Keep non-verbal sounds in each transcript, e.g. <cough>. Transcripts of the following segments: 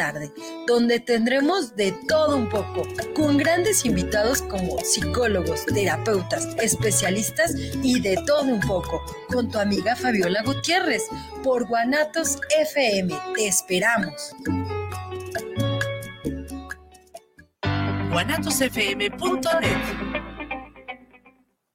tarde, donde tendremos de todo un poco, con grandes invitados como psicólogos, terapeutas, especialistas y de todo un poco, con tu amiga Fabiola Gutiérrez, por Guanatos FM. Te esperamos. guanatosfm.net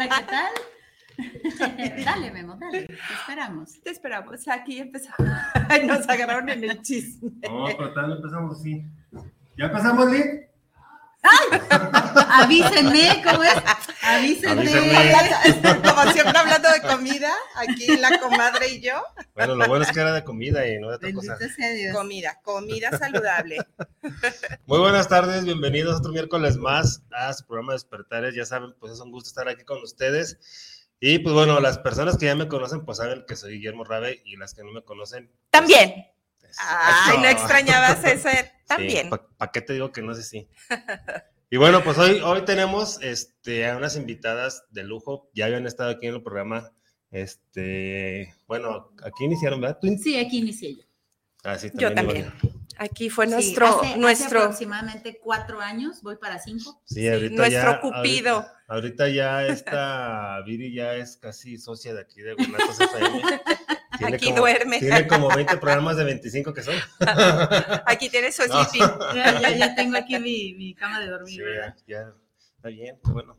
Hola, ¿qué tal? <laughs> dale, Memo, dale, te esperamos. Te esperamos. Aquí empezamos. <laughs> Nos agarraron en el chisme. No, pero tal empezamos así. ¿Ya empezamos, Lee? ¡Ay! Avísenme, ¿cómo es? Avísenme. <laughs> Como siempre hablando de comida, aquí la comadre y yo. Bueno, lo bueno es que era de comida y no de otra Bendito cosa. sea Dios. Comida, comida saludable. Muy buenas tardes, bienvenidos otro miércoles más a su programa Despertares. Ya saben, pues es un gusto estar aquí con ustedes. Y pues bueno, las personas que ya me conocen, pues saben que soy Guillermo Rabe y las que no me conocen. pues, También. Es- Ay, no extrañabas ese. <laughs> También. ¿Para qué te digo que no sé si? Y bueno, pues hoy, hoy tenemos este, a unas invitadas de lujo. Ya habían estado aquí en el programa. Este, bueno, aquí iniciaron, ¿verdad? Tú Sí, aquí inicié yo. Ah, sí, Yo también. también. Ivonne. Aquí fue Sí, nuestro, hace- hace nuestro, aproximadamente cuatro años, voy para cinco. Sí, ahorita nuestro ya, cupido. Ahorita, ahorita ya esta <laughs> Viri ya es casi socia de aquí de Guanatos FM. Tiene Aquí como- duerme. Tiene como 20 programas de 25 que son. <laughs> Aquí tienes su No. sleeping. Ya, ya- ya tengo aquí mi, mi cama de dormir, Sí, ya, ya. Está bien, bueno.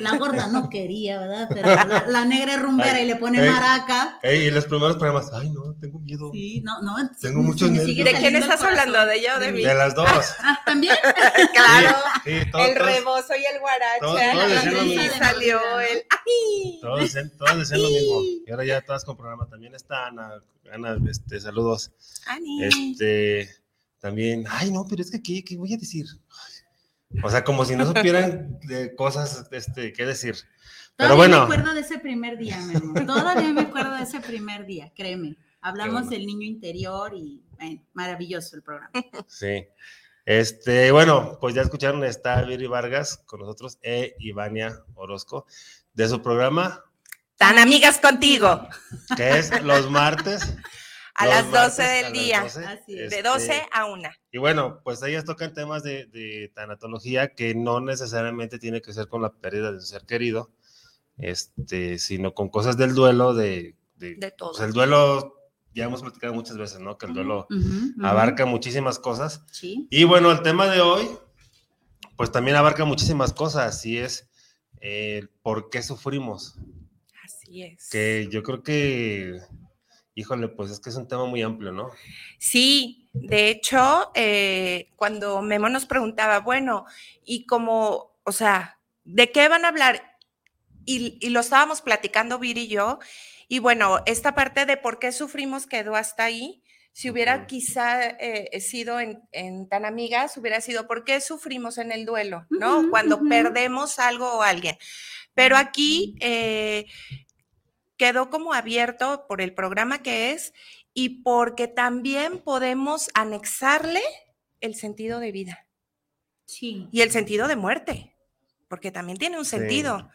La <laughs> gorda no quería, ¿verdad? Pero la, la negra es rumbera y le pone Ey. maraca. Ey, y los primeros programas, ay, no, tengo miedo. Sí, no, no. Tengo sí, muchos nervios. ¿De quién estás hablando? ¿De ella o de mí? De las dos. <laughs> Ah, también. <laughs> Claro. Sí, sí, todos, El rebozo y el guaracha. todos- y salió el. ¡Ay! Todos todos decían lo mismo. Y ahora ya todas con programa. También está Ana. Ana, este, saludos. Ani. Este, también, ay, no, pero es que, ¿qué, qué voy a decir? Ay, O sea, como si no supieran de cosas, este, qué decir. Pero Todavía bueno. me acuerdo de ese primer día, mi amor. Todavía me acuerdo de ese primer día, créeme. Hablamos bueno. del niño interior y bueno, maravilloso el programa. Sí. Este, bueno, pues ya escucharon, está Viri Vargas con nosotros e Ivania Orozco de su programa, Tan amigas contigo. que es los martes. A los las 12 martes a del día. 12, Así es. De este, 12 a 1. Y bueno, pues ellas tocan temas de, de tanatología que no necesariamente tiene que ser con la pérdida de un ser querido, este, sino con cosas del duelo, de, de, De todo. pues, el duelo, ya hemos platicado muchas veces, ¿no? Que el duelo abarca muchísimas cosas. Sí. Y bueno, el tema de hoy, pues también abarca muchísimas cosas, y es eh, por qué sufrimos. Así es. Que yo creo que, híjole, pues es que es un tema muy amplio, ¿no? Sí, de hecho, eh, cuando Memo nos preguntaba, bueno, y como, o sea, ¿de qué van a hablar? Y, y lo estábamos platicando Vir y yo, y bueno, esta parte de por qué sufrimos quedó hasta ahí. Si hubiera Ujú. quizá eh, sido en, en tan amigas, hubiera sido por qué sufrimos en el duelo, ¿no? Ujú, Cuando ujú. perdemos algo o alguien. Pero aquí eh, quedó como abierto por el programa que es y porque también podemos anexarle el sentido de vida Sí. y el sentido de muerte, porque también tiene un Sí. sentido.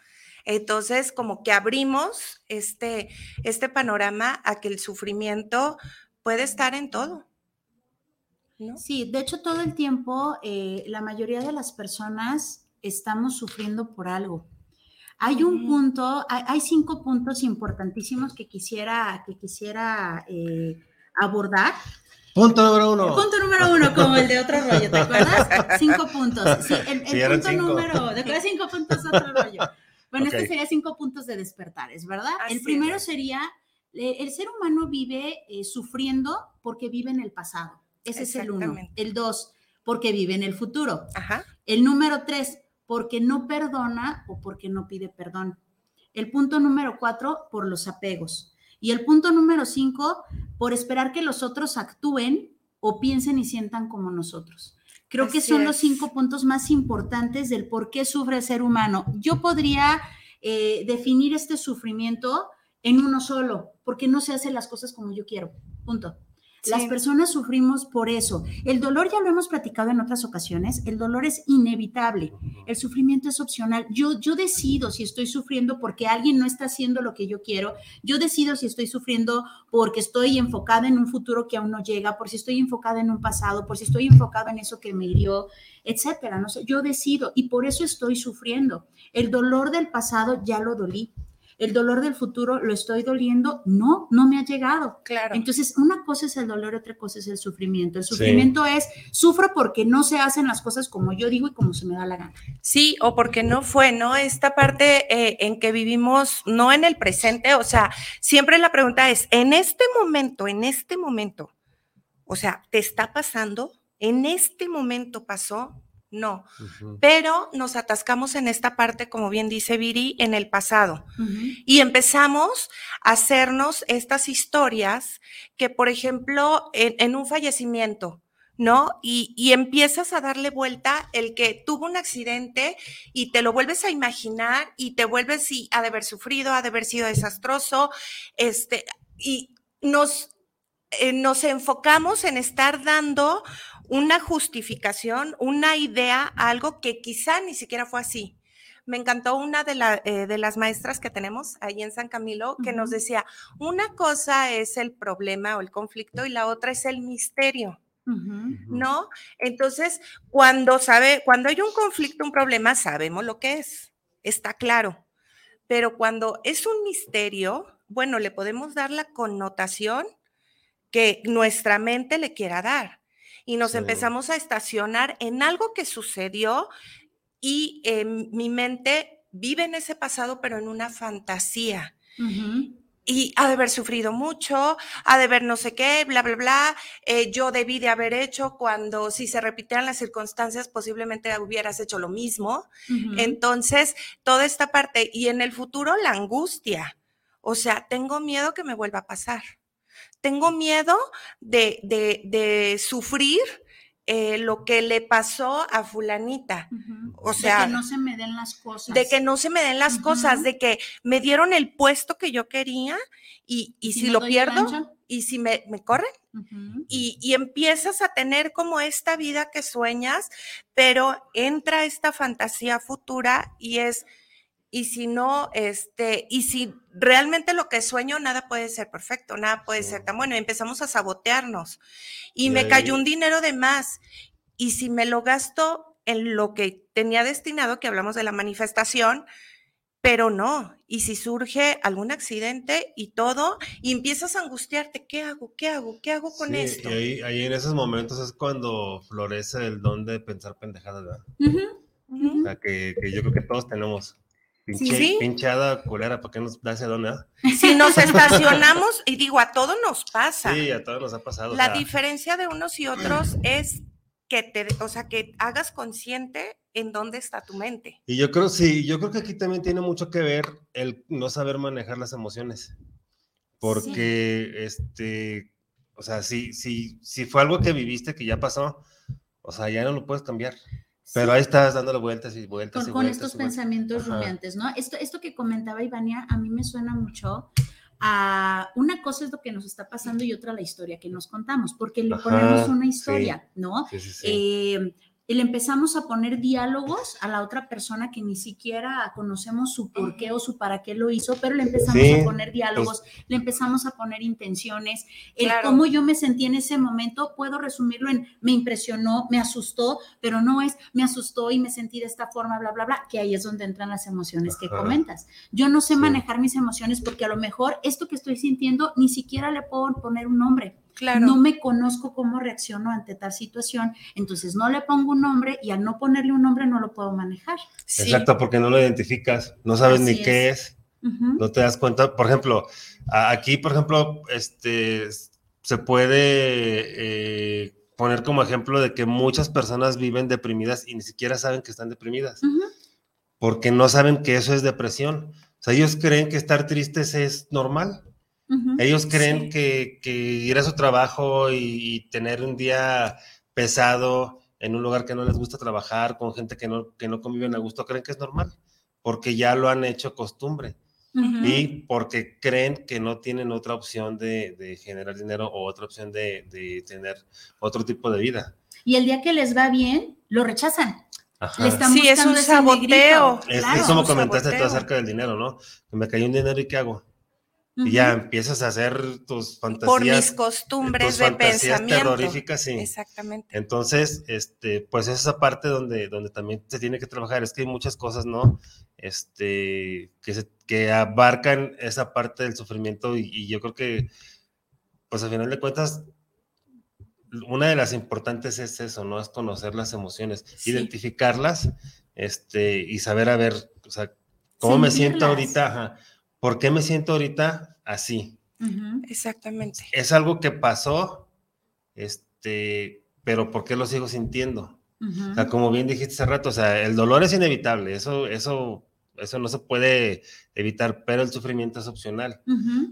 Entonces, como que abrimos este, este panorama a que el sufrimiento puede estar en todo. ¿no? Sí, de hecho todo el tiempo eh, la mayoría de las personas estamos sufriendo por algo. Hay un punto, hay, hay cinco puntos importantísimos que quisiera, que quisiera eh, abordar. Punto número uno. Punto número uno, como el de otro rollo, ¿te acuerdas? Cinco puntos. Sí, el, el Sí, punto cinco. número, ¿te acuerdas? Cinco puntos de otro rollo. Bueno, Ok. este sería cinco puntos de despertares, ¿verdad? Así el es. primero sería, eh, el ser humano vive eh, sufriendo porque vive en el pasado. Ese es el uno. El dos, porque vive en el futuro. Ajá. El número tres, porque no perdona o porque no pide perdón. El punto número cuatro, por los apegos. Y el punto número cinco, por esperar que los otros actúen o piensen y sientan como nosotros. Creo que son los cinco puntos más importantes del por qué sufre el ser humano. Yo podría eh, definir este sufrimiento en uno solo, porque no se hacen las cosas como yo quiero. Punto. Las personas sufrimos por eso. El dolor ya lo hemos platicado en otras ocasiones. El dolor es inevitable. El sufrimiento es opcional. Yo, yo decido si estoy sufriendo porque alguien no está haciendo lo que yo quiero. Yo decido si estoy sufriendo porque estoy enfocada en un futuro que aún no llega, por si estoy enfocada en un pasado, por si estoy enfocada en eso que me hirió, etcétera. No sé, yo decido y por eso estoy sufriendo. El dolor del pasado ya lo dolí. El dolor del futuro lo estoy doliendo. No, no me ha llegado. Claro. Entonces, una cosa es el dolor, otra cosa es el sufrimiento. El Sí. sufrimiento es, sufro porque no se hacen las cosas como yo digo y como se me da la gana. Sí, o porque no fue, ¿no? Esta parte eh, en que vivimos, no en el presente, o sea, siempre la pregunta es, en este momento, en este momento, o sea, ¿te está pasando? ¿En este momento pasó? No, pero nos atascamos en esta parte, como bien dice Viri, en el pasado. Y empezamos a hacernos estas historias que, por ejemplo, en, en un fallecimiento, ¿no? Y, y empiezas a darle vuelta el que tuvo un accidente y te lo vuelves a imaginar y te vuelves y ha de haber sufrido, ha de haber sido desastroso, este, y nos, eh, nos enfocamos en estar dando una justificación, una idea, algo que quizá ni siquiera fue así. Me encantó una de, la- eh, de las maestras que tenemos ahí en San Camilo que nos decía, una cosa es el problema o el conflicto y la otra es el misterio. ¿no? Entonces, cuando sabe, cuando hay un conflicto, un problema, sabemos lo que es, está claro. Pero cuando es un misterio, bueno, le podemos dar la connotación que nuestra mente le quiera dar. Y nos Sí. empezamos a estacionar en algo que sucedió y eh, mi mente vive en ese pasado, pero en una fantasía y ha de haber sufrido mucho, ha de haber no sé qué, bla, bla, bla. eh, yo debí de haber hecho cuando si se repitieran las circunstancias, posiblemente hubieras hecho lo mismo. Entonces, toda esta parte y en el futuro la angustia. O sea, tengo miedo que me vuelva a pasar. Tengo miedo de, de, de sufrir eh, lo que le pasó a fulanita. O De sea, que no se me den las cosas. de que no se me den las cosas, de que me dieron el puesto que yo quería y, y si, lo pierdo y si me, me corren. Y, y empiezas a tener como esta vida que sueñas, pero entra esta fantasía futura y es, y si no, este, y si realmente lo que sueño, nada puede ser perfecto, nada puede Sí. ser tan bueno, y empezamos a sabotearnos. Y, Y me ahí- cayó un dinero de más, y si me lo gasto en lo que tenía destinado, que hablamos de la manifestación, pero no, y si surge algún accidente y todo, y empiezas a angustiarte, ¿qué hago? ¿Qué hago? ¿Qué hago con Sí, esto? Y ahí, ahí en esos momentos es cuando florece el don de pensar pendejadas, ¿verdad? O sea, que, que yo creo que todos tenemos. Pinche, Sí. Pinchada culera, ¿para qué nos da ese don? Si nos estacionamos, y digo, a todo nos pasa. Sí, a todos nos ha pasado. o La sea, diferencia de unos y otros <clears throat> es que te, o sea, que hagas consciente en dónde está tu mente. Y yo creo, sí, yo creo que aquí también tiene mucho que ver el no saber manejar las emociones. Porque, este, o sea, si, si, si fue algo que viviste, que ya pasó, o sea, ya no lo puedes cambiar. Pero ahí estás dándole vueltas y vueltas con, y con vueltas. estos y vueltas. pensamientos Ajá. rumiantes, ¿no? Esto, esto que comentaba Ivania, a mí me suena mucho a una cosa es lo que nos está pasando y otra la historia que nos contamos, porque le Ajá, ponemos una sí. historia, ¿no? Sí, sí, sí. Eh, y le empezamos a poner diálogos a la otra persona que ni siquiera conocemos su por qué o su para qué lo hizo, pero le empezamos Sí, a poner diálogos, le empezamos a poner intenciones, el Claro. cómo yo me sentí en ese momento, puedo resumirlo en me impresionó, me asustó, pero no es me asustó y me sentí de esta forma, bla, bla, bla, que ahí es donde entran las emociones que comentas. Yo no sé Sí. manejar mis emociones porque a lo mejor esto que estoy sintiendo ni siquiera le puedo poner un nombre Claro. no me conozco cómo reacciono ante tal situación, entonces no le pongo un nombre y al no ponerle un nombre no lo puedo manejar. Sí. Exacto, porque no lo identificas, no sabes Así ni qué es, no te das cuenta. Por ejemplo, aquí, por ejemplo, este, se puede eh, poner como ejemplo de que muchas personas viven deprimidas y ni siquiera saben que están deprimidas, porque no saben que eso es depresión. O sea, ellos creen que estar tristes es normal. Ellos creen Sí. que, que ir a su trabajo y, y tener un día pesado en un lugar que no les gusta trabajar, con gente que no, que no conviven a gusto, creen que es normal, porque ya lo han hecho costumbre y porque creen que no tienen otra opción de, de generar dinero o otra opción de, de tener otro tipo de vida. Y el día que les va bien, lo rechazan. Ajá. Le están Sí, es un saboteo. Es, Claro. es como comentaste tú acerca del dinero, ¿no? Que me cayó un dinero y ¿qué hago? Ujú. Y ya empiezas a hacer tus fantasías. Por mis costumbres tus de fantasías pensamiento. terroríficas, sí. Exactamente. Entonces, este, pues es esa parte donde, donde también se tiene que trabajar. Es que hay muchas cosas, ¿no? Este, que, se- que abarcan esa parte del sufrimiento y, y yo creo que, pues al final de cuentas, una de las importantes es eso, ¿no? Es conocer las emociones, Sí. identificarlas, este, y saber, a ver, o sea, cómo me siento Sentirlas. ahorita, ajá, ¿por qué me siento ahorita así? Exactamente. Es algo que pasó, este, pero ¿por qué lo sigo sintiendo? O sea, como bien dijiste hace rato, o sea, el dolor es inevitable, eso, eso, eso no se puede evitar, pero el sufrimiento es opcional.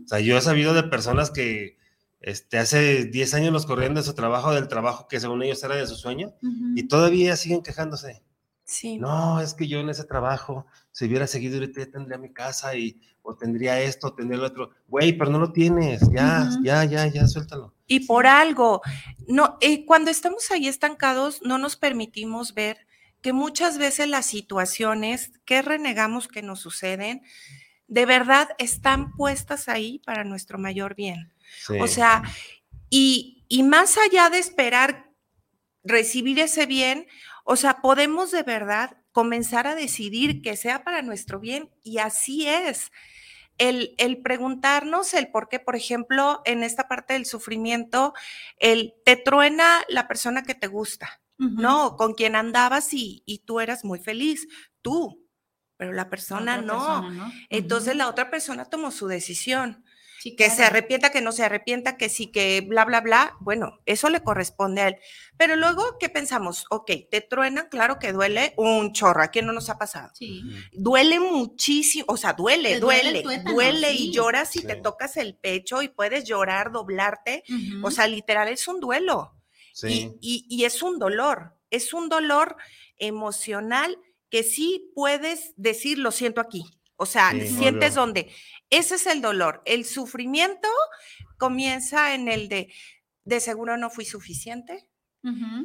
O sea, yo he sabido de personas que este, hace 10 años los corrieron de su trabajo, del trabajo que según ellos era de su sueño, y todavía siguen quejándose. Sí. No, es que yo en ese trabajo, si hubiera seguido ahorita ya tendría mi casa y o tendría esto, tendría lo otro. Güey, pero no lo tienes, ya, ya, ya, ya, suéltalo. Y por algo, no, eh, cuando estamos ahí estancados, no nos permitimos ver que muchas veces las situaciones que renegamos que nos suceden, de verdad están puestas ahí para nuestro mayor bien. Sí. O sea, y, y más allá de esperar recibir ese bien, o sea, podemos de verdad comenzar a decidir que sea para nuestro bien y así es. El, el preguntarnos el por qué, por ejemplo, en esta parte del sufrimiento, el te truena la persona que te gusta. ¿no? Con quien andabas y, y tú eras muy feliz, tú, pero la persona no. persona, ¿no? Entonces la otra persona tomó su decisión Sí, que se arrepienta, que no se arrepienta, que sí, que bla, bla, bla, bueno, eso le corresponde a él. Pero luego, ¿qué pensamos? Ok, te truenan, claro que duele un chorro, ¿a quién no nos ha pasado? Sí. Duele muchísimo, o sea, duele, Te duele el duele, tuétano, duele sí. y lloras y te tocas el pecho y puedes llorar, doblarte. O sea, literal es un duelo sí. y, y- y es un dolor, es un dolor emocional que sí puedes decir, lo siento aquí. O sea, Sí, sientes obvio. donde. Ese es el dolor. El sufrimiento comienza en el de, de seguro no fui suficiente.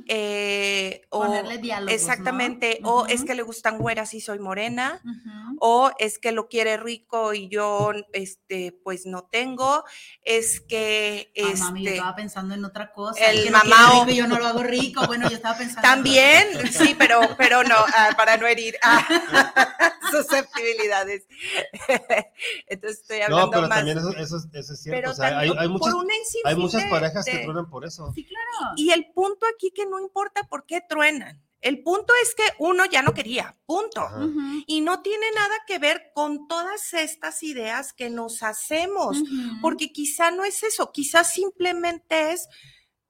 Eh, o, Ponerle diálogos, ¿no? exactamente. O es que le gustan güeras y soy morena o es que lo quiere rico y yo este pues no tengo es que Ay, mami, yo este estaba pensando en otra cosa. el que no rico y yo no lo hago rico. Bueno, yo estaba pensando. en también sí pero <laughs> pero no ah, para no herir ah, <laughs> susceptibilidades <laughs> entonces estoy hablando No, pero más también eso, eso, es- eso es cierto. pero o sea, hay, también hay muchas, hay muchas parejas que truenan por eso. Sí, claro. y el punto aquí que no importa por qué truenan. El punto es que uno ya no quería punto. Y no tiene nada que ver con todas estas ideas que nos hacemos porque quizá no es eso, quizás simplemente es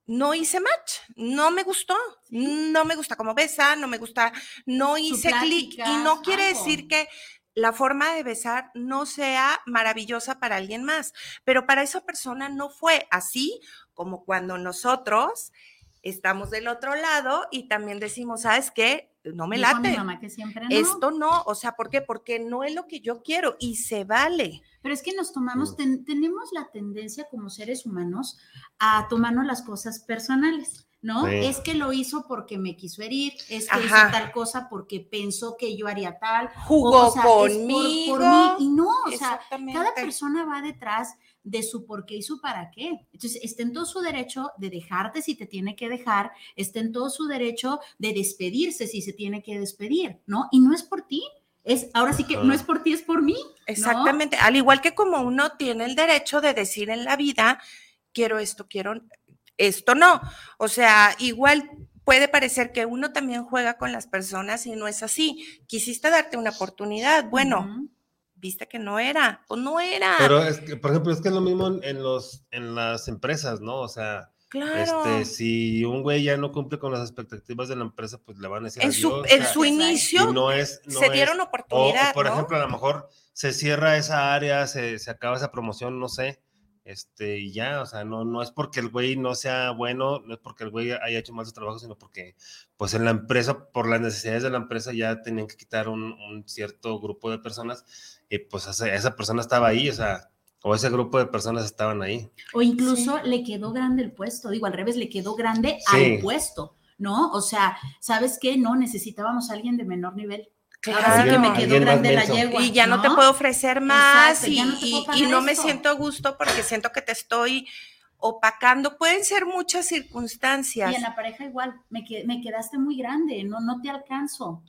no hice match, no me gustó, no me gusta cómo besa, no me gusta, no hice clic y no quiere algo. decir que la forma de besar no sea maravillosa para alguien más, pero para esa persona no fue así como cuando nosotros estamos del otro lado y también decimos, ¿sabes qué? No me Dijo mi late. mamá que siempre no. Esto no, o sea, ¿por qué? Porque no es lo que yo quiero y se vale. Pero es que nos tomamos, Mm. ten- tenemos la tendencia como seres humanos a tomarnos las cosas personales, ¿no? Sí. Es que lo hizo porque me quiso herir, es que hizo Ajá. tal cosa porque pensó que yo haría tal. Jugó o sea, es por- conmigo. por mí. Y no, o sea, cada persona va detrás de su por qué y su para qué. Entonces, está en todo su derecho de dejarte si te tiene que dejar, está en todo su derecho de despedirse si se tiene que despedir, ¿no? Y no es por ti, es, ahora sí que no es por ti, es por mí. ¿no? Exactamente. Al igual que como uno tiene el derecho de decir en la vida, quiero esto, quiero esto no. O sea, igual puede parecer que uno también juega con las personas y no es así. Quisiste darte una oportunidad, bueno. Viste que no era, pues no era. Pero, es que, por ejemplo, es que es lo mismo en, en los, en las empresas, ¿no? O sea, Claro. Este, si un güey ya no cumple con las expectativas de la empresa, pues le van a decir en su, adiós, en o sea, su inicio no es, no se es- dieron o- oportunidad, o, por ¿no? ejemplo, a lo mejor se cierra esa área, se, se acaba esa promoción, no sé, este, y ya, o sea, no, no es porque el güey no sea bueno, no es porque el güey haya hecho mal su trabajo, sino porque, pues en la empresa, por las necesidades de la empresa, ya tenían que quitar un, un cierto grupo de personas, y pues esa, esa persona estaba ahí, o sea, o ese grupo de personas estaban ahí. O incluso le quedó grande el puesto, digo, al revés, le quedó grande Sí. al puesto, ¿no? O sea, ¿sabes qué? No, necesitábamos a alguien de menor nivel. Claro. Ahora sí que me Alguien- quedó alguien más grande la menso. yegua. y ya no, te puedo ofrecer más Exacto, y, no y- y me siento a gusto porque siento que te estoy opacando. Pueden ser muchas circunstancias. Y en la pareja igual, me, que- me quedaste muy grande, no, no te alcanzo.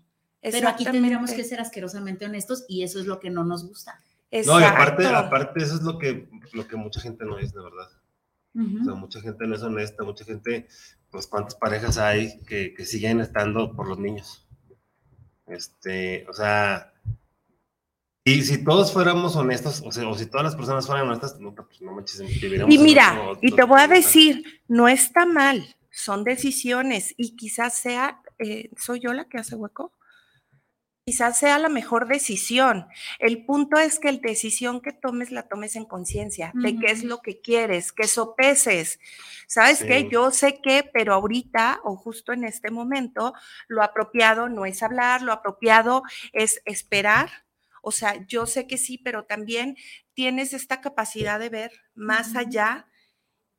Pero aquí tendríamos que ser asquerosamente honestos y eso es lo que no nos gusta. No, y aparte, aparte eso es lo que, lo que mucha gente no es, de verdad. Ujú. O sea, mucha gente no es honesta, mucha gente, pues cuántas parejas hay que, que siguen estando por los niños. Este, o sea, y si todos fuéramos honestos, o sea, o si todas las personas fueran honestas, no, pues no manches, Y en mira, otro- y te voy a decir, no está mal, son decisiones y quizás sea, eh, ¿soy yo la que hace hueco? Quizás sea la mejor decisión. El punto es que la decisión que tomes la tomes en conciencia de qué es lo que quieres, que sopeses. ¿Sabes qué? Sí. Yo sé que, pero ahorita o justo en este momento, lo apropiado no es hablar, lo apropiado es esperar. O sea, yo sé que sí, pero también tienes esta capacidad de ver más allá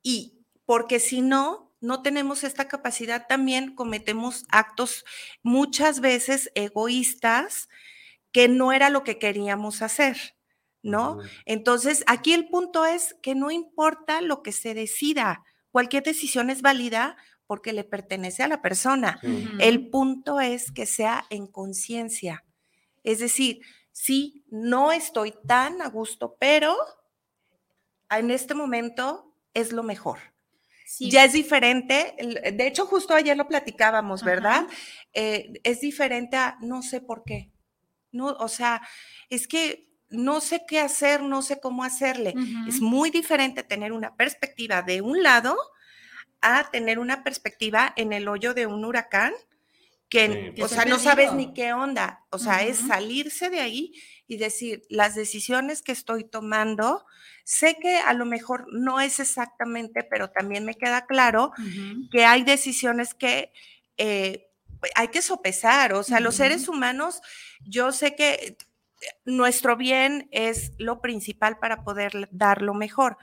y porque si no, no tenemos esta capacidad, también cometemos actos muchas veces egoístas que no era lo que queríamos hacer, ¿no? Entonces, aquí el punto es que no importa lo que se decida, cualquier decisión es válida porque le pertenece a la persona. Sí. El punto es que sea en conciencia. Es decir, sí, no estoy tan a gusto, pero en este momento es lo mejor. Sí. Ya es diferente, de hecho justo ayer lo platicábamos, ¿verdad? Eh, es diferente a no sé por qué. No, o sea, es que no sé qué hacer, no sé cómo hacerle. Es muy diferente tener una perspectiva de un lado a tener una perspectiva en el hoyo de un huracán que, Sí, o pues. sea, no sabes ni qué onda. O sea, es salirse de ahí y decir, las decisiones que estoy tomando, sé que a lo mejor no es exactamente, pero también me queda claro que hay decisiones que eh, hay que sopesar. O sea, los seres humanos, yo sé que eh, nuestro bien es lo principal para poder dar lo mejor,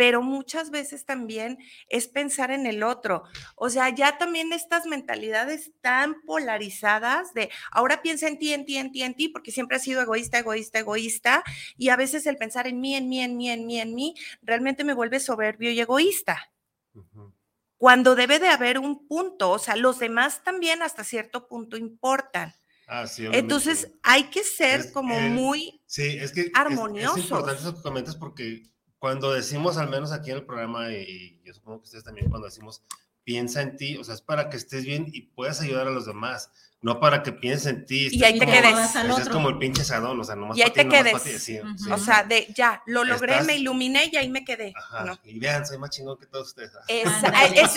pero muchas veces también es pensar en el otro. O sea, ya también estas mentalidades tan polarizadas de ahora piensa en ti, en ti, en ti, en ti, porque siempre has sido egoísta, egoísta, egoísta, y a veces el pensar en mí, en mí, en mí, en mí, en mí, realmente me vuelve soberbio y egoísta cuando debe de haber un punto, o sea, los demás también hasta cierto punto importan. Ah, sí. Entonces, hay que ser Es- como eh, muy, Sí, es que es- armoniosos. Es, importante eso que comentas porque cuando decimos, al menos aquí en el programa, y yo supongo que ustedes también, cuando decimos piensa en ti, o sea, es para que estés bien y puedas ayudar a los demás, no para que pienses en ti. Y ahí te como- quedes. Al Es otro. como el pinche sadón, o sea, nomás Y ahí ti, te nomás quedes. ti, sí, Ujú. sí. o sea, de ya, lo logré, Estás- me iluminé y ahí me quedé. Ajá, ¿no? y vean, soy más chingón que todos ustedes. Es-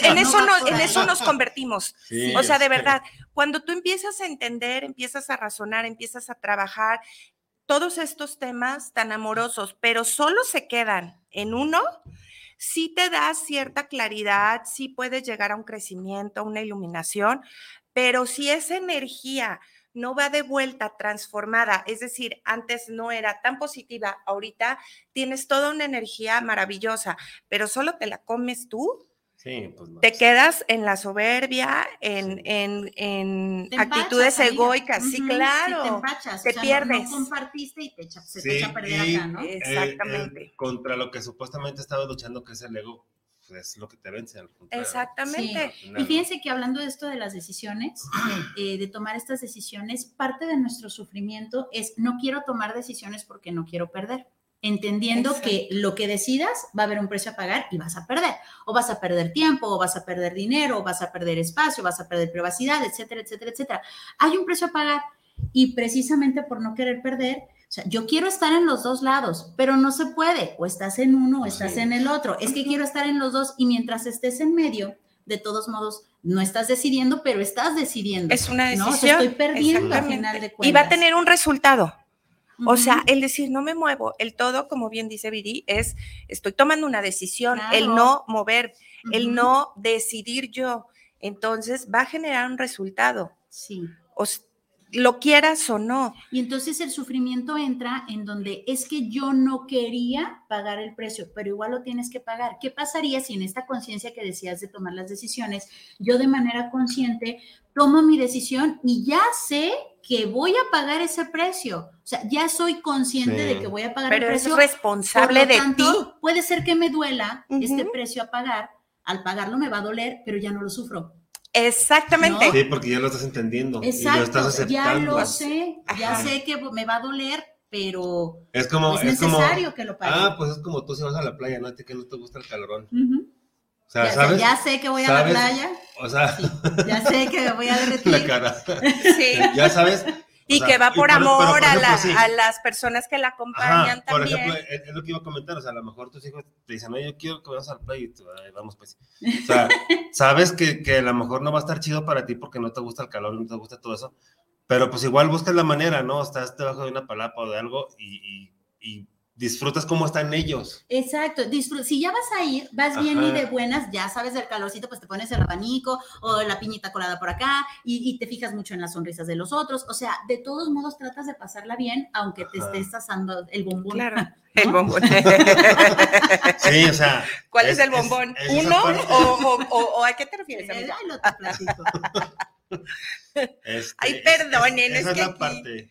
en, eso nos, en eso nos convertimos. Sí, O sea, de es que- verdad, cuando tú empiezas a entender, empiezas a razonar, empiezas a trabajar, todos estos temas tan amorosos, pero solo se quedan en uno, sí te da cierta claridad, sí puedes llegar a un crecimiento, a una iluminación, pero si esa energía no va de vuelta transformada, es decir, antes no era tan positiva, ahorita tienes toda una energía maravillosa, pero solo te la comes tú, Sí, pues no. te quedas en la soberbia, en, en, en actitudes empachas, egoicas. Sí, claro. te empachas, te o sea, no- pierdes. No, compartiste y te echa- se Sí, te echa a perder y- acá, ¿no? Eh, Eh, Exactamente. eh, contra lo que supuestamente estaba luchando, que es el ego, pues es lo que te vence. al contrario. Exactamente. Y fíjense que hablando de esto de las decisiones, <clears throat> eh, de tomar estas decisiones, parte de nuestro sufrimiento es no quiero tomar decisiones porque no quiero perder, entendiendo Exacto. que lo que decidas va a haber un precio a pagar y vas a perder, o vas a perder tiempo, o vas a perder dinero, o vas a perder espacio, vas a perder privacidad, etcétera, etcétera, etcétera. Hay un precio a pagar y precisamente por no querer perder, O sea, yo quiero estar en los dos lados, pero no se puede. O estás en uno o estás Sí. en el otro. Es que quiero estar en los dos y mientras estés en medio, de todos modos, no estás decidiendo, pero estás decidiendo. Es una ¿no? O decisión. sea, estoy perdiendo al final de Y va a cuentas. tener un resultado. O sea, el decir no me muevo, el todo, como bien dice Viri, es estoy tomando una decisión, el no mover, el no decidir yo. Entonces va a generar un resultado, Sí. o lo quieras o no. Y entonces el sufrimiento entra en donde es que yo no quería pagar el precio, pero igual lo tienes que pagar. ¿Qué pasaría si en esta conciencia que decías de tomar las decisiones, yo de manera consciente tomo mi decisión y ya sé que voy a pagar ese precio? O sea, ya soy consciente Sí. de que voy a pagar Pero el es precio. responsable Por lo de tanto, ti. Puede ser que me duela este precio a pagar. Al pagarlo me va a doler, pero ya no lo sufro. Exactamente. ¿No? Sí, porque ya lo estás entendiendo. y lo Exacto, estás ya aceptando. lo sé, ya Ajá. sé que me va a doler, pero Es como, es es como, necesario que lo pague. ah, pues es como tú si vas a la playa, ¿no? A ti que no te gusta el calorón. O sea, ya, sé- ¿sabes? ya sé que voy a la playa, O sea, ya sé que me voy a <laughs> derretir. la cara. <laughs> Sí. Ya sabes. Y o sea, que va y por pero, amor por a, ejemplo, la- sí. a las personas que la acompañan Ajá, por también. ejemplo, es, es lo que iba a comentar, o sea, a lo mejor tus hijos te dicen, no, yo quiero que vayas al play y tú, "Ay, vamos pues. O sea, <laughs> sabes que, que a lo mejor no va a estar chido para ti porque no te gusta el calor, no te gusta todo eso, pero pues igual buscas la manera, ¿no? Estás debajo de una palapa o de algo y, y- y disfrutas cómo están ellos. Exacto, disfruta. Si ya vas a ir, vas bien y de buenas, ya sabes del calorcito, pues te pones el abanico o la piñita colada por acá y, y te fijas mucho en las sonrisas de los otros. O sea, de todos modos tratas de pasarla bien, aunque te Ajá. estés asando el bombón. Claro, ¿no? el bombón. <laughs> Sí, o sea. ¿Cuál es, es- el bombón? es ¿Uno? O, o- o- o a qué te refieres, Eh, amiga? ay, lo te platico. <laughs> Este, Ay, perdonen, es esa es que la aquí- parte.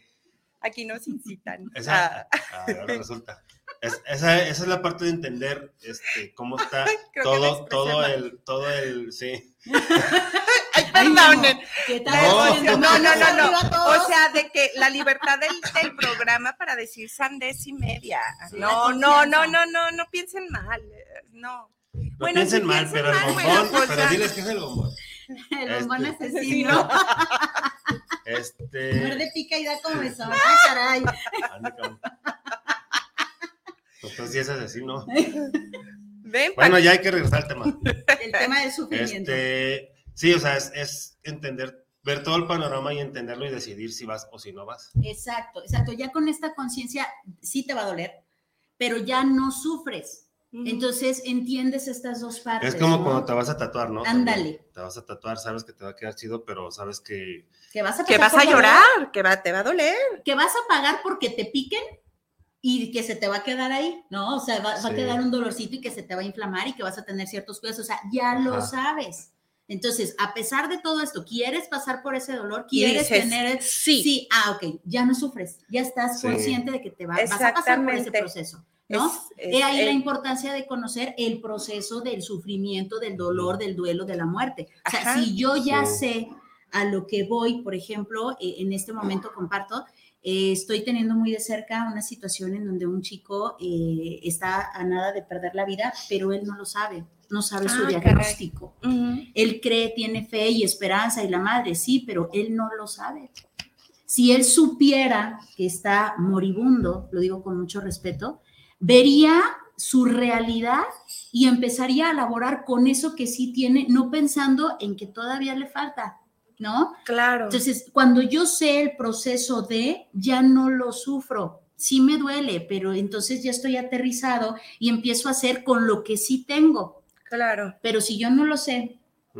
Aquí nos incitan. <laughs> Esa, Ah, ahora <laughs> resulta. Es- esa, esa es la parte de entender este, cómo está <laughs> Creo todo, todo el, todo el, sí. Ay. No. No, no, no. O sea, de que la libertad del, del programa para decir sandés y media. No, no, no, no, no, no piensen mal. eh, No. No Bueno, piensen mal, piensen pero el bombón, bueno, pues, pero diles que es el bombón. el bombón Este, asesino. Este. Muerde, pica y da como eso. Ay, caray. Entonces sí es asesino. Ven, Bueno, ya hay que regresar al tema. El tema del sufrimiento. Este, sí, o sea, es, es entender, ver todo el panorama y entenderlo y decidir si vas o si no vas. Exacto, exacto. Ya con esta conciencia sí te va a doler, pero ya no sufres. Entonces entiendes estas dos partes. Es como ¿no? cuando te vas a tatuar, ¿no? Ándale. Te vas a tatuar, sabes que te va a quedar chido, pero sabes que que vas a, que vas a dolor, llorar, que va, te va a doler. que vas a pagar porque te piquen y que se te va a quedar ahí, ¿no? O sea, va, va a Sí. quedar un dolorcito y que se te va a inflamar y que vas a tener ciertos cuidados. O sea, ya lo Ajá. sabes. Entonces, a pesar de todo esto, ¿quieres pasar por ese dolor? ¿Quieres dices, tener el... sí. Sí, ah, ok, ya no sufres, ya estás Sí. consciente de que te va, vas a pasar por ese proceso, ¿no? Es- ahí la importancia de conocer el proceso del sufrimiento, del dolor, del duelo, de la muerte. O sea, Ajá. si yo ya Sí. sé a lo que voy, por ejemplo, eh, en este momento comparto, eh, estoy teniendo muy de cerca una situación en donde un chico eh, está a nada de perder la vida, pero él no lo sabe, no sabe su Ah, diagnóstico. Él cree, tiene fe y esperanza y la madre, sí, pero él no lo sabe. Si él supiera que está moribundo, lo digo con mucho respeto, vería su realidad y empezaría a laborar con eso que sí tiene, no pensando en que todavía le falta, ¿no? Claro. Entonces, cuando yo sé el proceso de, ya no lo sufro. Sí me duele, pero entonces ya estoy aterrizado y empiezo a hacer con lo que sí tengo. Claro. Pero si yo no lo sé,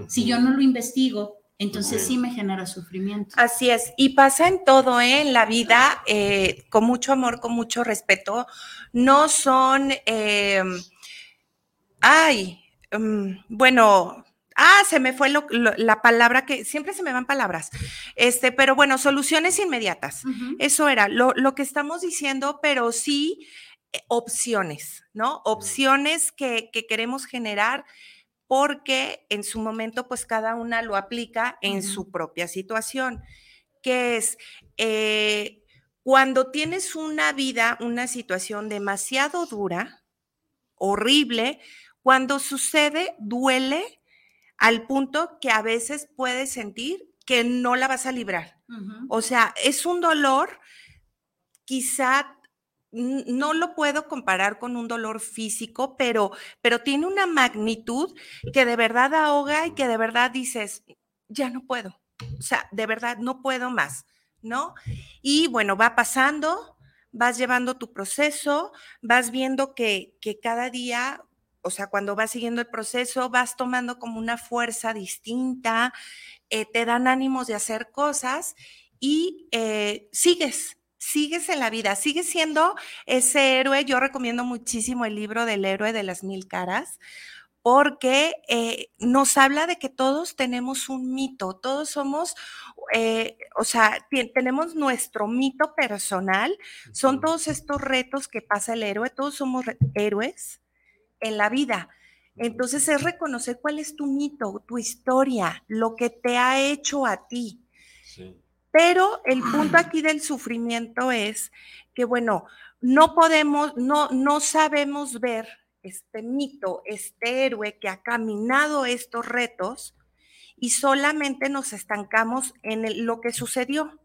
si yo no lo investigo, entonces sí me genera sufrimiento. Así es, y pasa en todo, ¿eh? en la vida, eh, con mucho amor, con mucho respeto. No son, eh, ay, mm, bueno, ah, se me fue lo- lo- la palabra que, siempre se me van palabras, este, pero bueno, soluciones inmediatas. Eso era lo, lo que estamos diciendo, pero sí opciones, ¿no? Opciones que, que queremos generar porque en su momento, pues cada una lo aplica en su propia situación, que es eh, cuando tienes una vida, una situación demasiado dura, horrible, cuando sucede, duele al punto que a veces puedes sentir que no la vas a librar. O sea, es un dolor quizá no lo puedo comparar con un dolor físico, pero, pero tiene una magnitud que de verdad ahoga y que de verdad dices, ya no puedo. O sea, de verdad no puedo más, ¿no? Y bueno, va pasando, vas llevando tu proceso, vas viendo que, que cada día, o sea, cuando vas siguiendo el proceso, vas tomando como una fuerza distinta, eh, te dan ánimos de hacer cosas y eh, sigues, sigues en la vida, sigues siendo ese héroe. Yo recomiendo muchísimo el libro del héroe de las mil caras porque eh, nos habla de que todos tenemos un mito, todos somos, eh, o sea, tenemos nuestro mito personal, son todos estos retos que pasa el héroe, todos somos héroes en la vida. Entonces es reconocer cuál es tu mito, tu historia, lo que te ha hecho a ti. Pero el punto aquí del sufrimiento es que, bueno, no podemos, no, no sabemos ver este mito, este héroe que ha caminado estos retos y solamente nos estancamos en lo que sucedió.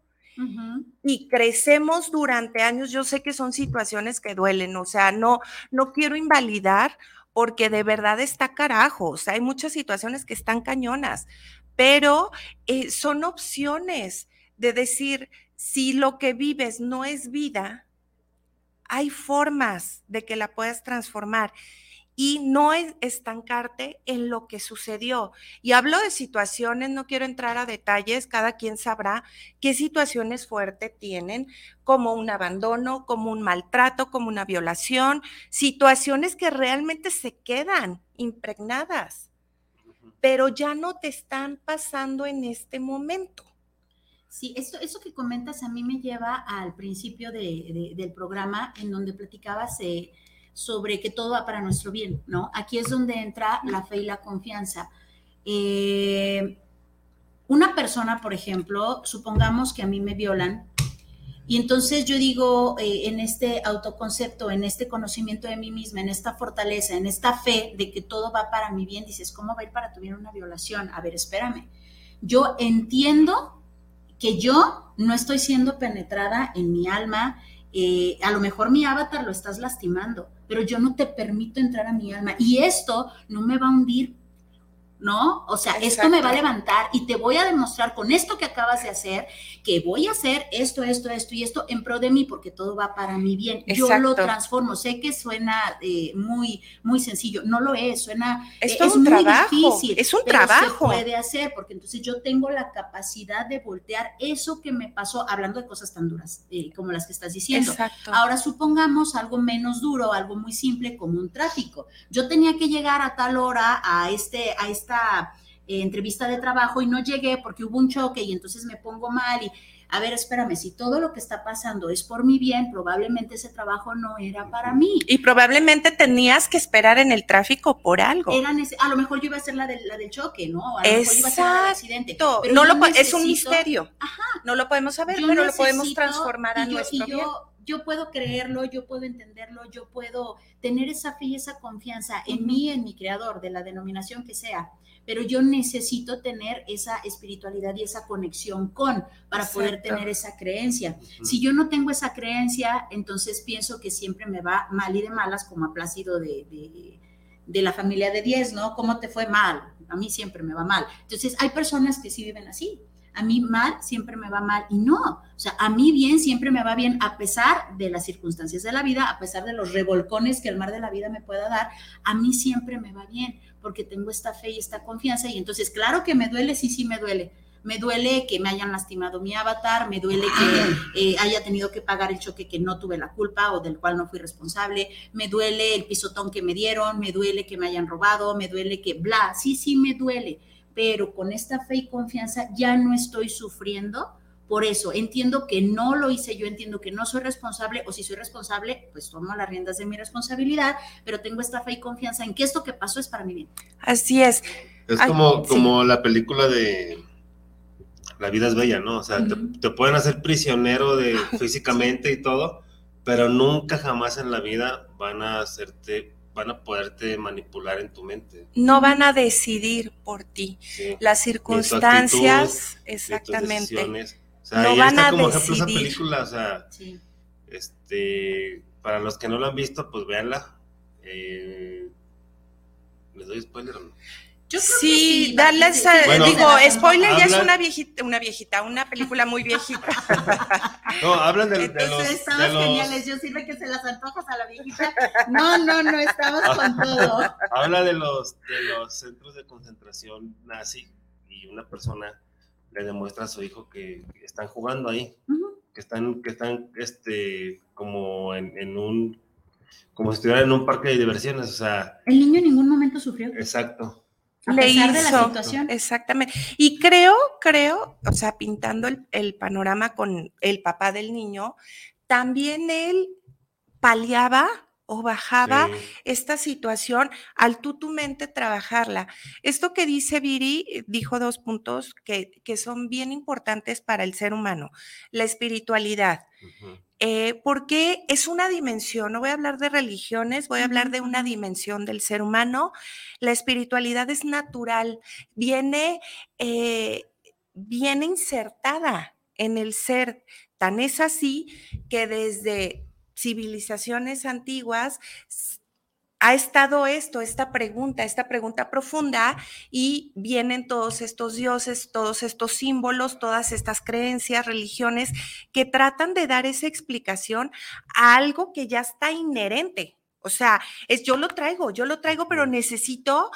Y crecemos durante años. Yo sé que son situaciones que duelen, o sea, no, no quiero invalidar porque de verdad está carajo. O sea, hay muchas situaciones que están cañonas, pero eh, son opciones de decir, si lo que vives no es vida, hay formas de que la puedas transformar y no estancarte en lo que sucedió. Y hablo de situaciones, no quiero entrar a detalles, cada quien sabrá qué situaciones fuertes tienen, como un abandono, como un maltrato, como una violación, situaciones que realmente se quedan impregnadas, pero ya no te están pasando en este momento. Sí, eso, eso que comentas a mí me lleva al principio del programa en donde platicabas sobre que todo va para nuestro bien, ¿no? Aquí es donde entra la fe y la confianza. Eh, una persona, por ejemplo, supongamos que a mí me violan y entonces yo digo, eh, en este autoconcepto, en este conocimiento de mí misma, en esta fortaleza, en esta fe de que todo va para mi bien, dices, ¿cómo va a ir para tu bien una violación? A ver, espérame. Yo entiendo que yo no estoy siendo penetrada en mi alma, eh, a lo mejor mi avatar lo estás lastimando, pero yo no te permito entrar a mi alma. Y esto no me va a hundir ¿no? O sea, esto me va a levantar y te voy a demostrar con esto que acabas de hacer que voy a hacer esto, esto, esto y esto en pro de mí porque todo va para mi bien. Yo lo transformo. Sé que suena eh, muy, muy sencillo. No lo es, suena. Eh, es, un muy trabajo. difícil. Es un trabajo. Se puede hacer porque entonces yo tengo la capacidad de voltear eso que me pasó, hablando de cosas tan duras eh, como las que estás diciendo. Exacto. Ahora supongamos algo menos duro, algo muy simple como un tráfico. Yo tenía que llegar a tal hora a este, a este esta eh, entrevista de trabajo y no llegué porque hubo un choque y entonces me pongo mal y a ver, espérame, si todo lo que está pasando es por mi bien, probablemente ese trabajo no era para mí. Y probablemente tenías que esperar en el tráfico por algo. a lo mejor yo iba a ser la, de, la del choque, ¿no? A lo mejor iba a ser la del accidente. no lo, es un misterio. Ajá. No lo podemos saber, pero lo podemos transformar a nuestro bien. Yo puedo creerlo, yo puedo entenderlo, yo puedo tener esa fe y esa confianza en mí, en mi creador, de la denominación que sea pero yo necesito tener esa espiritualidad y esa conexión con para poder tener esa creencia. Si yo no tengo esa creencia, entonces pienso que siempre me va mal y de malas, como ha Plácido de, de, la familia de 10, ¿no? ¿Cómo te fue mal? A mí siempre me va mal. Entonces, hay personas que sí viven así, a mí mal siempre me va mal y no, o sea, a mí bien siempre me va bien a pesar de las circunstancias de la vida, a pesar de los revolcones que el mar de la vida me pueda dar, a mí siempre me va bien porque tengo esta fe y esta confianza y entonces claro que me duele, sí, sí me duele. Me duele que me hayan lastimado mi avatar, me duele que <clears throat> eh, haya tenido que pagar el choque que no tuve la culpa o del cual no fui responsable, me duele el pisotón que me dieron, me duele que me hayan robado, me duele que bla, sí, sí me duele, pero con esta fe y confianza ya no estoy sufriendo. Por eso entiendo que no lo hice yo, entiendo que no soy responsable, o si soy responsable, pues tomo las riendas de mi responsabilidad, pero tengo esta fe y confianza en que esto que pasó es para mi bien. Así es. Es como, como la película de La vida es bella, ¿no? O sea, te, te, pueden hacer prisionero de <laughs> físicamente y todo, pero nunca jamás en la vida van a hacerte van a poderte manipular en tu mente. No van a decidir por ti. Las circunstancias, exactamente. no van a decidir. Esa película, o sea, Este, para los que no lo han visto, pues véanla. Eh, ¿Les doy spoiler o no? Yo creo que Sí, darles, sí, a- Bueno, digo, spoiler ya es una viejita, una viejita, una película muy viejita. <laughs> No, hablan de, de los... Estabas de los- geniales, yo sirve que se las antojas a la viejita. No, no, no, estamos con todo. <laughs> habla de los, de los centros de concentración nazi y una persona le demuestra a su hijo que están jugando ahí, que están, que están este, como en, en un, como si estuvieran en un parque de diversiones, o sea, El niño en ningún momento sufrió, exacto. A Le pesar de la hizo. situación. Exactamente. Y creo, creo, o sea, pintando el, el panorama con el papá del niño, también él paliaba o bajaba Sí. esta situación al tú tu mente trabajarla. Esto que dice Viri eh, dijo dos puntos que, que son bien importantes para el ser humano. La espiritualidad. Eh, porque es una dimensión, no voy a hablar de religiones, voy a hablar de una dimensión del ser humano. La espiritualidad es natural, viene, eh, viene insertada en el ser. Tan es así que desde civilizaciones antiguas ha estado esto, esta pregunta, esta pregunta profunda y vienen todos estos dioses, todos estos símbolos, todas estas creencias, religiones que tratan de dar esa explicación a algo que ya está inherente. O sea, es yo lo traigo, yo lo traigo, pero necesito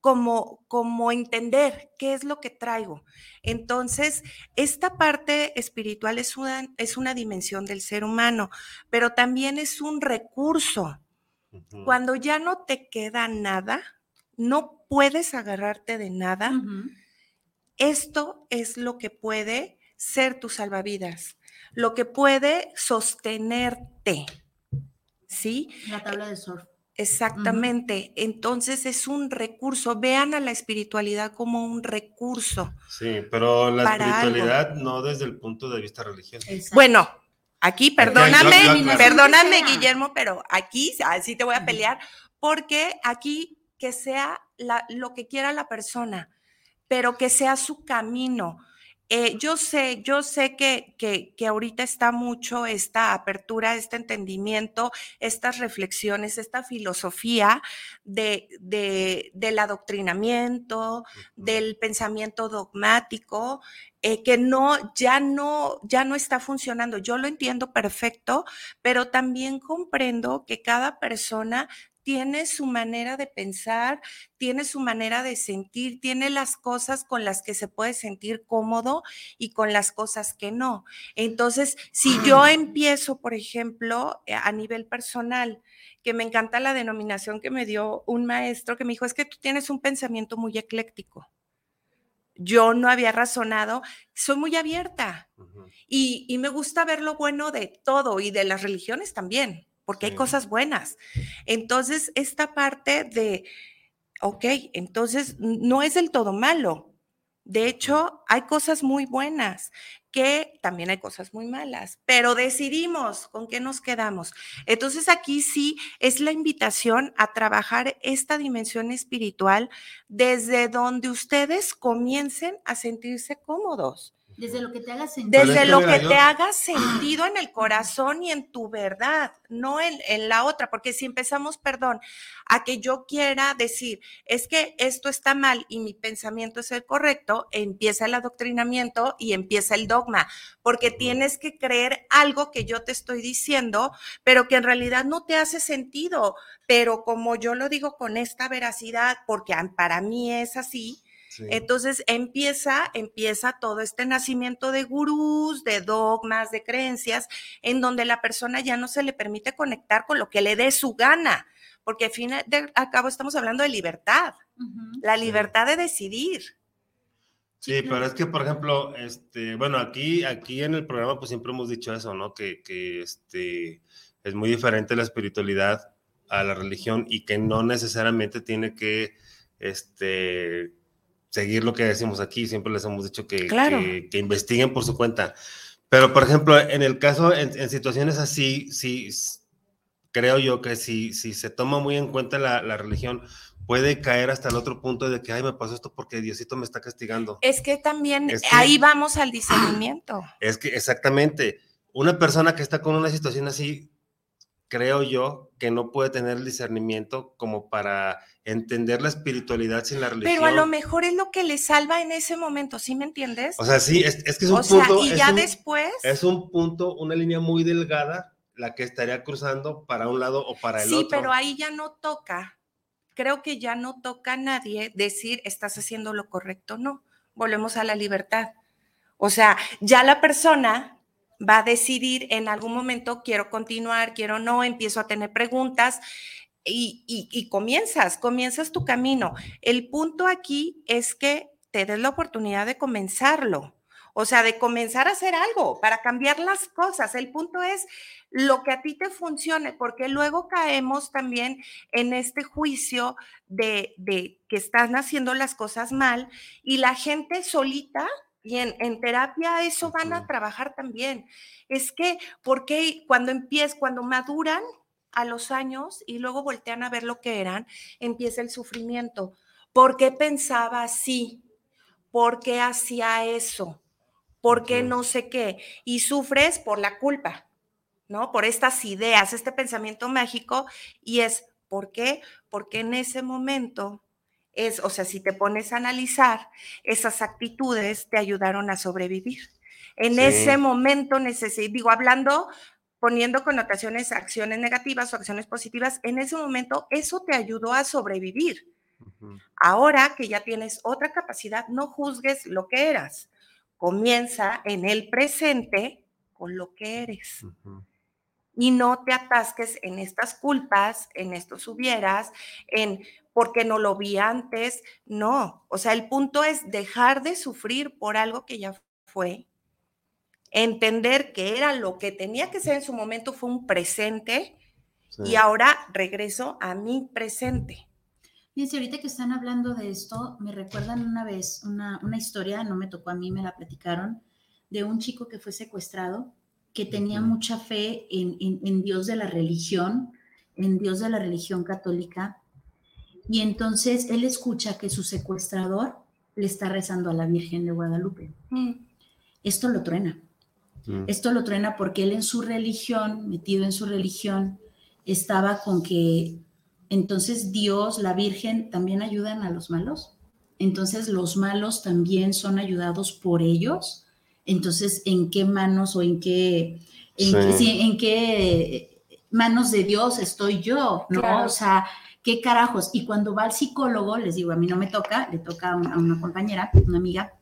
como, como entender qué es lo que traigo. Entonces, esta parte espiritual es una, es una dimensión del ser humano, pero también es un recurso. Cuando ya no te queda nada, no puedes agarrarte de nada, esto es lo que puede ser tu salvavidas, lo que puede sostenerte. ¿Sí? La tabla de surf. Exactamente. Entonces es un recurso. Vean a la espiritualidad como un recurso. Sí, pero la espiritualidad no desde el punto de vista religioso. Exacto. Bueno, aquí perdóname, yo- yo aclaro. perdóname. Guillermo, pero aquí así te voy a pelear, porque aquí que sea la- lo que quiera la persona, pero que sea su camino. Eh, yo sé, yo sé que, que, que ahorita está mucho esta apertura, este entendimiento, estas reflexiones, esta filosofía de, de- del adoctrinamiento, del pensamiento dogmático, eh, que no, ya no, ya no está funcionando. Yo lo entiendo perfecto, pero también comprendo que cada persona tiene su manera de pensar, tiene su manera de sentir, tiene las cosas con las que se puede sentir cómodo y con las cosas que no. Entonces, si yo empiezo, por ejemplo, eh, a nivel personal, que me encanta la denominación que me dio un maestro que me dijo, es que tú tienes un pensamiento muy ecléctico. Yo no había razonado, soy muy abierta y me gusta ver lo bueno de todo y de las religiones también, porque hay cosas buenas. Entonces, esta parte de, ok, entonces no es del todo malo. De hecho, hay cosas muy buenas, que también hay cosas muy malas, pero decidimos con qué nos quedamos. Entonces aquí sí es la invitación a trabajar esta dimensión espiritual desde donde ustedes comiencen a sentirse cómodos. Desde lo que te haga es Desde lo que yo- te haga sentido en el corazón y en tu verdad, no en, en la otra, porque si empezamos, perdón, a que yo quiera decir, es que esto está mal y mi pensamiento es el correcto, empieza el adoctrinamiento y empieza el dogma, porque tienes que creer algo que yo te estoy diciendo, pero que en realidad no te hace sentido, pero como yo lo digo con esta veracidad, porque a- para mí es así, Sí. entonces empieza, empieza todo este nacimiento de gurús, de dogmas, de creencias, en donde la persona ya no se le permite conectar con lo que le dé su gana, porque al fin de al cabo estamos hablando de libertad, la Sí. libertad de decidir. Sí, pero es que, por ejemplo, este, bueno, aquí, aquí en el programa, pues siempre hemos dicho eso, ¿no? Que, que este, es muy diferente la espiritualidad a la religión y que no necesariamente tiene que, este, seguir lo que decimos aquí. Siempre les hemos dicho que, Claro. que, que investiguen por su cuenta. Pero, por ejemplo, en el caso, en, en situaciones así, sí, creo yo que si, si se toma muy en cuenta la, la religión, puede caer hasta el otro punto de que, ay, me pasó esto porque Diosito me está castigando. Es que también Es que- ahí vamos al discernimiento. Es que exactamente, una persona que está con una situación así, creo yo, que no puede tener el discernimiento como para entender la espiritualidad sin la religión. Pero a lo mejor es lo que le salva en ese momento, ¿sí me entiendes? O sea, sí, es, es que es un O sea, punto. y es ya un- después. Es un punto, una línea muy delgada, la que estaría cruzando para un lado o para el Sí, otro. pero ahí ya no toca. Creo que ya no toca a nadie decir estás haciendo lo correcto. No, volvemos a la libertad. O sea, ya la persona va a decidir en algún momento, quiero continuar, quiero no, empiezo a tener preguntas y, y- comienzas, comienzas tu camino. El punto aquí es que te des la oportunidad de comenzarlo. O sea, de comenzar a hacer algo para cambiar las cosas. El punto es lo que a ti te funcione, porque luego caemos también en este juicio de, de que están haciendo las cosas mal y la gente solita y en, en terapia eso van a trabajar también. Es que, porque cuando empiezan, cuando maduran a los años y luego voltean a ver lo que eran, empieza el sufrimiento. ¿Por qué pensaba así? ¿Por qué hacía eso? ¿Por qué no sé qué? Y sufres por la culpa. ¿no? Por estas ideas, este pensamiento mágico, y es, ¿por qué? Porque en ese momento es, o sea, si te pones a analizar, esas actitudes te ayudaron a sobrevivir. En Sí. ese momento necesito, digo, hablando, poniendo connotaciones, acciones negativas o acciones positivas, en ese momento eso te ayudó a sobrevivir. Ahora que ya tienes otra capacidad, no juzgues lo que eras. Comienza en el presente con lo que eres. Y no te atasques en estas culpas, en estos hubieras, en por qué no lo vi antes. No, o sea, el punto es dejar de sufrir por algo que ya fue, entender que era lo que tenía que ser en su momento, fue un presente Sí. y ahora regreso a mi presente. Fíjense, ahorita que están hablando de esto, me recuerdan una vez una, una historia, no me tocó a mí, me la platicaron, de un chico que fue secuestrado, que tenía mucha fe en, en- en Dios de la religión, en Dios de la religión católica, y entonces él escucha que su secuestrador le está rezando a la Virgen de Guadalupe. Mm, Esto lo truena. Mm. Esto lo truena porque él en su religión, metido en su religión, estaba con que entonces Dios, la Virgen, también ayudan a los malos. Entonces los malos también son ayudados por ellos. Entonces, ¿en qué manos o en qué, en, Sí. qué, sí, en qué manos de Dios estoy yo? ¿No? Claro. O sea, ¿qué carajos? Y cuando va al psicólogo, les digo, a mí no me toca, le toca a una, a una compañera, una amiga,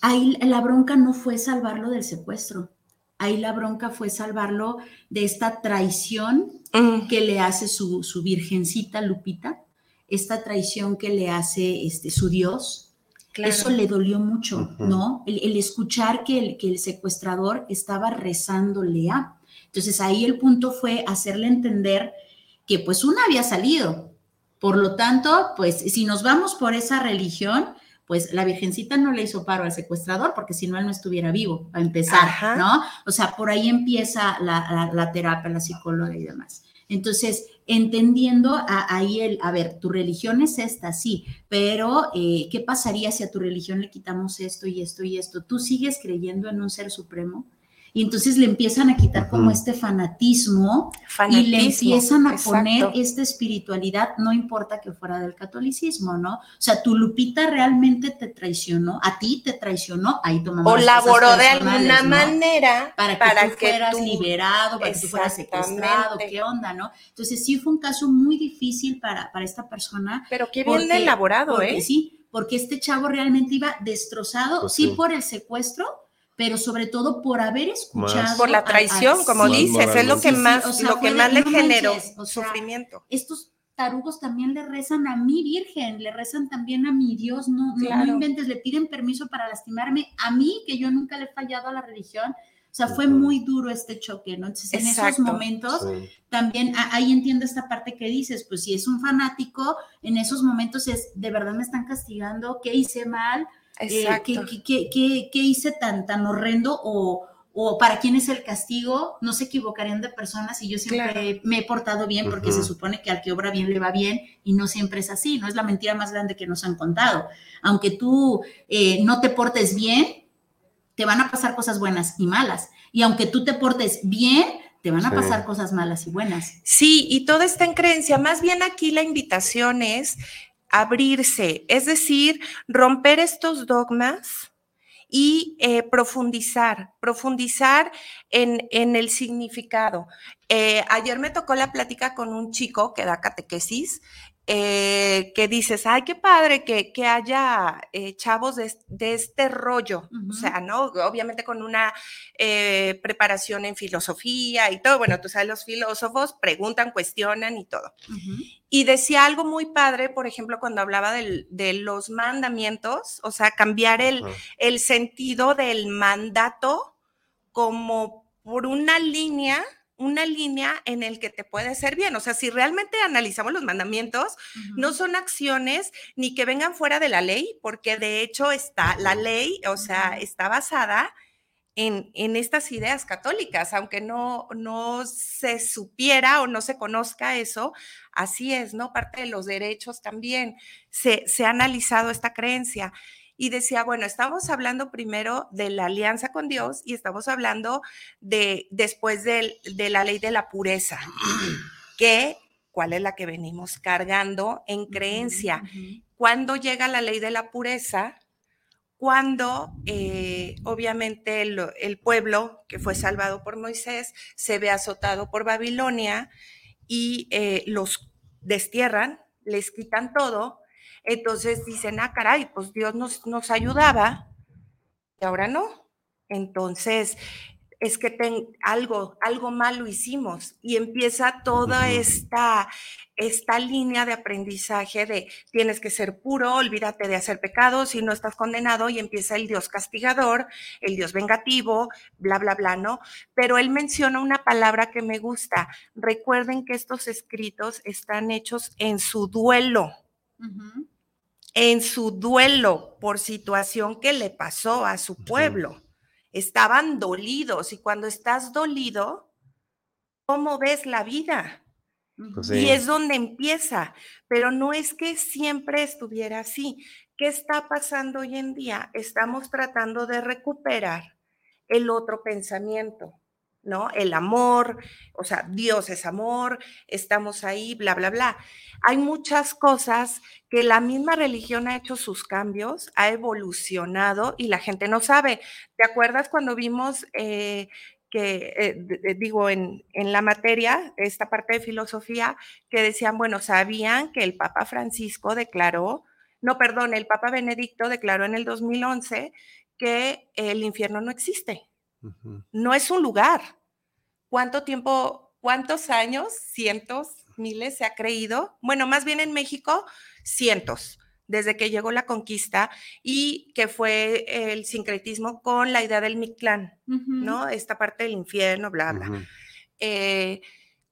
ahí la bronca no fue salvarlo del secuestro, ahí la bronca fue salvarlo de esta traición mm, que le hace su, su virgencita Lupita, esta traición que le hace este, su Dios. Claro. Eso le dolió mucho. ¿no? El, el escuchar que el, que el secuestrador estaba rezándole a. Entonces ahí el punto fue hacerle entender que pues una había salido. Por lo tanto, pues si nos vamos por esa religión, pues la Virgencita no le hizo paro al secuestrador porque si no él no estuviera vivo, a empezar, Ajá. ¿no? O sea, por ahí empieza la, la- la terapia, la psicóloga y demás. Entonces, entendiendo a- ahí el, a ver, tu religión es esta, sí, pero eh, ¿qué pasaría si a tu religión le quitamos esto y esto y esto? ¿Tú sigues creyendo en un ser supremo? Y entonces le empiezan a quitar como este fanatismo, y le empiezan a exacto. poner esta espiritualidad, no importa que fuera del catolicismo, ¿no? O sea, tu Lupita realmente te traicionó, a ti te traicionó, ahí tomamos o laboró de alguna ¿no? manera para que para tú que fueras tú- liberado, para que tú fueras secuestrado, qué onda, ¿no? Entonces sí fue un caso muy difícil para, para esta persona. Pero qué bien porque- elaborado, porque ¿eh? Sí, porque este chavo realmente iba destrozado, Pues sí, sí. por el secuestro, pero sobre todo por haber escuchado. Por la a- a- traición, como sí, dices, es lo que sí, sí, más, o sea, lo que más le "No generó manches", o sea, sufrimiento. estos tarugos también le rezan a mi Virgen, le rezan también a mi Dios, no, no- no, Claro. inventes, le piden permiso para lastimarme a mí, que yo nunca le he fallado a la religión. O sea, fue muy duro este choque, ¿no? Entonces, en esos Exacto. momentos, Sí. también a- ahí entiendo esta parte que dices, pues si es un fanático, en esos momentos es, de verdad me están castigando, ¿qué hice mal? Eh, Exacto. ¿qué, qué- qué- qué- qué hice tan, tan horrendo? O, o para quién es el castigo? No se equivocarían de personas y yo siempre Claro. me he portado bien porque se supone que al que obra bien le va bien y no siempre es así, no es la mentira más grande que nos han contado. Aunque tú eh, no te portes bien, te van a pasar cosas buenas y malas. Y aunque tú te portes bien, te van a Sí. pasar cosas malas y buenas. Sí, y todo está en creencia. Más bien aquí la invitación es abrirse, es decir, romper estos dogmas y eh, profundizar, profundizar en, en el significado. Eh, ayer me tocó la plática con un chico que da catequesis, eh, que dices, ay, qué padre que, que haya eh, chavos de, de este rollo, o sea, ¿no? Obviamente con una eh, preparación en filosofía y todo, bueno, tú sabes, los filósofos preguntan, cuestionan y todo. Ujú. Y decía algo muy padre, por ejemplo, cuando hablaba del- de los mandamientos, o sea, cambiar el, el sentido del mandato como por una línea, una línea en el que te puede hacer bien. O sea, si realmente analizamos los mandamientos, no son acciones ni que vengan fuera de la ley, porque de hecho está la ley, o sea, está basada en, en estas ideas católicas, aunque no, no se supiera o no se conozca eso, así es, ¿no? Parte de los derechos también se, se ha analizado esta creencia. Y decía, bueno, estamos hablando primero de la alianza con Dios y estamos hablando de después de, la ley de la pureza, <clears throat> que cuál es la que venimos cargando en creencia. Ujú. ¿Cuándo llega la ley de la pureza? Cuando eh, obviamente el, el pueblo que fue salvado por Moisés se ve azotado por Babilonia y eh, los destierran, les quitan todo. Entonces dicen, ah, caray, pues Dios nos, nos ayudaba y ahora no. Entonces, es que ten- algo, algo malo hicimos y empieza toda esta, esta línea de aprendizaje de tienes que ser puro, olvídate de hacer pecados si no estás condenado y empieza el Dios castigador, el Dios vengativo, bla, bla, bla, ¿no? Pero él menciona una palabra que me gusta. Recuerden que estos escritos están hechos en su duelo En su duelo por situación que le pasó a su pueblo. Estaban dolidos y cuando estás dolido, ¿cómo ves la vida? Pues sí. Y es donde empieza, pero no es que siempre estuviera así. ¿Qué está pasando hoy en día? Estamos tratando de recuperar el otro pensamiento, ¿no? El amor, o sea, Dios es amor, estamos ahí, bla, bla, bla. Hay muchas cosas que la misma religión ha hecho sus cambios, ha evolucionado y la gente no sabe. ¿Te acuerdas cuando vimos eh, que, eh, d- digo, en, en la materia, esta parte de filosofía, que decían, bueno, sabían que el Papa Francisco declaró, no, perdón, el Papa Benedicto declaró en el 2011 que el infierno no existe, No es un lugar. ¿Cuánto tiempo, cuántos años, cientos, miles se ha creído? Bueno, más bien en México, cientos, desde que llegó la conquista y que fue el sincretismo con la idea del Mictlán. ¿no? Esta parte del infierno, bla, bla. Eh,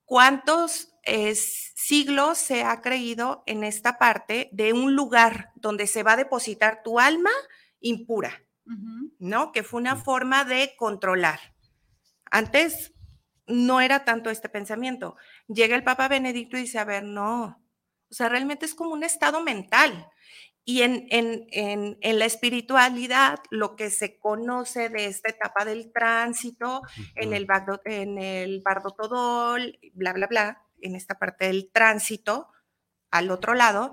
¿Cuántos eh, siglos se ha creído en esta parte de un lugar donde se va a depositar tu alma impura? ¿No? Que fue una forma de controlar. Antes no era tanto este pensamiento. Llega el Papa Benedicto y dice, a ver, no, o sea, realmente es como un estado mental. Y en, en, en, en la espiritualidad, lo que se conoce de esta etapa del tránsito, en el, bardo, en el bardo todol, bla, bla, bla, en esta parte del tránsito, al otro lado,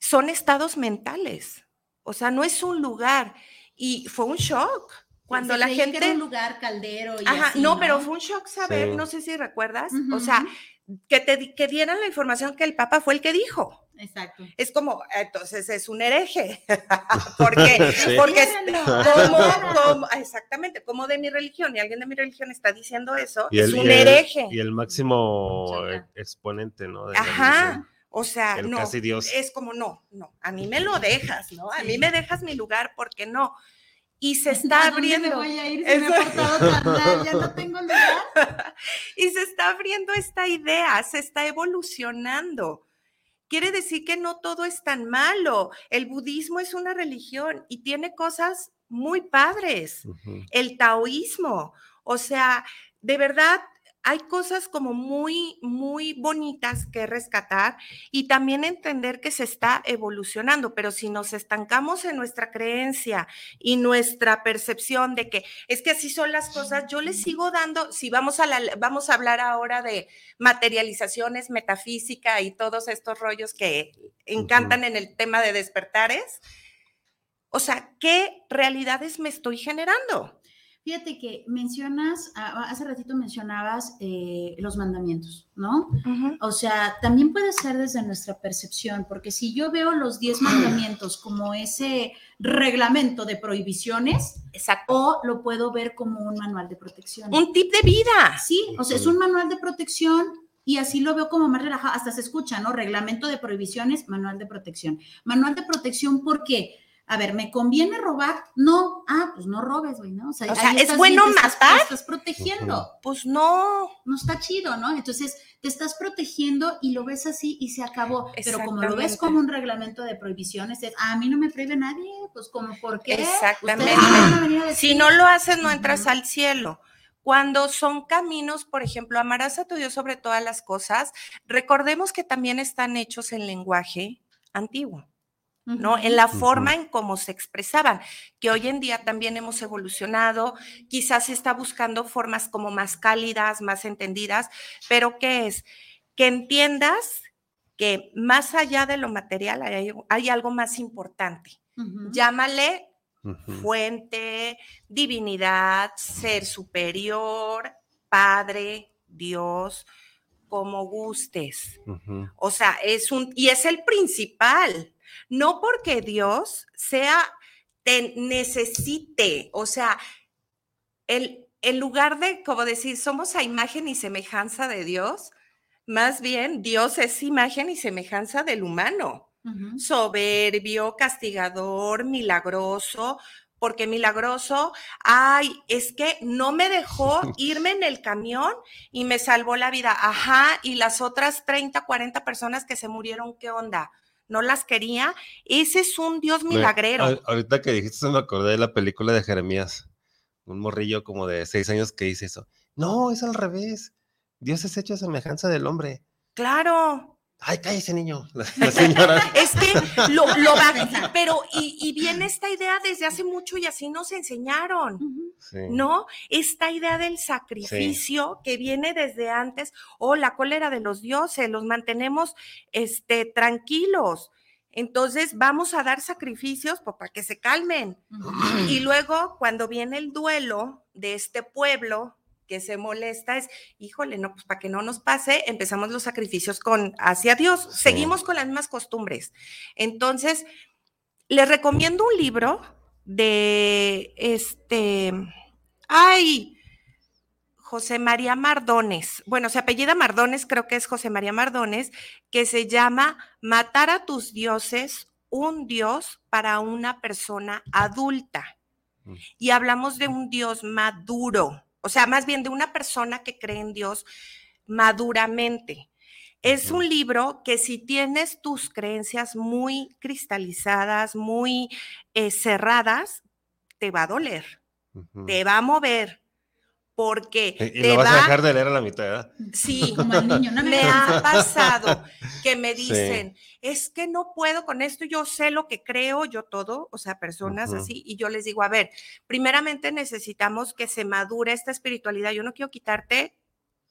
son estados mentales. O sea, no es un lugar. Y fue un shock. Cuando Se la creía que gente... era un lugar caldero y Ajá, así, no, pero fue un shock saber, Sí. no sé si recuerdas, o sea, que te di- que dieran la información que el Papa fue el que dijo. Exacto. Es como, entonces es un hereje. <laughs> ¿Por qué? <laughs> Sí. Porque es- Ciérrenlo. como, como- exactamente, como de mi religión, y alguien de mi religión está diciendo eso, Y es el, un y el- hereje. y el máximo exponente, ¿no? de la Ajá. O sea, El no, casi Dios. es como no, no, a mí me lo <laughs> dejas, ¿no? A mí me dejas mi lugar porque no. Y se ¿A está dónde abriendo. me voy a ir si me he Eso- portado tan mal? Ya no <laughs> tengo lugar. y se está abriendo esta idea, se está evolucionando. Quiere decir que no todo es tan malo. El budismo es una religión y tiene cosas muy padres. El taoísmo, o sea, de verdad hay cosas como muy, muy bonitas que rescatar y también entender que se está evolucionando, pero si nos estancamos en nuestra creencia y nuestra percepción de que es que así son las cosas, yo les sigo dando, si vamos a, la, vamos a hablar ahora de materializaciones, metafísica y todos estos rollos que encantan en el tema de despertares, o sea, ¿qué realidades me estoy generando? Fíjate que mencionas, hace ratito mencionabas eh, los mandamientos, ¿no? O sea, también puede ser desde nuestra percepción, porque si yo veo los 10 mandamientos como ese reglamento de prohibiciones, o lo puedo ver como un manual de protección. Un tip de vida. Sí, o sea, es un manual de protección y así lo veo como más relajado, hasta se escucha, ¿no? Reglamento de prohibiciones, manual de protección. Manual de protección, ¿por qué? A ver, ¿me conviene robar? No, ah, pues no robes, güey, ¿no? O sea, ¿es bueno matar? Te estás protegiendo. Pues no. No está chido, ¿no? Entonces, te estás protegiendo y lo ves así y se acabó. Pero como lo ves como un reglamento de prohibiciones, es, ah, a mí no me prohíbe nadie, pues como, ¿por qué? Exactamente. Si no lo haces, no entras al cielo. Cuando son caminos, por ejemplo, amarás a tu Dios sobre todas las cosas, recordemos que también están hechos en lenguaje antiguo. ¿No? En la forma en cómo se expresaban, que hoy en día también hemos evolucionado, quizás se está buscando formas como más cálidas, más entendidas, pero ¿qué es? Que entiendas que más allá de lo material hay, algo más importante. Llámale fuente, divinidad, ser superior, Padre, Dios, como gustes. O sea, es un, y es el principal, no porque Dios sea, te necesite, o sea, el, en lugar de, como decir, somos a imagen y semejanza de Dios, más bien Dios es imagen y semejanza del humano. Soberbio, castigador, milagroso, porque milagroso, ay, es que no me dejó <laughs> irme en el camión y me salvó la vida. Ajá, y las otras 30, 40 personas que se murieron, ¿qué onda? No las quería. Ese es un Dios milagrero. ahorita que dijiste eso me acordé de la película de Jeremías. Un morrillo como de seis años que dice eso. No, es al revés. Dios es hecho a semejanza del hombre. Claro. Ay, cállese, niño. <laughs> La, señora. es que lo, va, <laughs> pero y, viene esta idea desde hace mucho y así nos enseñaron, ¿no? Esta idea del sacrificio que viene desde antes, o oh, la cólera de los dioses, los mantenemos este, tranquilos. Entonces vamos a dar sacrificios pues, para que se calmen. Y luego, cuando viene el duelo de este pueblo, que se molesta es, híjole, no, pues para que no nos pase, empezamos los sacrificios con hacia Dios. Seguimos con las mismas costumbres. Entonces, les recomiendo un libro de este, ay, José María Mardones. Bueno, se apellida Mardones, creo que es José María Mardones, que se llama Matar a tus dioses, un dios para una persona adulta. Mm. Y hablamos de un dios maduro o sea, más bien de una persona que cree en Dios maduramente. Es un libro que si tienes tus creencias muy cristalizadas, muy eh, cerradas, te va a doler, te va a mover, porque y, te lo vas a dejar de leer a la mitad, Sí, como el niño, no me ha pasado que me dicen, es que no puedo con esto, yo sé lo que creo, yo todo, o sea, personas así, y yo les digo, a ver, primeramente necesitamos que se madure esta espiritualidad, yo no quiero quitarte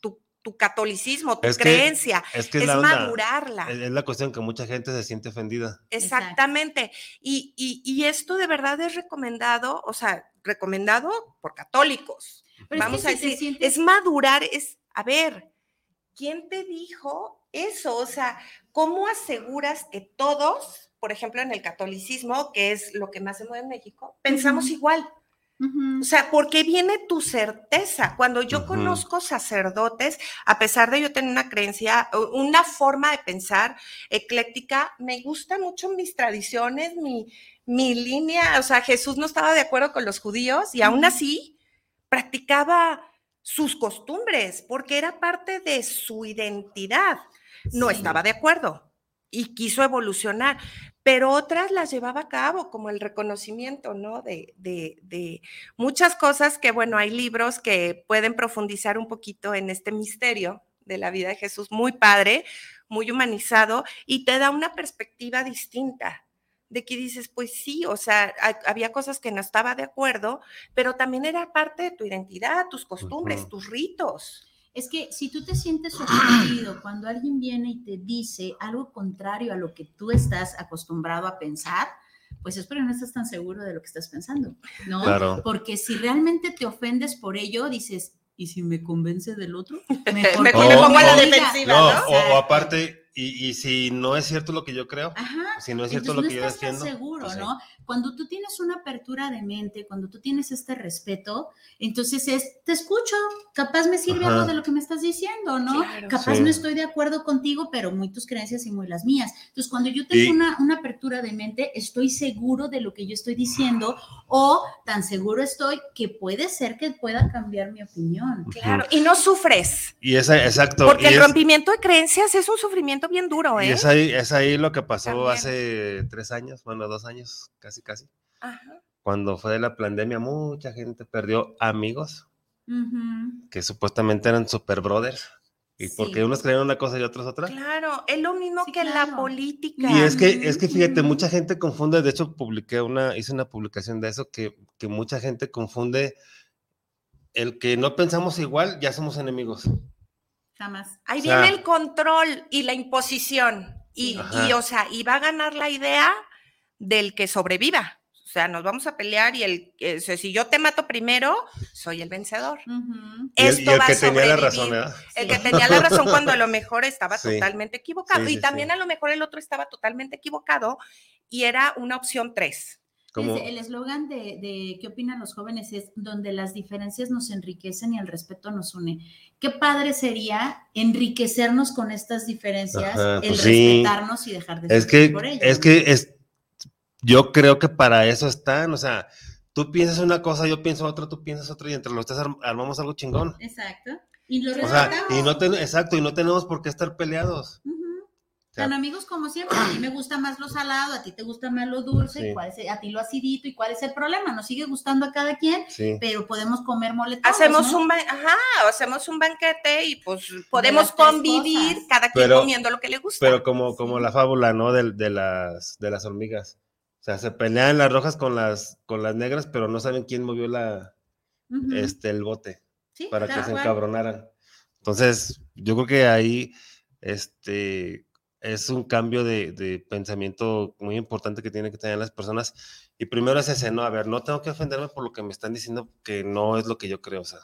tu, catolicismo, tu creencia, es, que es, madurarla. Es la cuestión que mucha gente se siente ofendida. Exactamente, y, y esto de verdad es recomendado, o sea, recomendado por católicos Vamos a decir, es madurar, es, a ver, ¿quién te dijo eso? O sea, ¿cómo aseguras que todos, por ejemplo, en el catolicismo, que es lo que más se mueve en México, pensamos igual? O sea, ¿por qué viene tu certeza? Cuando yo conozco sacerdotes, a pesar de yo tener una creencia, una forma de pensar ecléctica, me gustan mucho mis tradiciones, mi, mi línea, o sea, Jesús no estaba de acuerdo con los judíos y aún así practicaba sus costumbres porque era parte de su identidad. No estaba de acuerdo, y quiso evolucionar, pero otras las llevaba a cabo, como el reconocimiento, ¿no? De, de, de, muchas cosas que, bueno, hay libros que pueden profundizar un poquito en este misterio de la vida de Jesús, muy padre, muy humanizado, y te da una perspectiva distinta de que dices, pues sí, o sea, había cosas que no estaba de acuerdo, pero también era parte de tu identidad, tus costumbres, tus ritos. Es que si tú te sientes sorprendido cuando alguien viene y te dice algo contrario a lo que tú estás acostumbrado a pensar, pues es porque no estás tan seguro de lo que estás pensando, ¿no? Claro. Porque si realmente te ofendes por ello, dices, ¿y si me convence del otro? <laughs> Mejor, me, me pongo a la defensiva, No, ¿no? o, o aparte, y, y si no es cierto lo que yo creo, Ajá. si no es cierto Entonces, lo que no yo estás defiendo. seguro, pues. Cuando tú tienes una apertura de mente, cuando tú tienes este respeto, entonces es, te escucho, capaz me sirve Ajá. algo de lo que me estás diciendo, ¿no? Claro. Capaz Sí. no estoy de acuerdo contigo, pero muy tus creencias y muy las mías. Entonces, cuando yo tengo Y- una, una apertura de mente, estoy seguro de lo que yo estoy diciendo o tan seguro estoy que puede ser que pueda cambiar mi opinión. Claro, y no sufres, Y esa, exacto. porque y el es- rompimiento de creencias es un sufrimiento bien duro, Y ¿eh? es ahí, es ahí lo que pasó También. hace tres años, bueno, dos años, casi, casi. Ajá. Cuando fue la pandemia, mucha gente perdió amigos que supuestamente eran super brothers. Y Sí. porque unos creían una cosa y otros otra. Claro, es lo mismo Sí, que la claro. política. Y es que, es que fíjate, mucha gente confunde, de hecho, publiqué una, hice una publicación de eso, que, que mucha gente confunde el que no pensamos igual, ya somos enemigos. Jamás. Ahí O sea- viene el control y la imposición. Y, y, o sea, y va a ganar la idea del que sobreviva. O sea, nos vamos a pelear y el, que- o sea, si yo te mato primero, soy el vencedor. Ujú. Y el, Esto y el va que a tenía la sobrevivir. razón, ¿verdad? El que tenía la razón cuando a lo mejor estaba <laughs> Sí. totalmente equivocado. Sí, y también sí. a lo mejor el otro estaba totalmente equivocado y era una opción tres. Como, el eslogan de, de ¿Qué opinan los jóvenes? es donde las diferencias nos enriquecen y el respeto nos une. Qué padre sería enriquecernos con estas diferencias, Ajá, el pues sí. respetarnos y dejar de es que, por ello. es que es, yo creo que para eso están, o sea, tú piensas una cosa, yo pienso otra, tú piensas otra, y entre los tres arm- armamos algo chingón. Exacto. Y lo O sea, respetamos. y no ten- exacto, y no tenemos por qué estar peleados. Tan amigos como siempre, a mí me gusta más lo salado, a ti te gusta más lo dulce, Sí. y cuál es- a ti lo acidito, y cuál es el problema, nos sigue gustando a cada quien, Sí. pero podemos comer mole todos, Hacemos ¿no? un ajá, hacemos un banquete y pues podemos convivir cosas. cada quien Pero- comiendo lo que le gusta. Pero como, como Sí. la fábula, ¿no? De, de las, de las hormigas. O sea, se pelean las rojas con las, con las negras, pero no saben quién movió la, este, el bote Sí, para que se encabronaran. Entonces, yo creo que ahí, este, es un cambio de, de pensamiento muy importante que tienen que tener las personas. Y primero es ese, no, a ver, no tengo que ofenderme por lo que me están diciendo que no es lo que yo creo, o sea.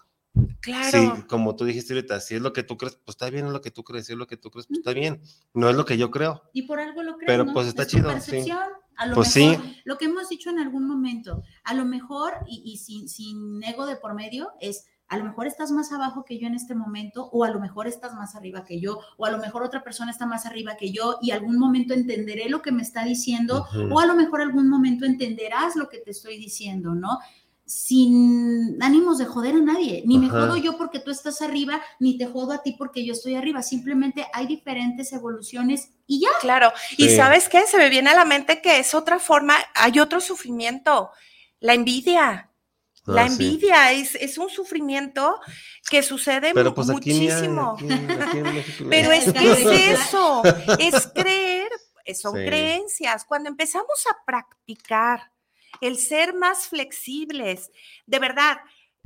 claro. Sí, como tú dijiste ahorita, si es lo que tú crees, pues está bien es lo que tú crees, si es lo que tú crees, pues está bien. No es lo que yo creo. Y por algo lo crees, Pero, ¿no? pues, está Es chido, sí. percepción. A lo Pues mejor, sí. lo que hemos dicho en algún momento, a lo mejor, y, y sin, sin ego de por medio, es a lo mejor estás más abajo que yo en este momento, o a lo mejor estás más arriba que yo, o a lo mejor otra persona está más arriba que yo, y algún momento entenderé lo que me está diciendo, o a lo mejor algún momento entenderás lo que te estoy diciendo, ¿no? Sin ánimos de joder a nadie, ni me jodo yo porque tú estás arriba, ni te jodo a ti porque yo estoy arriba, simplemente hay diferentes evoluciones y ya. Claro. Y sabes qué? Se me viene a la mente que es otra forma, hay otro sufrimiento, la envidia. La Ah, sí. envidia es, es un sufrimiento que sucede Pero pues muchísimo. aquí, aquí Pero es que es eso, es creer, eh, son Sí. creencias. Cuando empezamos a practicar el ser más flexibles, de verdad,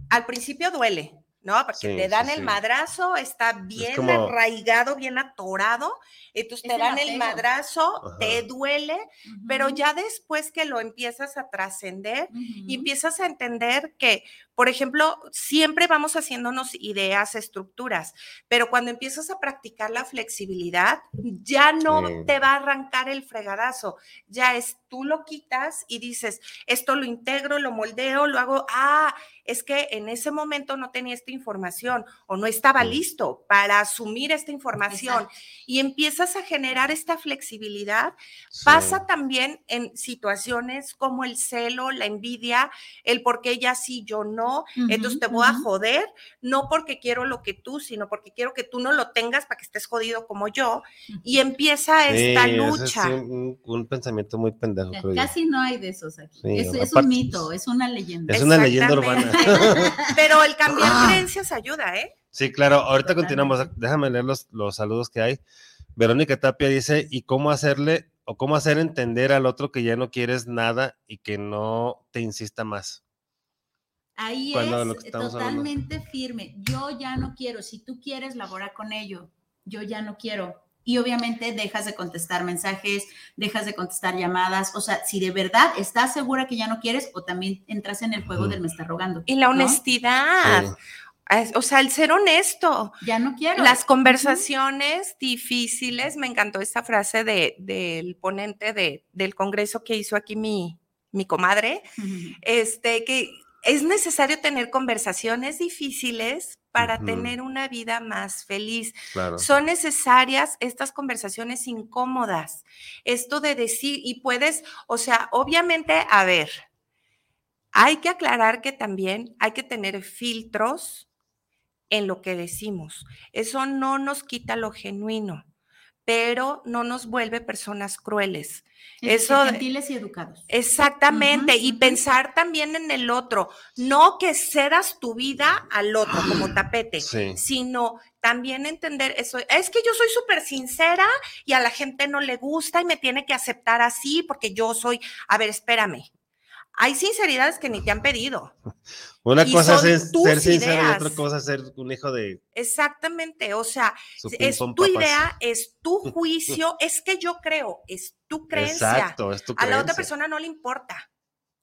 al principio duele, ¿no? Porque Sí, te dan sí, el sí. madrazo, está bien como- arraigado, bien atorado, entonces Es te el dan el madrazo, Ajá. te duele, pero ya después que lo empiezas a trascender, y empiezas a entender que, por ejemplo, siempre vamos haciéndonos ideas, estructuras, pero cuando empiezas a practicar la flexibilidad, ya no Sí. te va a arrancar el fregadazo, ya es tú lo quitas y dices, esto lo integro, lo moldeo, lo hago, ah, es que en ese momento no tenía esta información o no estaba Mm. listo para asumir esta información Exacto. y empiezas a generar esta flexibilidad. Sí. Pasa también en situaciones como el celo, la envidia, el por qué ella sí, yo no, entonces te voy a joder, no porque quiero lo que tú, sino porque quiero que tú no lo tengas para que estés jodido como yo. Y empieza Sí, esta es lucha. un, un pensamiento muy pendejo. Casi no hay de esos aquí. Sí, es, es aparte- un mito, es una leyenda. Es una leyenda urbana. <laughs> Pero el cambiar Ah. creencias ayuda, ¿eh? Sí, claro. Ahorita Totalmente. continuamos. Déjame leer los, los saludos que hay. Verónica Tapia dice, ¿y cómo hacerle o cómo hacer entender al otro que ya no quieres nada y que no te insista más? Ahí Cuando es lo que estamos hablando. totalmente firme. Yo ya no quiero. Si tú quieres, labora con ello. Yo ya no quiero. Y obviamente dejas de contestar mensajes, dejas de contestar llamadas. O sea, si de verdad estás segura que ya no quieres, o también entras en el juego del me está rogando. Y la ¿no? honestidad. Sí. O sea, el ser honesto. Ya no quiero. Las conversaciones difíciles, me encantó esta frase de, del ponente de, del congreso que hizo aquí mi, mi comadre, este, que es necesario tener conversaciones difíciles para tener una vida más feliz. Claro. Son necesarias estas conversaciones incómodas. Esto de decir, y puedes, o sea, obviamente, a ver, hay que aclarar que también hay que tener filtros en lo que decimos. Eso no nos quita lo genuino, pero no nos vuelve personas crueles. Es Eso Gentiles y educados. Exactamente, y pensar también en el otro, no que cedas tu vida al otro como tapete, Sí. sino también entender eso. Es que yo soy súper sincera y a la gente no le gusta y me tiene que aceptar así porque yo soy, a ver, espérame. Hay sinceridades que ni te han pedido. <laughs> Una y cosa es ser sincero y ideas. otra cosa es ser un hijo de Exactamente, o sea, es tu papás. idea, es tu <laughs> juicio, es que yo creo, es tu creencia. Exacto, es tu A la otra creencia. persona no le importa,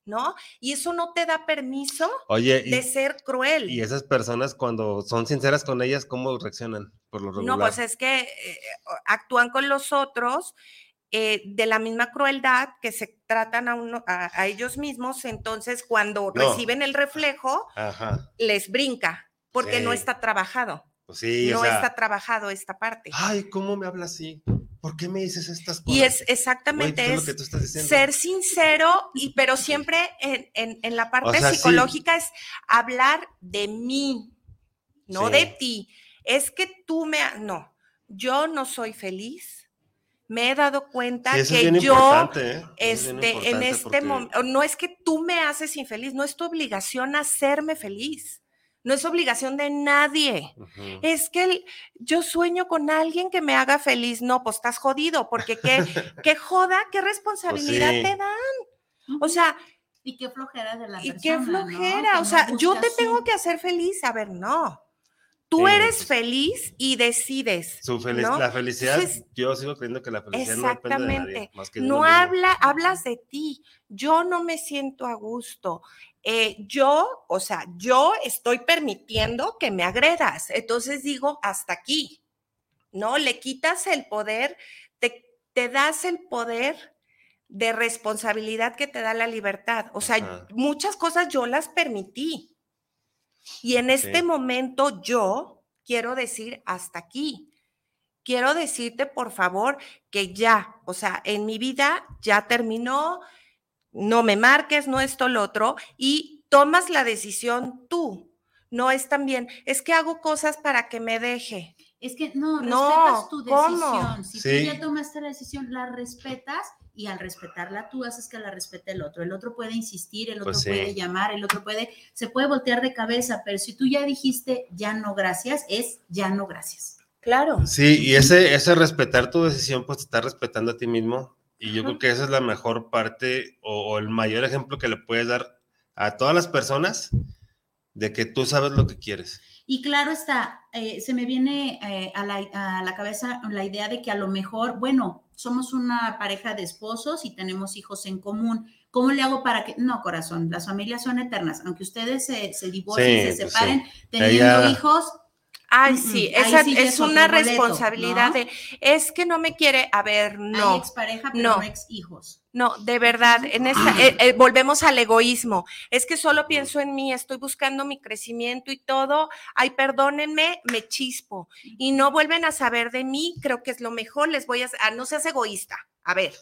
¿no? Y eso no te da permiso Oye, y, de ser cruel. y esas personas cuando son sinceras con ellas, ¿cómo reaccionan? Por lo regular. No, pues es que eh, actúan con los otros eh, de la misma crueldad que se tratan a, uno, a, a ellos mismos, entonces cuando No. reciben el reflejo, Ajá. les brinca, porque no está trabajado, Pues sí, no o sea, está trabajado esta parte. ay, ¿cómo me hablas así? ¿Por qué me dices estas cosas? Y es exactamente ¿qué es es lo que tú estás diciendo? ser sincero, y, pero siempre en, en- en la parte sea, sí. psicológica es hablar de mí, no de ti. Es que tú me... No, yo no soy feliz. Me he dado cuenta Sí, eso es que yo, ¿eh? Este, en este porque- momento, no es que tú me haces infeliz, no es tu obligación hacerme feliz. No es obligación de nadie. Es que el- yo sueño con alguien que me haga feliz. No, pues estás jodido, porque qué, <laughs> qué joda, qué responsabilidad Pues sí. te dan. O sea, Y qué flojera de la y persona. qué flojera. O sea, yo te tengo que hacer feliz. A ver, no. Tú Sí, eres feliz y decides. Su feliz, ¿no? La felicidad, Entonces, yo sigo creyendo que la felicidad no depende de nadie. Más que No habla, hablas de ti. Yo no me siento a gusto. Eh, yo, o sea, yo estoy permitiendo que me agredas. Entonces digo, hasta aquí. ¿No? Le quitas el poder, te, te das el poder de responsabilidad que te da la libertad. O sea, Ajá. muchas cosas yo las permití. Y en este Sí. momento yo quiero decir hasta aquí. Quiero decirte, por favor, que ya, o sea, en mi vida ya terminó, no me marques, no esto, lo otro, y tomas la decisión tú. No es también, es que hago cosas para que me deje. Es que no, No, respetas tu ¿cómo? decisión. Si Sí. tú ya tomaste la decisión, la respetas y al respetarla tú haces que la respete el otro. El otro puede insistir, el otro Pues sí. puede llamar, el otro puede, se puede voltear de cabeza, pero si tú ya dijiste ya no gracias, es ya no gracias. Claro. Sí, y ese, ese respetar tu decisión, pues te está respetando a ti mismo. Y yo creo que esa es la mejor parte o, o el mayor ejemplo que le puedes dar a todas las personas de que tú sabes lo que quieres. Y claro está, eh, se me viene eh, a, la, a la cabeza la idea de que a lo mejor, bueno, somos una pareja de esposos y tenemos hijos en común. ¿Cómo le hago para que.? No, corazón, las familias son eternas. Aunque ustedes se, se divorcien, Sí, se pues separen, sí. teniendo Ella- hijos, Ay, Mm, sí, mm, esa sí es es una boleto, responsabilidad ¿no? de, es que no me quiere, a ver, Hay no, expareja, pero no. no, ex hijos. No, de verdad, en esta, eh, eh, volvemos al egoísmo, es que solo pienso en mí, estoy buscando mi crecimiento y todo, ay, perdónenme, me chispo, y no vuelven a saber de mí, creo que es lo mejor, les voy a, ah, no seas egoísta, a ver,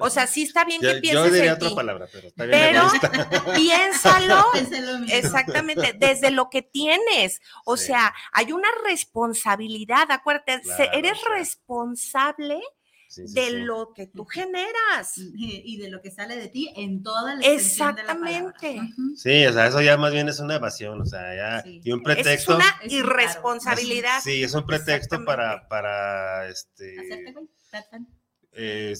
o sea, sí está bien que yo pienses diría en otra ti, palabra, pero está bien. pero egoísta. <laughs> piénsalo <laughs> Pensé lo mismo. Exactamente, desde lo que tienes. O Sí. sea, hay una responsabilidad, acuérdate, Claro, eres claro. responsable Sí, sí, de sí. lo que tú generas. Y de lo que sale de ti en toda la de. Exactamente. Sí, o sea, eso ya más bien es una evasión, o sea, ya, Sí. y un Es pretexto. una Es un irresponsabilidad. Sí, es un pretexto para, para, este, Hacerte güey, tratan. eh,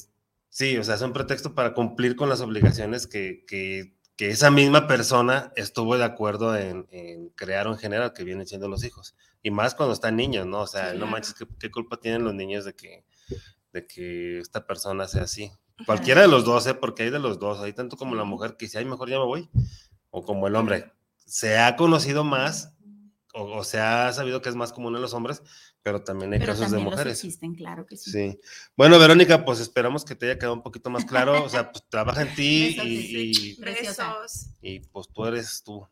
sí, o sea, es un pretexto para cumplir con las obligaciones que, que, que esa misma persona estuvo de acuerdo en, en crear o en general, que vienen siendo los hijos. Y más cuando están niños, ¿no? O sea, Sí, no claro. manches, ¿qué, qué culpa tienen los niños de que, de que esta persona sea así? Cualquiera de los dos, ¿eh? Porque hay de los dos, hay tanto como la mujer que dice, ay, mejor ya me voy, o como el hombre. Se ha conocido más, o, o se ha sabido que es más común en los hombres, pero también hay Pero casos también de los mujeres. existen, claro que sí. Sí. Bueno, Verónica, pues esperamos que te haya quedado un poquito más claro. O sea, pues trabaja en ti Besos, y, y, pues tú eres tú.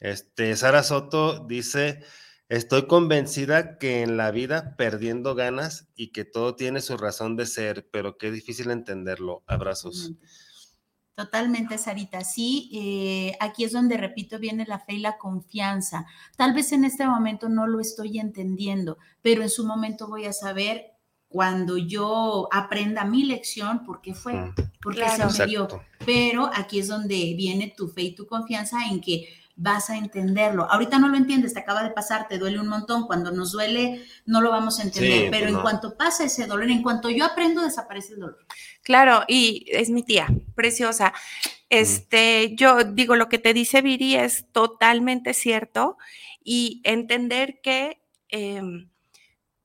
Este, Sara Soto dice, estoy convencida que en la vida perdiendo ganas y que todo tiene su razón de ser, pero qué difícil entenderlo. Abrazos. Totalmente, Sarita. Sí, eh, aquí es donde, repito, viene la fe y la confianza. Tal vez en este momento no lo estoy entendiendo, pero en su momento voy a saber cuando yo aprenda mi lección, por qué fue, Mm, por qué Claro. se me dio. Pero aquí es donde viene tu fe y tu confianza en que vas a entenderlo. Ahorita no lo entiendes, te acaba de pasar, te duele un montón. Cuando nos duele, no lo vamos a entender. Sí, pero pues en cuanto pasa ese dolor, en cuanto yo aprendo, desaparece el dolor. Claro, y es mi tía, preciosa. Este, yo digo, lo que te dice Viri es totalmente cierto y entender que em,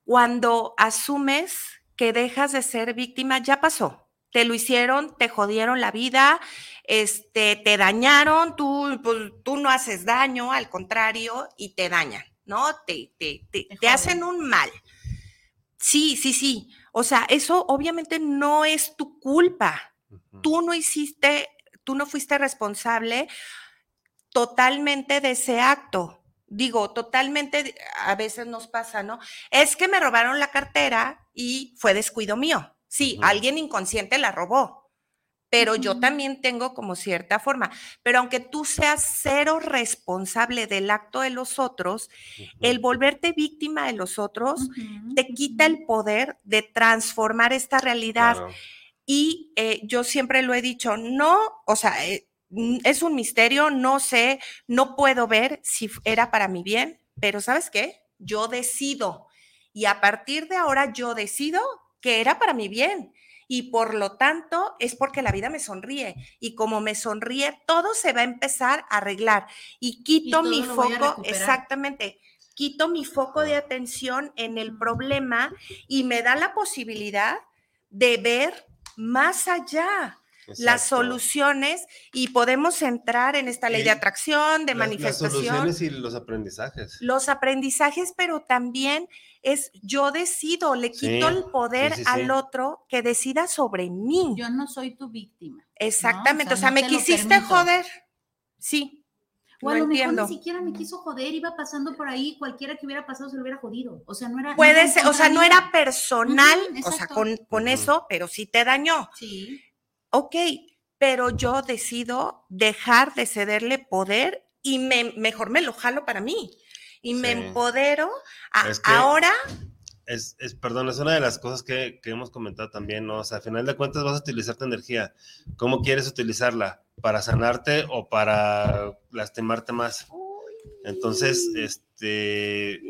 cuando asumes que dejas de ser víctima, ya pasó. Te lo hicieron, te jodieron la vida, este, te dañaron, tú, pues, tú no haces daño, al contrario, y te dañan, ¿no? Te, te, te, hacen un mal. Sí, sí, sí. O sea, eso obviamente no es tu culpa. Tú no hiciste, tú no fuiste responsable totalmente de ese acto. Digo, totalmente, a veces nos pasa, ¿no? Es que me robaron la cartera y fue descuido mío. Sí, alguien inconsciente la robó, pero yo también tengo como cierta forma. Pero aunque tú seas cero responsable del acto de los otros, el volverte víctima de los otros te quita el poder de transformar esta realidad. Claro. Y eh, yo siempre lo he dicho, no, o sea, eh, es un misterio, no sé, no puedo ver si era para mi bien, pero ¿sabes qué? Yo decido. Y a partir de ahora yo decido que era para mi bien. Y por lo tanto es porque la vida me sonríe. Y como me sonríe, todo se va a empezar a arreglar. Y quito mi foco, exactamente, quito mi foco de atención en el problema y me da la posibilidad de ver más allá las soluciones y podemos entrar en esta ley Y de atracción, de Las- Las manifestación, soluciones y los aprendizajes. los aprendizajes, pero también es yo decido, le Sí, quito el poder sí, sí, al otro que decida sobre mí. Yo no soy tu víctima. Exactamente, ¿no? o sea, no me quisiste joder. Sí. O a lo lo mejor entiendo. ni siquiera me quiso joder, iba pasando por ahí, cualquiera que hubiera pasado se lo hubiera jodido. O sea, no era. Puede ser, o sea, no era personal, o sea, con, con eso, pero sí te dañó. Sí. ok, pero yo decido dejar de cederle poder y me, mejor me lo jalo para mí. Y me empodero. a- Es que- ahora, Es, es, perdón, es una de las cosas que, que hemos comentado también, ¿no? O sea, al final de cuentas vas a utilizar tu energía. ¿Cómo quieres utilizarla? ¿Para sanarte o para lastimarte más? Entonces, este,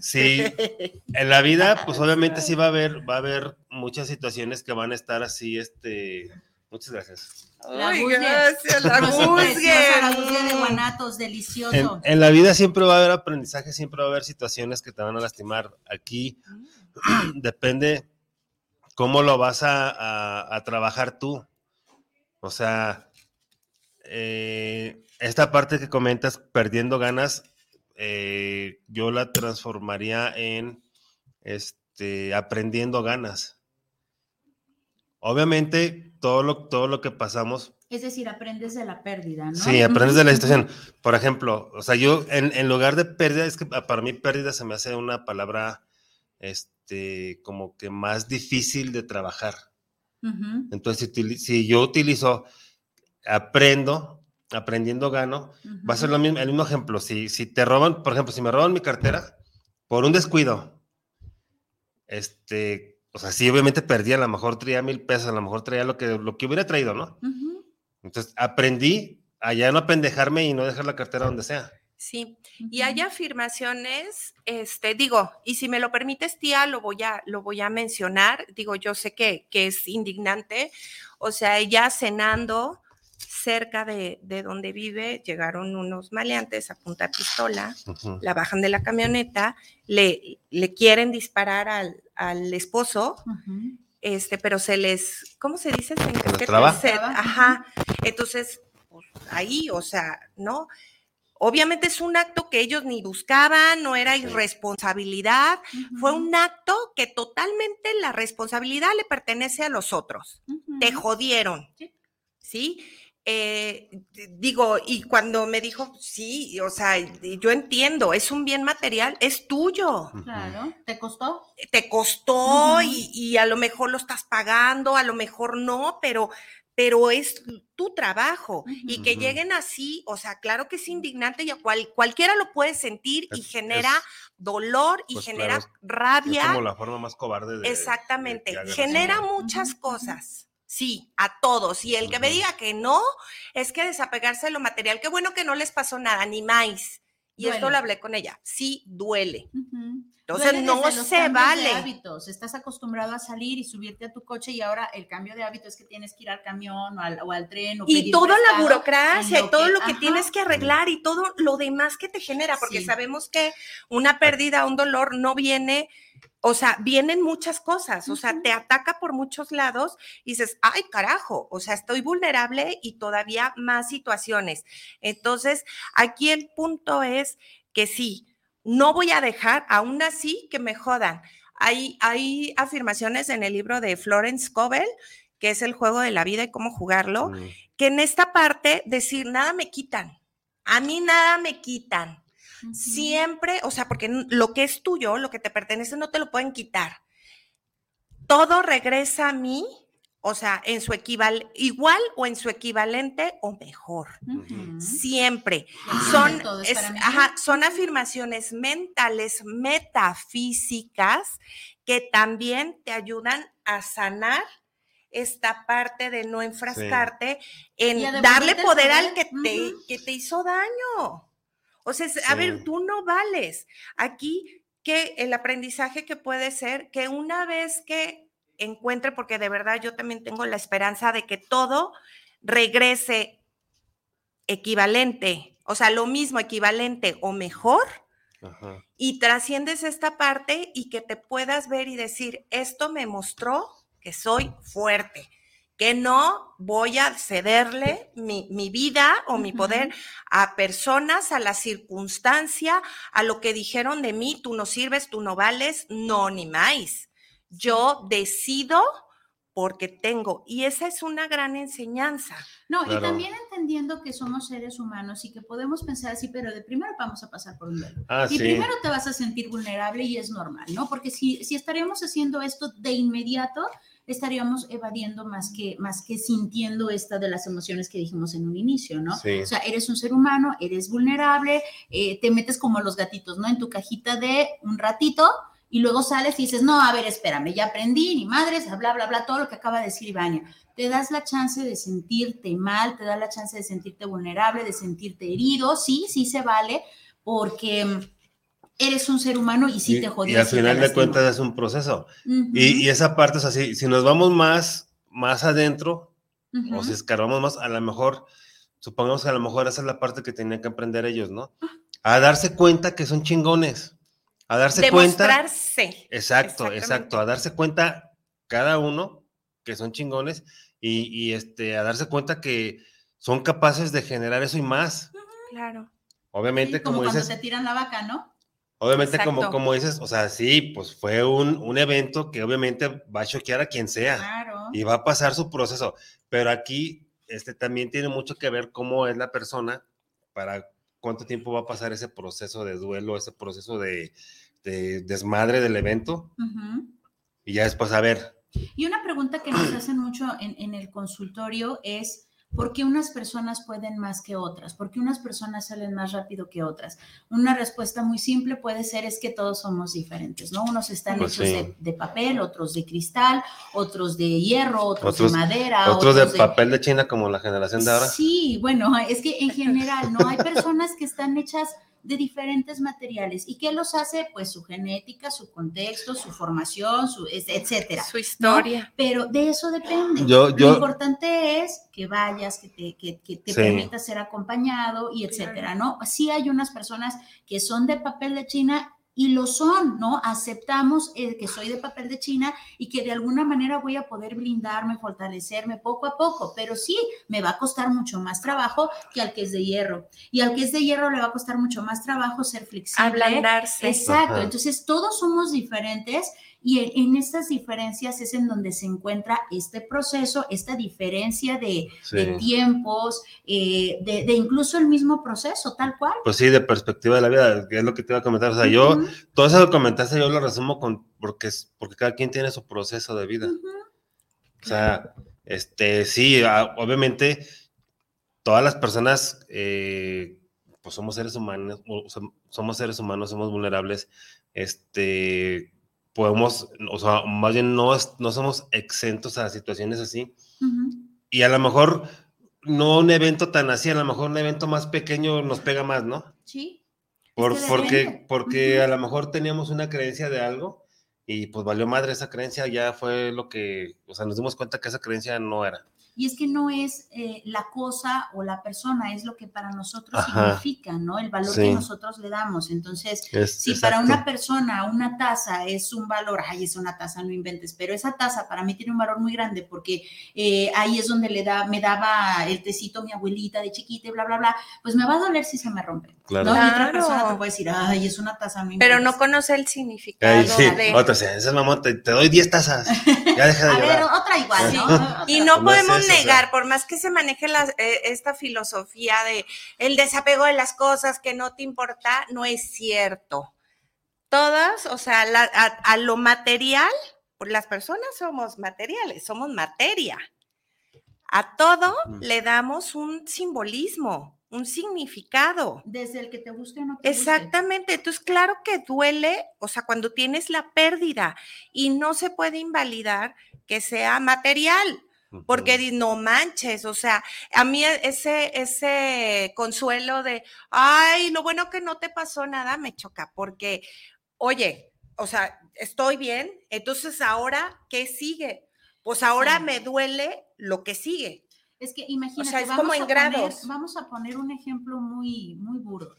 sí, en la vida, pues obviamente sí va a haber, va a haber muchas situaciones que van a estar así, este, muchas gracias. La Ay, juzgue. gracias, la <laughs> la juzgue de guanatos, delicioso. En, en la vida siempre va a haber aprendizaje, siempre va a haber situaciones que te van a lastimar. Aquí <clears throat> depende cómo lo vas a, a- a trabajar tú. O sea, eh, esta parte que comentas, perdiendo ganas, eh, yo la transformaría en este, aprendiendo ganas. Obviamente, todo lo, todo lo que pasamos. Es decir, aprendes de la pérdida, ¿no? Sí, aprendes de la situación. Por ejemplo, o sea, yo en, en lugar de pérdida, es que para mí pérdida se me hace una palabra este, como que más difícil de trabajar. Entonces, si, si yo utilizo, aprendo, aprendiendo gano, va a ser lo mismo, el mismo ejemplo. Si, si te roban, por ejemplo, si me roban mi cartera por un descuido, este, o sea, sí, obviamente perdí, a lo mejor traía mil pesos, a lo mejor traía lo que, lo que hubiera traído, ¿no? ujú, Entonces, aprendí a ya no apendejarme y no dejar la cartera donde sea. Sí, y hay afirmaciones, este, digo, y si me lo permites, tía, lo voy a, lo voy a mencionar. Digo, yo sé que, que es indignante. O sea, ella cenando cerca de, de donde vive, llegaron unos maleantes a punta pistola, la bajan de la camioneta, le, le quieren disparar al, al esposo, este, pero se les, ¿cómo se dice? Se set, Traba, Ajá. Entonces, pues, ahí, o sea, ¿no? Obviamente es un acto que ellos ni buscaban, no era irresponsabilidad, fue un acto que totalmente la responsabilidad le pertenece a los otros. Te jodieron, Sí. ¿sí? Eh, digo, y cuando me dijo, sí, o sea, yo entiendo, es un bien material, es tuyo. Claro, ¿te costó? te costó y, y a lo mejor lo estás pagando, a lo mejor no, pero, pero es tu trabajo. Y que lleguen así, o sea, claro que es indignante y a cual, cualquiera lo puede sentir y genera es- dolor y pues genera claro, Es rabia. como la forma más cobarde de. Exactamente, genera muchas cosas. Sí, a todos. Y el que me diga que no, es que desapegarse de lo material. Qué bueno que no les pasó nada, ni más. Y esto lo hablé con ella. Sí, duele. Ujú. Entonces, Duele no se de vale. hábitos. Estás acostumbrado a salir y subirte a tu coche y ahora el cambio de hábito es que tienes que ir al camión o al, o al tren o Y toda la burocracia y todo lo que ajá, tienes que arreglar y todo lo demás que te genera, porque Sí. sabemos que una pérdida, un dolor no viene, o sea, vienen muchas cosas, o sea, te ataca por muchos lados y dices, ay, carajo, o sea, estoy vulnerable y todavía más situaciones. Entonces, aquí el punto es que sí, no voy a dejar, aún así, que me jodan. Hay, hay afirmaciones en el libro de Florence Covell, que es el juego de la vida y cómo jugarlo, Mm. que en esta parte decir, nada me quitan, a mí nada me quitan. Siempre, o sea, porque lo que es tuyo, lo que te pertenece, no te lo pueden quitar. Todo regresa a mí, o sea, en su equival, igual o en su equivalente o mejor. Siempre. Son, es ajá, son afirmaciones mentales, metafísicas, que también te ayudan a sanar esta parte de no enfrascarte en darle poder al que te, que te hizo daño. O sea, a ver, tú no vales. Aquí que el aprendizaje que puede ser que una vez que encuentre, porque de verdad yo también tengo la esperanza de que todo regrese equivalente, o sea, lo mismo, equivalente o mejor, Ajá. y trasciendes esta parte y que te puedas ver y decir, esto me mostró que soy fuerte, que no voy a cederle mi, mi vida o mi poder a personas, a la circunstancia, a lo que dijeron de mí, tú no sirves, tú no vales, no, ni más. Yo decido porque tengo, y esa es una gran enseñanza. No, Claro. y también entendiendo que somos seres humanos y que podemos pensar así, pero de primero vamos a pasar por un duelo. Ah, y sí. primero te vas a sentir vulnerable y es normal, ¿no? Porque si, si estaríamos haciendo esto de inmediato, estaríamos evadiendo más que, más que sintiendo esta de las emociones que dijimos en un inicio, ¿no? Sí. O sea, eres un ser humano, eres vulnerable, eh, te metes como los gatitos, ¿no? En tu cajita de un ratito y luego sales y dices, no, a ver, espérame, ya aprendí, ni madres, bla, bla, bla, todo lo que acaba de decir Ivania. Te das la chance de sentirte mal, te das la chance de sentirte vulnerable, de sentirte herido, sí, sí se vale, porque eres un ser humano y sí y, te jodió. y al final de cuentas es un proceso. Y, y esa parte, o sea, si, si nos vamos más, más adentro, o si escarbamos más, a lo mejor, supongamos que a lo mejor esa es la parte que tenían que aprender ellos, ¿no? A darse cuenta que son chingones, a darse cuenta, Demostrarse. exacto, Exactamente. exacto, a darse cuenta cada uno que son chingones y, y, este, a darse cuenta que son capaces de generar eso y más. Claro. obviamente, Sí, como, como, cuando dices, te tiran la vaca, ¿no? Obviamente, como, Exacto. como dices, o sea, sí, pues fue un, un evento que obviamente va a choquear a quien sea Claro. y va a pasar su proceso, pero aquí este, también tiene mucho que ver cómo es la persona para cuánto tiempo va a pasar ese proceso de duelo, ese proceso de, de desmadre del evento y ya después a ver, Y una pregunta que nos hacen mucho en, en el consultorio es, ¿por qué unas personas pueden más que otras? ¿Por qué unas personas salen más rápido que otras? Una respuesta muy simple puede ser es que todos somos diferentes, ¿no? Unos están Pues hechos sí. de, de papel, otros de cristal, otros de hierro, otros, Otros- de madera, otros de papel de China como la generación de ahora. Sí, bueno, es que en general, ¿no? Hay personas que están hechas de diferentes materiales. ¿Y qué los hace? Pues su genética, su contexto, su formación, su, etcétera. Su historia. Pero de eso depende. Yo- Lo importante es que vayas, que te, que, que te Sí. permitas ser acompañado y etcétera, ¿no? Sí hay unas personas que son de papel de China y lo son, ¿no? Aceptamos eh, que soy de papel de China y que de alguna manera voy a poder blindarme, fortalecerme poco a poco, pero sí, me va a costar mucho más trabajo que al que es de hierro. Y al que es de hierro le va a costar mucho más trabajo ser flexible. Ablandarse. Exacto, Ajá. entonces todos somos diferentes y en, estas diferencias es en donde se encuentra este proceso, esta diferencia de, Sí. de tiempos, eh, de, de incluso el mismo proceso, tal cual. Pues sí, de perspectiva de la vida, que es lo que te iba a comentar. O sea, yo, todo eso que comentaste, yo lo resumo con, porque, es- porque cada quien tiene su proceso de vida. O sea, este, sí, ah, obviamente, todas las personas, eh, pues somos seres humanos, somos seres humanos, somos vulnerables, este, podemos, o sea, más bien no, no somos exentos a situaciones así. Ujú. Y a lo mejor, no un evento tan así, a lo mejor un evento más pequeño nos pega más, ¿no? Sí. Por, que porque porque Ujú. a lo mejor teníamos una creencia de algo y pues valió madre esa creencia, ya fue lo que, o sea, nos dimos cuenta que esa creencia no era. Y es que no es eh, la cosa o la persona, es lo que para nosotros Ajá. significa, ¿no? El valor Sí. que nosotros le damos. Entonces, Es- Si para una persona una taza es un valor, ay, es una taza, no inventes, pero esa taza para mí tiene un valor muy grande porque eh, ahí es donde le da, me daba el tecito mi abuelita de chiquita y bla, bla, bla, pues me va a doler si se me rompe. Claro. ¿no? Y otra persona te puede decir, ay, es una taza, no Pero no inventes". conoce el significado Ay, sí, de... otra, sí, esa es mamón, te, te doy 10 tazas. Ya deja de <laughs> A ver, otra igual, Sí. ¿no? Otra. Y no podemos eso, o sea. negar, por más que se maneje la- eh, esta filosofía de el desapego de las cosas que no te importa, no es cierto. Todas, o sea, la- a, a lo material, pues las personas somos materiales, somos materia. A todo le damos un simbolismo, un significado. Desde el que te guste o no te guste. Exactamente, entonces claro que duele, o sea, cuando tienes la pérdida y no se puede invalidar que sea material, porque no manches, o sea, a mí e- ese, ese consuelo de, ay, lo bueno que no te pasó nada, me choca, porque, oye, o sea, estoy bien, entonces ahora, ¿qué sigue? Pues ahora Sí. me duele lo que sigue. Es que imagínate, es vamos, como en a poner, vamos a poner un ejemplo muy, muy burdo.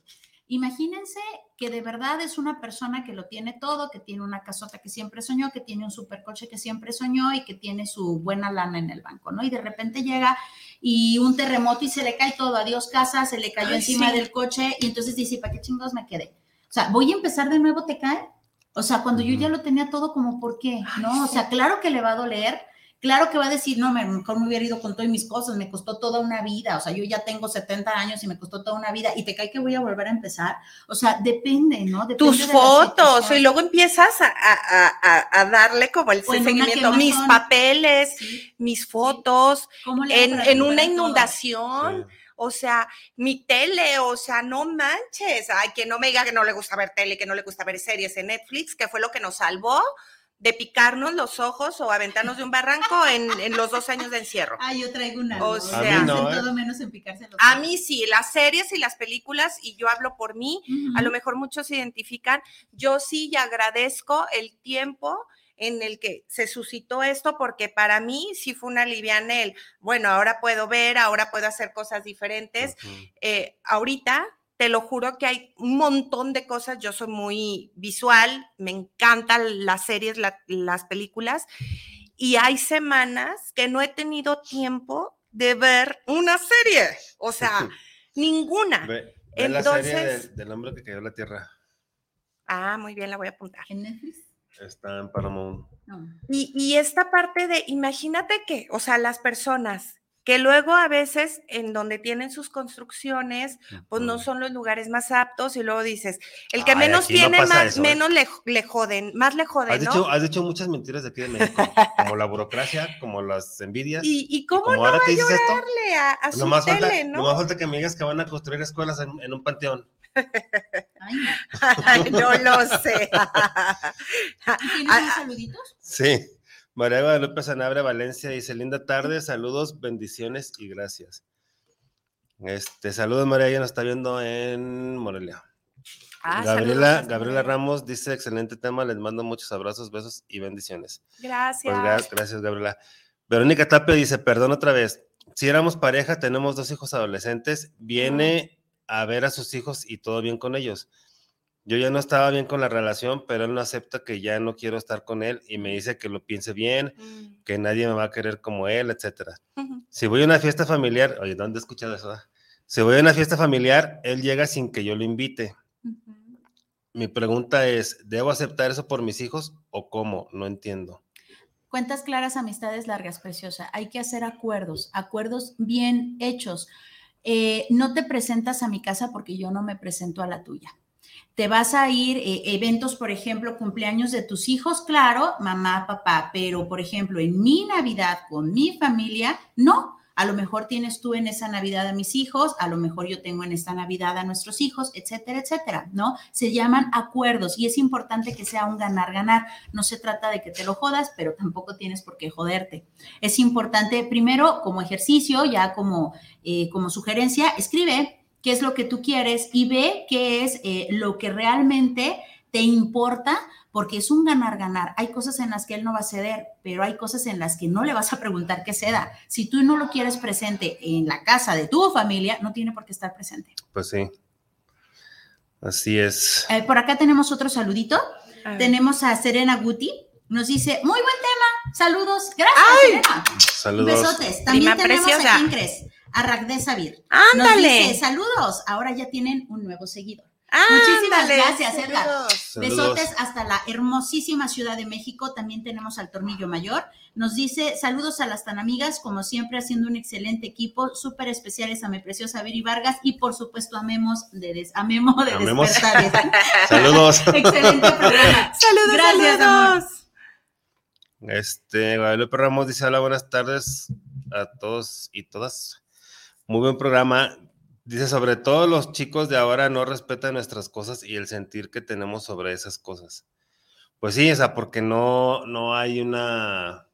Imagínense que de verdad es una persona que lo tiene todo, que tiene una casota que siempre soñó, que tiene un supercoche que siempre soñó y que tiene su buena lana en el banco, ¿no? Y de repente llega y un terremoto y se le cae todo, adiós casa, se le cayó Ay, encima sí. del coche y entonces dice, ¿para qué chingados me quedé? O sea, voy a empezar de nuevo, ¿te cae? O sea, cuando yo ya lo tenía todo como, ¿por qué? Ay, ¿No? O sea, claro que le va a doler, Claro que va a decir, no, me- mejor me hubiera ido con todas mis cosas, me costó toda una vida, o sea, yo ya tengo 70 años y me costó toda una vida y te cae que voy a volver a empezar. O sea, depende, ¿no? Depende tus de fotos y luego empiezas a, a- a- a darle como el seguimiento, mis papeles, Sí, mis fotos, ¿cómo le hago en, en una todo? inundación, Sí. o sea, mi tele, o sea, no manches, ay, que no me diga que no le gusta ver tele, que no le gusta ver series en Netflix, que fue lo que nos salvó de picarnos los ojos o aventarnos de un barranco en, en los dos años de encierro. Ah, yo traigo una. O sea- A mí no, Hacen ¿eh? todo menos en picarse los A mí sí, las series y las películas, y yo hablo por mí, a lo mejor muchos se identifican, yo sí y agradezco el tiempo en el que se suscitó esto, porque para mí sí fue una liviana el, bueno, ahora puedo ver, ahora puedo hacer cosas diferentes. Eh, ahorita, te lo juro que hay un montón de cosas, yo soy muy visual, me encantan las series, la- las películas, y hay semanas que no he tenido tiempo de ver una serie, o sea, <laughs> ninguna. Ve, Es la serie Entonces, del, del hombre que cayó a la tierra. ah, muy bien, la voy a apuntar. ¿En Netflix? Está en Paramount. No. Y, y esta parte de, imagínate que, o sea, las personas que luego a veces en donde tienen sus construcciones, pues no son los lugares más aptos y luego dices, el que Ay, menos no tiene, pasa más, eso, ¿eh? menos le, le joden, más le Has joden, ¿no? dicho, has dicho muchas mentiras de aquí de México, como la burocracia, como las envidias. y, y cómo como no ahora va te a llorarle a, a su nomás falta, tele, ¿no? nomás falta que me digas que van a construir escuelas en, en un panteón. Ay, no. <laughs> Ay, no lo sé. <laughs> ¿Y ¿Tienes <laughs> Ah, más ah. saluditos? Sí. María Guadalupe Sanabria Valencia dice, linda tarde, saludos, bendiciones y gracias. Este, saludos María, ella nos está viendo en Morelia. Ah, Gabriela, saludos Gabriela. Ramos dice, excelente tema, les mando muchos abrazos, besos y bendiciones. Gracias. Pues gra- gracias, Gabriela. Verónica Tapia dice, perdón otra vez, si éramos pareja, tenemos dos hijos adolescentes, viene a ver a sus hijos y todo bien con ellos. Yo ya no estaba bien con la relación, pero él no acepta que ya no quiero estar con él y me dice que lo piense bien, Mm, que nadie me va a querer como él, etcétera. ujú. Si voy a una fiesta familiar, oye, ¿dónde he escuchado eso? ah? Si voy a una fiesta familiar, él llega sin que yo lo invite. Mi pregunta es, ¿debo aceptar eso por mis hijos o cómo? No entiendo. Cuentas claras, amistades largas, preciosa. Hay que hacer acuerdos, acuerdos bien hechos. Eh, no te presentas a mi casa porque yo no me presento a la tuya. Te vas a ir, eh, eventos, por ejemplo, cumpleaños de tus hijos, claro, mamá, papá, pero por ejemplo, en mi Navidad con mi familia, no. A lo mejor tienes tú en esa Navidad a mis hijos, a lo mejor yo tengo en esta Navidad a nuestros hijos, etcétera, etcétera, ¿no? Se llaman acuerdos y es importante que sea un ganar-ganar. No se trata de que te lo jodas, pero tampoco tienes por qué joderte. Es importante, primero, como ejercicio, ya como, eh, como sugerencia, escribe qué es lo que tú quieres y ve qué es eh, lo que realmente te importa, porque es un ganar-ganar. Hay cosas en las que él no va a ceder, pero hay cosas en las que no le vas a preguntar qué ceda. Si tú no lo quieres presente en la casa de tu familia, no tiene por qué estar presente. Pues sí. Así es. Eh, por acá tenemos otro saludito. Tenemos a Serena Guti. Nos dice, muy buen tema. Saludos. Gracias, Serena. Saludos. Besotes. También Prima tenemos preciosa. a quién crees? A Ragde Sabir. Nos Ándale. dice, saludos. Ahora ya tienen un nuevo seguidor. Muchísimas gracias, Edgar. saludos. Besotes hasta la hermosísima Ciudad de México. También tenemos al Tornillo Mayor. Nos dice saludos a las tan amigas, como siempre, haciendo un excelente equipo. Súper especiales a mi preciosa Viri Vargas y, por supuesto, amemos de, des- a Memo de Amemos. <laughs> Saludos. <laughs> excelente programa. <laughs> Saludos, Gracias, saludos. Este, Guadalupe Ramos dice, hola, buenas tardes a todos y todas. Muy buen programa. Dice, sobre todo los chicos de ahora no respetan nuestras cosas y el sentir que tenemos sobre esas cosas. Pues sí, o sea, porque no, no hay una...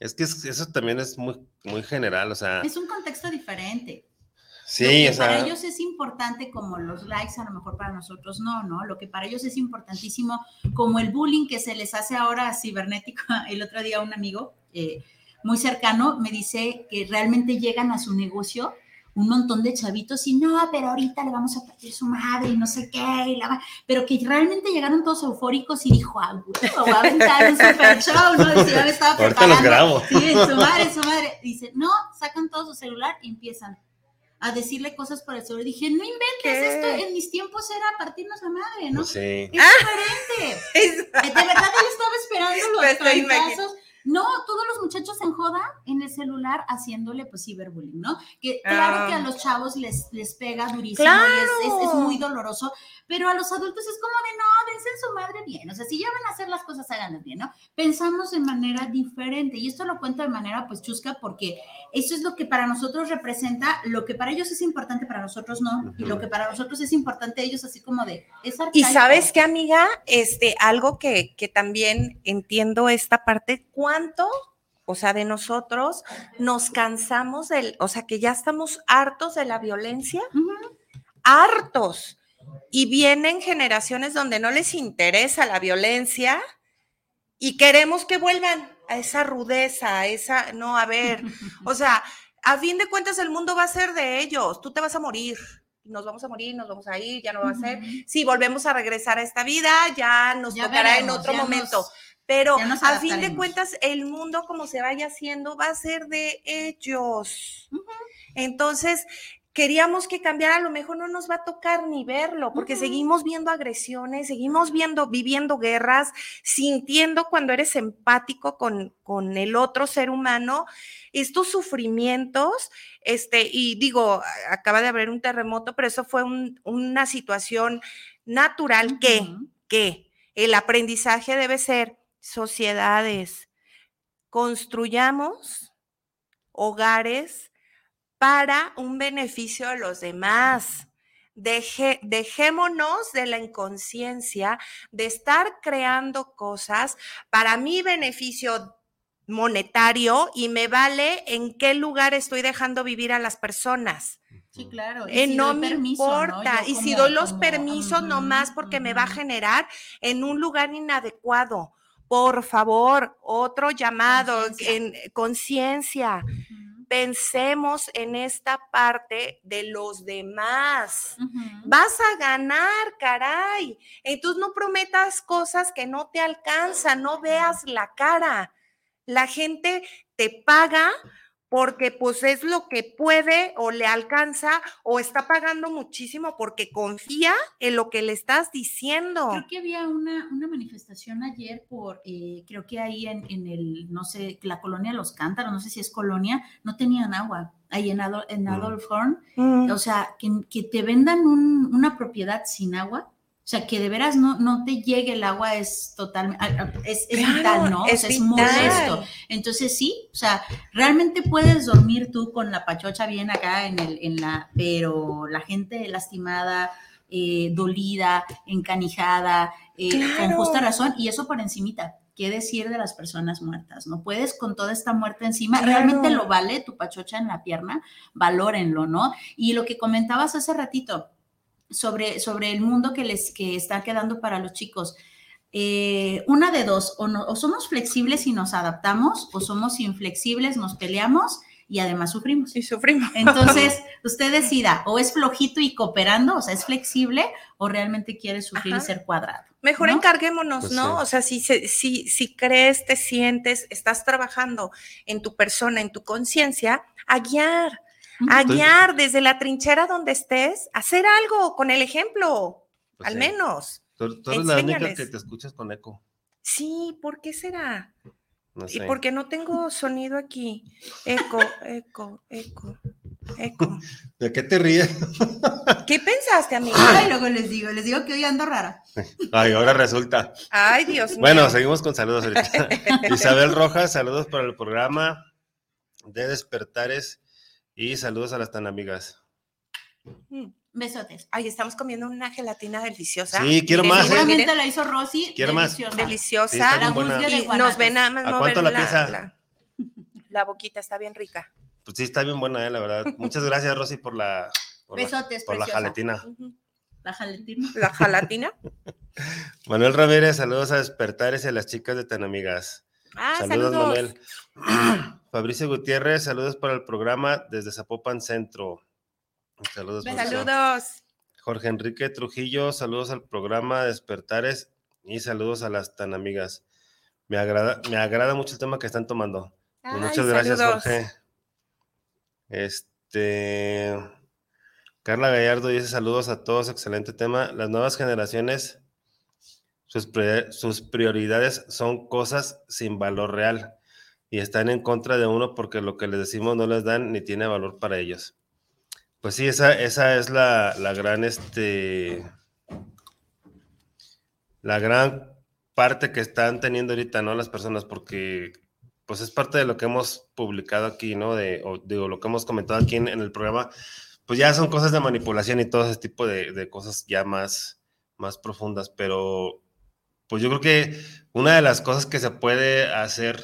Es que es- eso también es muy, muy general, o sea, Es un contexto diferente. sí, lo que o sea, para ellos es importante como los likes, a lo mejor para nosotros no, ¿no? Lo que para ellos es importantísimo, como el bullying que se les hace ahora cibernético. <laughs> El otro día un amigo eh, muy cercano me dice que realmente llegan a su negocio un montón de chavitos y no, pero ahorita le vamos a partir su madre y no sé qué, y la ma-". pero que realmente llegaron todos eufóricos y dijo, ah, güey, voy a aventar un super show, ¿no? Dice, ya me estaba Ahorita los preparando. grabo. Sí, en su madre, en su madre. Dice, no, sacan todo su celular y empiezan a decirle cosas por el celular. Dije, no inventes ¿Qué? esto, en mis tiempos era partirnos la madre, ¿no? pues sí. Es diferente. <laughs> De verdad él estaba esperando los estoy trancazos. No, todos los muchachos en joda en el celular haciéndole pues ciberbullying, ¿no? Que claro Ah. que a los chavos les, les pega durísimo y es, es- es Claro. muy doloroso, pero a los adultos es como de no, dense en su madre bien. O sea, si ya van a hacer las cosas, háganlas bien, ¿no? Pensamos de manera diferente y esto lo cuento de manera pues chusca porque eso es lo que para nosotros representa, lo que para ellos es importante, para nosotros no, y lo que para nosotros es importante, ellos así como de, es Y sabes qué, amiga, este, algo que, que también entiendo esta parte, ¿cuánto, o sea, de nosotros nos cansamos del, o sea, que ya estamos hartos de la violencia? Hartos. Y vienen generaciones donde no les interesa la violencia y queremos que vuelvan a esa rudeza, a esa, no, a ver, o sea, a fin de cuentas el mundo va a ser de ellos, tú te vas a morir, nos vamos a morir, nos vamos a ir, ya no va a ser. Si volvemos a regresar a esta vida, ya nos Ya tocará en otro momento. nos- Pero a fin de cuentas, el mundo como se vaya haciendo va a ser de ellos. Entonces, queríamos que cambiara, a lo mejor no nos va a tocar ni verlo, porque seguimos viendo agresiones, seguimos viendo, viviendo guerras, sintiendo cuando eres empático con, con el otro ser humano, estos sufrimientos, este, y digo, acaba de haber un terremoto, pero eso fue una situación natural que, que el aprendizaje debe ser sociedades, construyamos hogares para un beneficio de los demás. dejémonos de la inconsciencia de estar creando cosas para mi beneficio monetario y me vale en qué lugar estoy dejando vivir a las personas. Sí, claro. Eh, no me importa. Y si doy los permisos nomás porque me va a generar en un lugar inadecuado. Por favor, otro llamado en conciencia pensemos en esta parte de los demás. Vas a ganar, caray. Entonces no prometas cosas que no te alcanzan, no veas la cara. La gente te paga porque pues es lo que puede o le alcanza o está pagando muchísimo porque confía en lo que le estás diciendo. Creo que había una, una manifestación ayer por, eh, creo que ahí en, en, el, no sé, la colonia Los Cántaros, no sé si es colonia, no tenían agua ahí en, en mm. Adolf Horn. Mm. O sea, que, que te vendan un, una propiedad sin agua o sea, que de veras no, no te llegue el agua es totalmente, es, es vital, ¿no? Es, o sea, es molesto. Entonces sí, o sea, realmente puedes dormir tú con la pachocha bien acá en, el, en la, pero la gente lastimada, eh, dolida, encanijada, eh, con justa razón, y eso por encimita. ¿Qué decir de las personas muertas? No puedes con toda esta muerte encima. Realmente lo vale tu pachocha en la pierna, valórenlo, ¿no? Y lo que comentabas hace ratito, sobre, sobre el mundo que les que está quedando para los chicos. Eh, una de dos, o, no, o somos flexibles y nos adaptamos, o somos inflexibles, nos peleamos y además sufrimos. Y sufrimos. Entonces, <laughs> usted decida, o es flojito y cooperando, o sea, es flexible, o realmente quiere sufrir y ser cuadrado. Mejor encarguémonos, pues ¿no? O sea, si, si, si crees, te sientes, estás trabajando en tu persona, en tu conciencia, a guiar a guiar desde la trinchera donde estés, hacer algo con el ejemplo, pues al menos. Tú, eres la única que te escuchas con eco. Sí, ¿por qué será? No sé. Y porque no tengo sonido aquí. Eco, eco, eco, eco. ¿De qué te ríes? ¿Qué pensaste, amigo? Ay, luego les digo, les digo que hoy ando rara. Ay, ahora resulta. Ay, Dios mío. Bueno, seguimos con saludos ahorita. Isabel Rojas, saludos para el programa de Despertares y saludos a las tan amigas. Mm, besotes. Ay, estamos comiendo una gelatina deliciosa. Sí, quiero más. ¿eh? Seguramente la hizo Rosy. Quiero más. Deliciosa. y nos ven nada más ¿A cuánto la, pieza? La, la, boquita está bien rica. Pues sí, está bien buena, eh, la verdad. Muchas gracias, Rosy, por la, por Besotes, la, por la jaletina. La jaletina. La jalatina. <laughs> Manuel Ramírez, saludos a Despertares y a las chicas de Tan Amigas. Ah, saludos, Manuel. <clears throat> Fabricio Gutiérrez, saludos para el programa desde Zapopan Centro. Saludos. Saludos. Jorge Enrique Trujillo, saludos al programa Despertares y saludos a las tan amigas. Me agrada, me agrada mucho el tema que están tomando. Muchas gracias, Jorge. Este. Carla Gallardo dice saludos a todos, excelente tema. Las nuevas generaciones sus, prioridades son cosas sin valor real y están en contra de uno porque lo que les decimos no les dan ni tiene valor para ellos. Pues sí, esa, esa es la, la gran, este, la gran parte que están teniendo ahorita, ¿no? Las personas, porque pues es parte de lo que hemos publicado aquí, ¿no? De, digo, lo que hemos comentado aquí en, el programa, pues ya son cosas de manipulación y todo ese tipo de, de cosas ya más, más profundas, pero pues yo creo que una de las cosas que se puede hacer,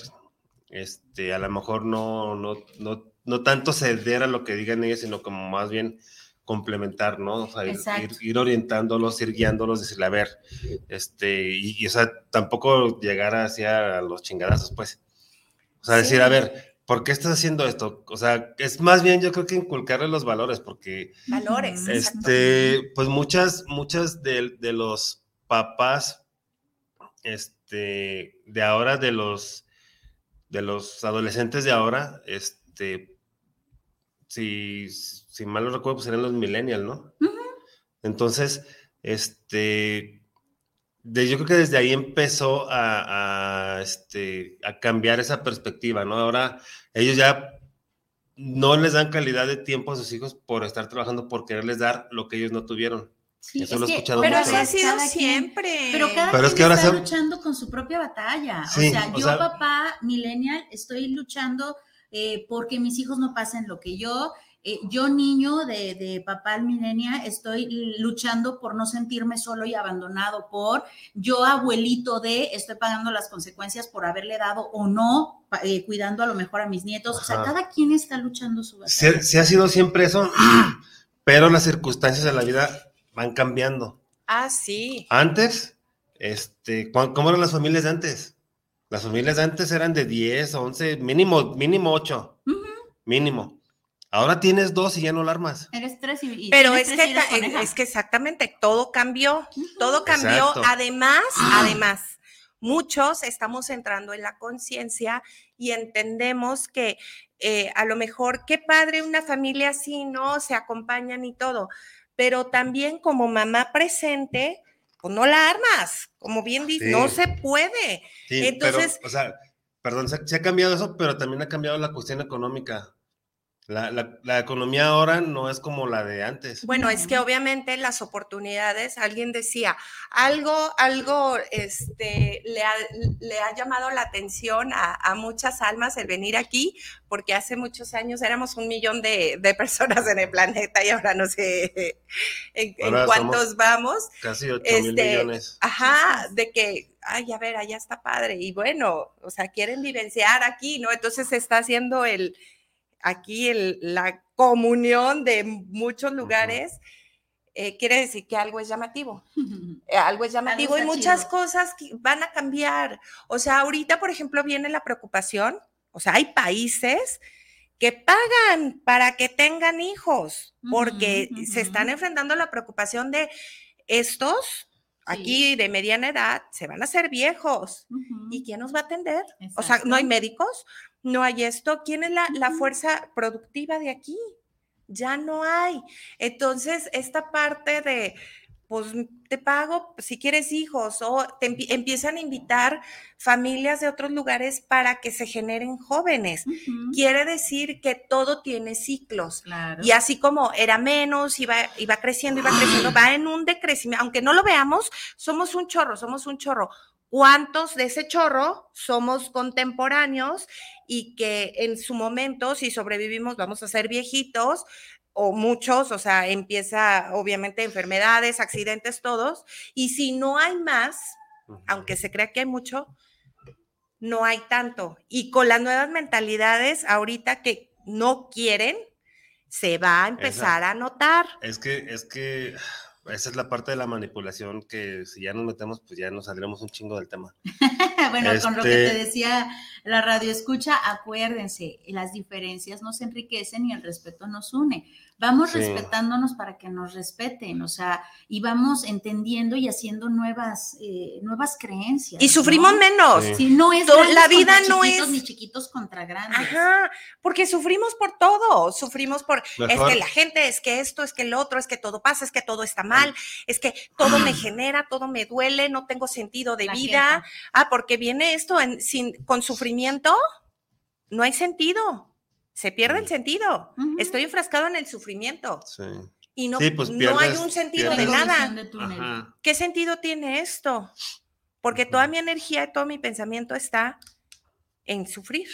este, a lo mejor no, no, no, no tanto ceder a lo que digan ellos, sino como más bien complementar, ¿no? O sea, ir, orientándolos, ir guiándolos, decirle, a ver, este, y, o sea, tampoco llegar hacia los chingadazos, pues. O sea, decir, a ver, ¿por qué estás haciendo esto? O sea, es más bien yo creo que inculcarle los valores, porque... Valores. Este, pues muchas, muchas de, de los papás este, de ahora, de los, de los adolescentes de ahora, este, si, si mal no recuerdo, pues serían los millennials, ¿no? Entonces, este, de, yo creo que desde ahí empezó a, a, este, a cambiar esa perspectiva, ¿no? Ahora ellos ya no les dan calidad de tiempo a sus hijos por estar trabajando, por quererles dar lo que ellos no tuvieron. Sí, Eso es lo he que- escuchado Pero mucho. ha sido Cada quien- siempre. Pero cada Pero quien es que ahora está se- luchando con su propia batalla. Sí, o sea, o yo, sea- papá millennial, estoy luchando eh, porque mis hijos no pasen lo que yo. eh, yo, niño de, de papá millennial, estoy luchando por no sentirme solo y abandonado por. Yo, abuelito de, estoy pagando las consecuencias por haberle dado o no, eh, cuidando a lo mejor a mis nietos. O sea, cada quien está luchando su batalla. sí ha sido siempre eso, <clears throat> pero las circunstancias de la vida van cambiando. Ah, sí. Antes, este, ¿cu- ¿cómo eran las familias de antes? Las familias de antes eran de 10, 11, mínimo, mínimo 8, Ujú. mínimo. Ahora tienes dos y ya no la armas. Eres tres y, y Pero es tres que, y es que exactamente todo cambió, todo cambió. Exacto. Además, además, muchos estamos entrando en la conciencia y entendemos que eh, a lo mejor qué padre una familia así, ¿no? Se acompañan y todo, pero también como mamá presente, pues no la armas, como bien dice, Sí. no se puede. Sí, Entonces- pero, o sea, perdón, se, se ha cambiado eso, pero también ha cambiado la cuestión económica. La, la- la economía ahora no es como la de antes. Bueno, es que obviamente las oportunidades, alguien decía, algo, algo este, le, ha, le ha llamado la atención a, a muchas almas el venir aquí, porque hace muchos años éramos un millón de, de personas en el planeta y ahora no sé en, en cuántos vamos. Casi 8 mil Este, millones. Ajá, de que, ay, a ver, allá está padre. Y bueno, o sea, quieren vivenciar aquí, ¿no? Entonces se está haciendo el, aquí el, la comunión de muchos lugares. eh, quiere decir que algo es llamativo. <laughs> eh, algo es llamativo y muchas chido. cosas que van a cambiar. O sea, ahorita, por ejemplo, viene la preocupación. O sea, hay países que pagan para que tengan hijos, porque se están enfrentando a la preocupación de estos aquí de mediana edad se van a hacer viejos. ¿Y quién nos va a atender? O sea, no hay médicos, no hay esto. ¿Quién es la, la fuerza productiva de aquí? Ya no hay. Entonces, esta parte de, pues te pago si quieres hijos o te empiezan a invitar familias de otros lugares para que se generen jóvenes. Quiere decir que todo tiene ciclos. Claro. Y así como era menos, iba, iba creciendo, iba creciendo, <clears throat> va en un decrecimiento. Aunque no lo veamos, somos un chorro, somos un chorro. ¿Cuántos de ese chorro somos contemporáneos y que en su momento, si sobrevivimos, vamos a ser viejitos? O muchos, o sea, empieza obviamente enfermedades, accidentes, todos. Y si no hay más, aunque se crea que hay mucho, no hay tanto. Y con las nuevas mentalidades, ahorita que no quieren, se va a empezar a notar. Es que, es que esa es la parte de la manipulación que si ya nos metemos, pues ya nos saldremos un chingo del tema. <laughs> bueno, con lo que Este- te decía la radio escucha, acuérdense, las diferencias nos enriquecen y el respeto nos une. Vamos Sí. respetándonos para que nos respeten, o sea, y vamos entendiendo y haciendo nuevas, eh, nuevas creencias. Y sufrimos ¿no? menos. Sí. Si no es la vida no chiquitos, es- ni chiquitos contra grandes. Ajá, porque sufrimos por todo, sufrimos por, es que la gente, es que esto, es que el otro, es que todo pasa, es que todo está mal, es que todo me <clears throat> genera, todo me duele, no tengo sentido de La vida. Ah, porque viene esto en, sin, con sufrimiento, no hay sentido, se pierde el sentido. Ujú. Estoy enfrascado en el sufrimiento Sí. y no, Sí, pues no hay un sentido de nada. de. ¿Qué sentido tiene esto? Porque toda mi energía, todo mi pensamiento está en sufrir.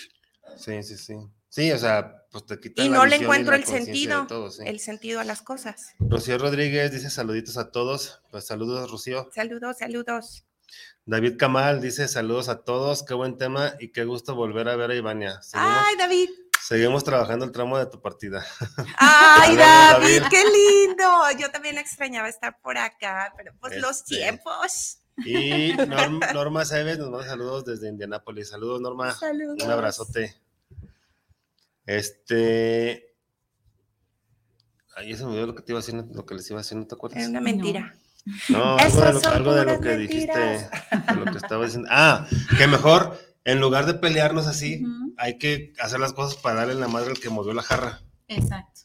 Sí, sí, sí. Sí, o sea, pues te quita Y la no le y encuentro el sentido, todo, sí. el sentido a las cosas. Rocío Rodríguez dice saluditos a todos. Pues saludos, Rocío. Saludos, saludos. David Kamal dice saludos a todos. Qué buen tema y qué gusto volver a ver a Ivania. Seguimos, Ay, David. seguimos trabajando el tramo de tu partida. <laughs> Ay, David, David. qué lindo. Yo también extrañaba estar por acá, pero pues los Este, tiempos. Y Norm- <laughs> Norma Seves nos manda saludos desde Indianápolis. Saludos, Norma. Saludos. Un abrazote. Este. Ay, se me olvidó lo que te iba a decir, lo que les iba a decir, ¿no te acuerdas? Es una mentira. No, algo de Esas lo, son algo de lo que dijiste, de lo que estaba diciendo. Ah, que mejor, en lugar de pelearnos así, hay que hacer las cosas para darle la madre al que movió la jarra. Exacto,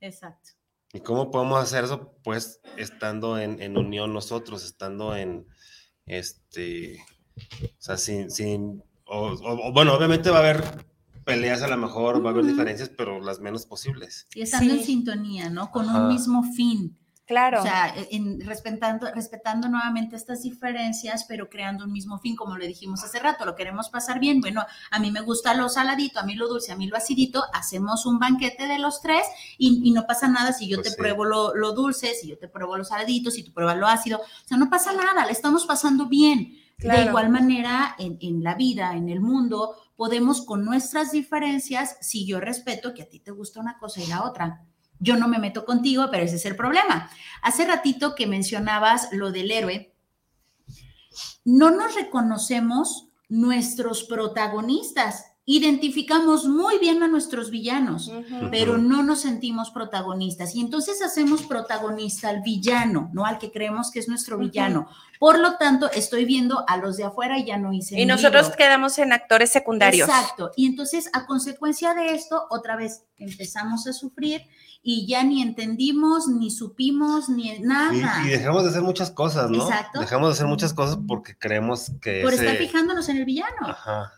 exacto. ¿Y cómo podemos hacer eso? Pues estando en, en unión nosotros, estando en, este, o sea, sin, sin o, o- o, bueno, obviamente va a haber peleas a lo mejor, va a haber diferencias, pero las menos posibles. Y estando Sí. en sintonía, ¿no? Con Ajá. un mismo fin. Claro. O sea, en, respetando, respetando nuevamente estas diferencias, pero creando un mismo fin, como le dijimos hace rato, lo queremos pasar bien. Bueno, a mí me gusta lo saladito, a mí lo dulce, a mí lo acidito, hacemos un banquete de los tres y, y no pasa nada si yo Pues te sí. pruebo lo, lo dulce, si yo te pruebo lo saladito, si tú pruebas lo ácido. O sea, no pasa nada, le estamos pasando bien. De igual manera, en, en la vida, en el mundo, podemos con nuestras diferencias, si yo respeto que a ti te gusta una cosa y la otra. Yo no me meto contigo, pero ese es el problema. Hace ratito que mencionabas lo del héroe, no nos reconocemos nuestros protagonistas. Identificamos muy bien a nuestros villanos, pero no nos sentimos protagonistas. Y entonces hacemos protagonista al villano, no al que creemos que es nuestro villano. Por lo tanto, estoy viendo a los de afuera y ya no hice Y nosotros libro. quedamos en actores secundarios. Exacto. Y entonces, a consecuencia de esto, otra vez empezamos a sufrir y ya ni entendimos, ni supimos, ni nada. Y, y dejamos de hacer muchas cosas, ¿no? Exacto. Dejamos de hacer muchas cosas porque creemos que por ese... estar fijándonos en el villano. Ajá.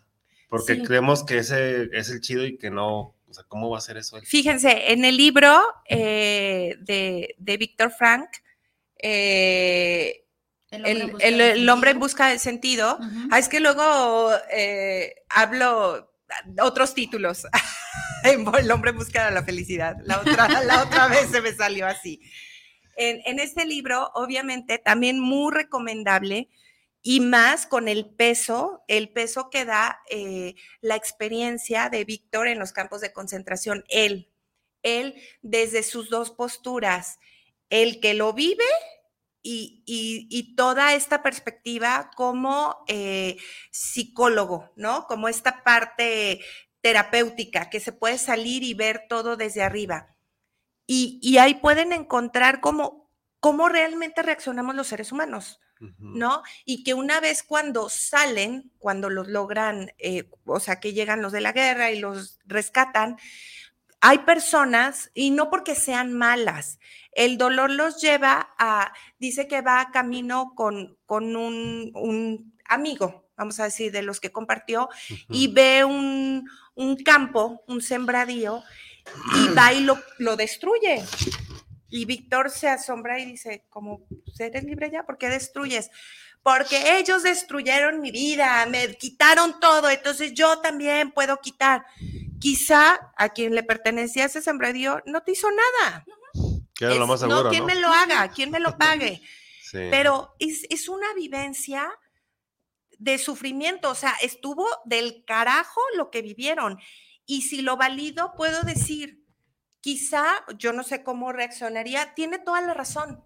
Porque Sí. creemos que ese es el chido y que no... O sea, ¿cómo va a ser eso? Fíjense, en el libro eh, de, de Víctor Frank, eh, El hombre en el, busca el- hombre en sentido. busca del sentido, Ujú. ah, es que luego eh, hablo otros títulos. <laughs> el hombre busca la felicidad. La otra, <laughs> la otra vez se me salió así. En, en este libro, obviamente, también muy recomendable y más con el peso, el peso que da eh, la experiencia de Víctor en los campos de concentración. Él, él desde sus dos posturas, el que lo vive y, y- y toda esta perspectiva como eh, psicólogo, ¿no? Como esta parte terapéutica que se puede salir y ver todo desde arriba. Y, y ahí pueden encontrar cómo, cómo realmente reaccionamos los seres humanos. ¿no? Y que una vez cuando salen, cuando los logran, eh, o sea, que llegan los de la guerra y los rescatan, hay personas, y no porque sean malas, el dolor los lleva a, dice que va camino con, con un, un amigo, vamos a decir, de los que compartió, y ve un, un campo, un sembradío, y va y lo, lo destruye. Y Víctor se asombra y dice, como, "Pues, ¿eres libre ya? ¿Por qué destruyes? Porque ellos destruyeron mi vida, me quitaron todo, entonces yo también puedo quitar. Quizá a quien le pertenecía ese sembradío no te hizo nada. Que era lo Es- más seguro, no, ¿quién ¿no? me lo haga? ¿Quién me lo pague? <laughs> Sí. Pero es, es una vivencia de sufrimiento, o sea, estuvo del carajo lo que vivieron. Y si lo valido, puedo decir, quizá, yo no sé cómo reaccionaría, tiene toda la razón,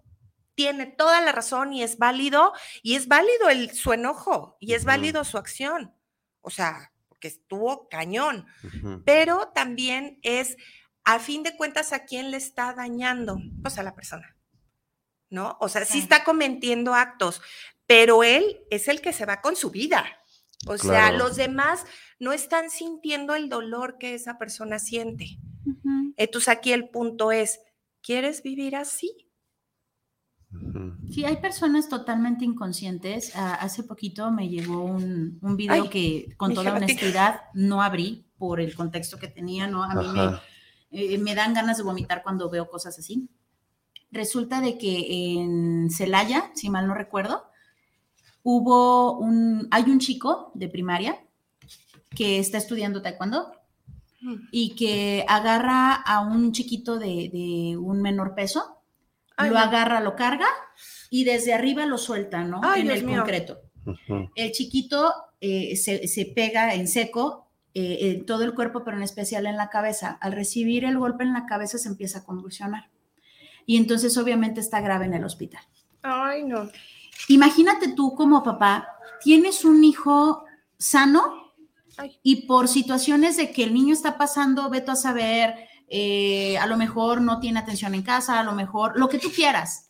tiene toda la razón y es válido, y es válido el, su enojo, y es válido su acción, o sea, porque estuvo cañón, pero también es, a fin de cuentas, a quién le está dañando, pues a la persona. ¿no? O sea, sí está cometiendo actos, pero él es el que se va con su vida. O sea, los demás no están sintiendo el dolor que esa persona siente. Entonces aquí el punto es, ¿quieres vivir así? Sí, hay personas totalmente inconscientes. Ah, hace poquito me llegó un, un video Ay, que con toda honestidad no abrí por el contexto que tenía, ¿no? A mí me, eh, me dan ganas de vomitar cuando veo cosas así. Resulta de que en Celaya, si mal no recuerdo, hubo un, hay un chico de primaria que está estudiando taekwondo y que agarra a un chiquito de, de un menor peso, Ay, lo no. agarra, lo carga y desde arriba lo suelta, ¿no? Ay, en Dios el mío. concreto. El chiquito eh, se, se pega en seco eh, en todo el cuerpo, pero en especial en la cabeza. Al recibir el golpe en la cabeza se empieza a convulsionar. Y entonces obviamente está grave en el hospital. Ay, no. Imagínate tú como papá, tienes un hijo sano y por situaciones de que el niño está pasando, veto a saber, eh, a lo mejor no tiene atención en casa, a lo mejor lo que tú quieras.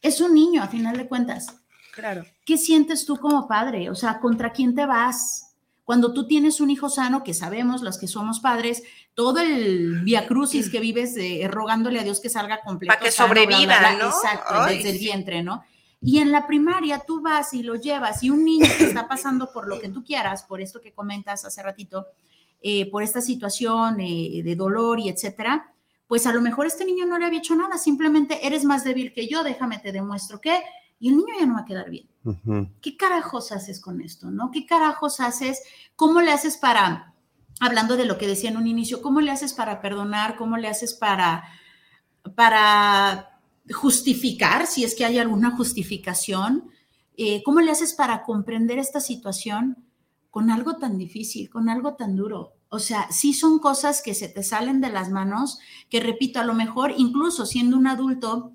Es un niño, a final de cuentas. Claro. ¿Qué sientes tú como padre? O sea, ¿contra quién te vas? Cuando tú tienes un hijo sano, que sabemos los que somos padres, todo el via crucis que vives eh, rogándole a Dios que salga completo. Para que sobreviva, ¿no? Exacto, desde el vientre, ¿no? Y en la primaria tú vas y lo llevas y un niño que está pasando por lo que tú quieras, por esto que comentas hace ratito, eh, por esta situación eh, de dolor y etcétera, pues a lo mejor este niño no le había hecho nada, simplemente eres más débil que yo, déjame te demuestro que, y el niño ya no va a quedar bien. ¿Qué carajos haces con esto, no? ¿Qué carajos haces? ¿Cómo le haces para, hablando de lo que decía en un inicio, cómo le haces para perdonar? ¿Cómo le haces para, para justificar, si es que hay alguna justificación? Eh, ¿Cómo le haces para comprender esta situación con algo tan difícil, con algo tan duro? O sea, sí son cosas que se te salen de las manos, que repito, a lo mejor incluso siendo un adulto,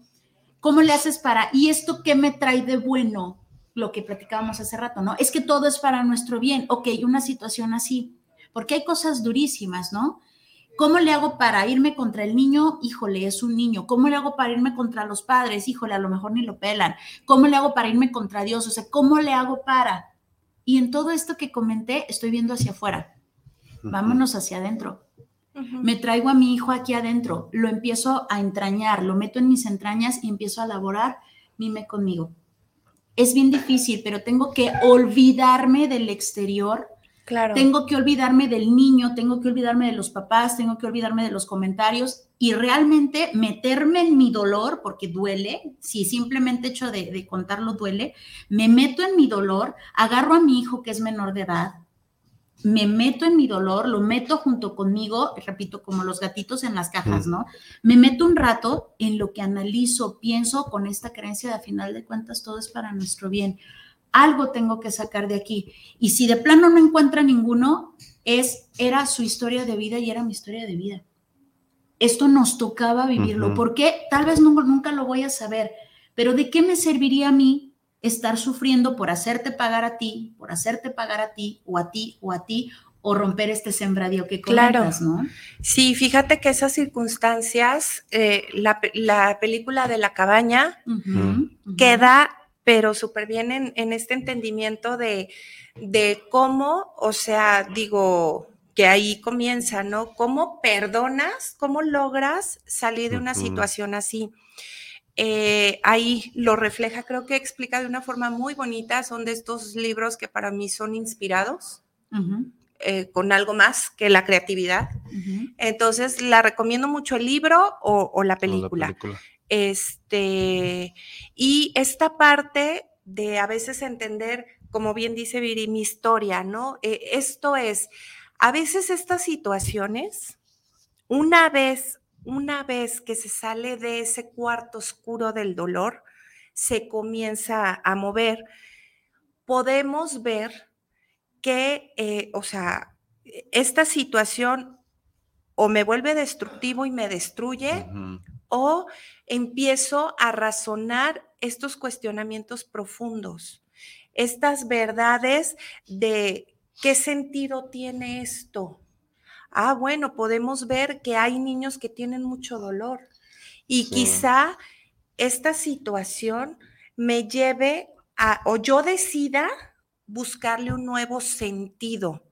¿cómo le haces para, y esto qué me trae de bueno? Lo que platicábamos hace rato, ¿no? Es que todo es para nuestro bien. Ok, una situación así, porque hay cosas durísimas, ¿no? ¿Cómo le hago para irme contra el niño? Híjole, es un niño. ¿Cómo le hago para irme contra los padres? Híjole, a lo mejor ni lo pelan. ¿Cómo le hago para irme contra Dios? O sea, ¿cómo le hago para? Y en todo esto que comenté, estoy viendo hacia afuera. Vámonos hacia adentro. Me traigo a mi hijo aquí adentro, lo empiezo a entrañar, lo meto en mis entrañas y empiezo a elaborar, mime conmigo. Es bien difícil, pero tengo que olvidarme del exterior. Claro. Tengo que olvidarme del niño, tengo que olvidarme de los papás, tengo que olvidarme de los comentarios y realmente meterme en mi dolor, porque duele, si simplemente hecho de, de contarlo duele, me meto en mi dolor, agarro a mi hijo que es menor de edad, me meto en mi dolor, lo meto junto conmigo, repito, como los gatitos en las cajas, ¿no? Me meto un rato en lo que analizo, pienso con esta creencia de a final de cuentas todo es para nuestro bien. Algo tengo que sacar de aquí. Y si de plano no encuentra ninguno, es, era su historia de vida y era mi historia de vida. Esto nos tocaba vivirlo. ¿Por qué? Tal vez nunca lo voy a saber, pero ¿de qué me serviría a mí estar sufriendo por hacerte pagar a ti, por hacerte pagar a ti, o a ti, o a ti, o romper este sembradío que comentas, ¿no? Sí, fíjate que esas circunstancias, eh, la, película de la cabaña queda, pero súper bien en, este entendimiento de, de cómo, o sea, digo, que ahí comienza, ¿no? ¿Cómo perdonas? ¿Cómo logras salir de una situación así? Eh, ahí lo refleja, creo que explica de una forma muy bonita, son de estos libros que para mí son inspirados. Eh, con algo más que la creatividad. Entonces, la recomiendo mucho el libro o, la, película. Este, y esta parte de a veces entender, como bien dice Viri, mi historia, ¿no? Eh, esto es, a veces estas situaciones, una vez una vez que se sale de ese cuarto oscuro del dolor, se comienza a mover, podemos ver que, eh, o sea, esta situación o me vuelve destructivo y me destruye, o empiezo a razonar estos cuestionamientos profundos, estas verdades de qué sentido tiene esto, ah, bueno, podemos ver que hay niños que tienen mucho dolor y quizá esta situación me lleve a, o yo decida buscarle un nuevo sentido.